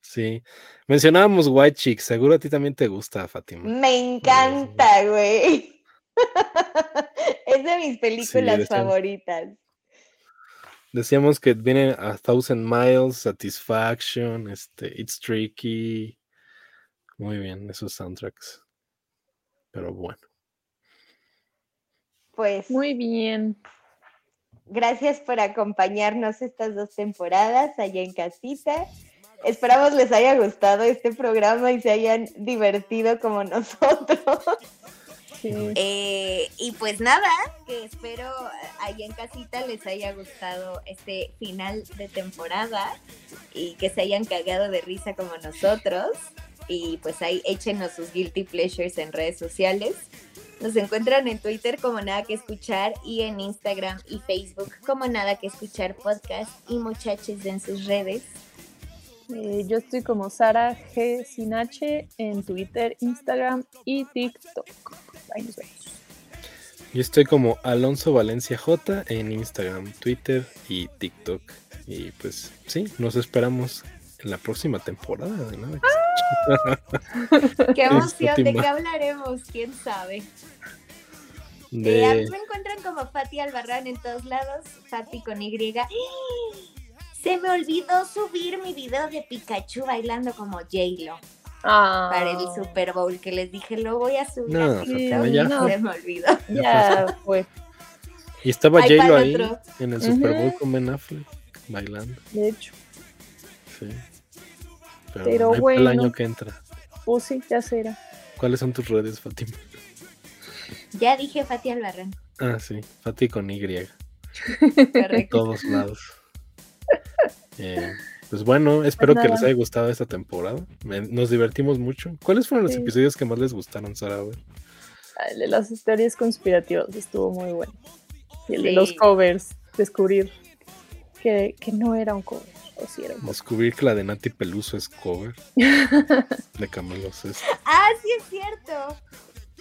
sí. Mencionábamos White Chick. Seguro a ti también te gusta, Fátima. Me encanta, güey. es de mis películas favoritas. Decíamos que viene a Thousand Miles, Satisfaction, este, It's Tricky, muy bien, esos soundtracks. Pero bueno. Pues. Muy bien. Gracias por acompañarnos estas dos temporadas allá en casita. Esperamos les haya gustado este programa y se hayan divertido como nosotros. Eh, y pues nada, que espero allá en casita les haya gustado este final de temporada y que se hayan cagado de risa como nosotros y pues ahí échenos sus guilty pleasures en redes sociales. Nos encuentran en Twitter como Nada que Escuchar y en Instagram y Facebook como Nada que Escuchar Podcast y muchachos en sus redes. Eh, yo estoy como Sara G sin H en Twitter, Instagram y TikTok. Ahí nos vemos. Yo estoy como Alonso Valencia J en Instagram, Twitter y TikTok. Y pues sí, nos esperamos en la próxima temporada de nada. Qué emoción, ¿de qué hablaremos? ¿Quién sabe? De... Eh, me encuentran como Fati Albarrán en todos lados, Fati con Y. Se me olvidó subir mi video de Pikachu bailando como J-Lo. Ah. Para el Super Bowl que les dije, lo voy a subir. No, se me olvidó. Ya fue. Y estaba J-Lo ahí en el Super Bowl con Ben Affleck bailando. De hecho. Sí. Pero, bueno. El año que entra. Pues sí, ya será. ¿Cuáles son tus redes, Fátima? Ya dije Fati Albarrán. Ah, sí, Fati con Y. En todos lados. Eh, pues bueno, espero pues que les haya gustado esta temporada. Nos divertimos mucho. ¿Cuáles fueron los episodios que más les gustaron, Sara? El de las historias conspirativas estuvo muy bueno. Y el de los covers, descubrir que, que no era un cover. Descubrir que la de Nati Peluso es cover de Camilo Ah, sí es cierto.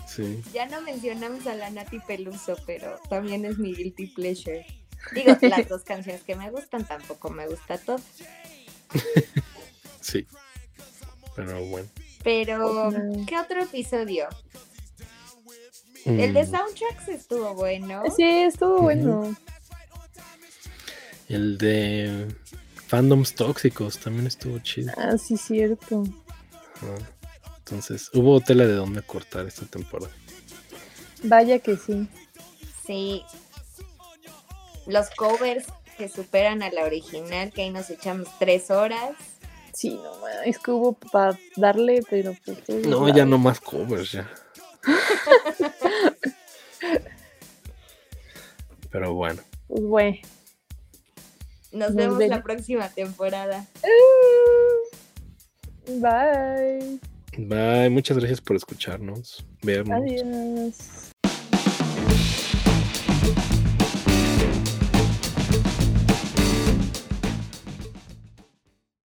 Sí. Ya no mencionamos a la Nati Peluso, pero también es mi guilty pleasure. Digo, las dos canciones que me gustan tampoco me gusta todo. sí. Pero bueno. Pero, ¿qué otro episodio? El de mm. soundtracks estuvo bueno. Sí, estuvo bueno. El de fandoms tóxicos también estuvo chido. Ah, sí, cierto. Entonces, hubo tela de dónde cortar esta temporada. Vaya que sí. Sí, los covers que superan a la original, que ahí nos echamos tres horas. Sí, no, es que hubo para darle, pero pues, No, ya no más covers, ya. pero bueno. Pues bueno. Nos, vemos la próxima temporada. Bye. Bye, muchas gracias por escucharnos, vernos. Adiós.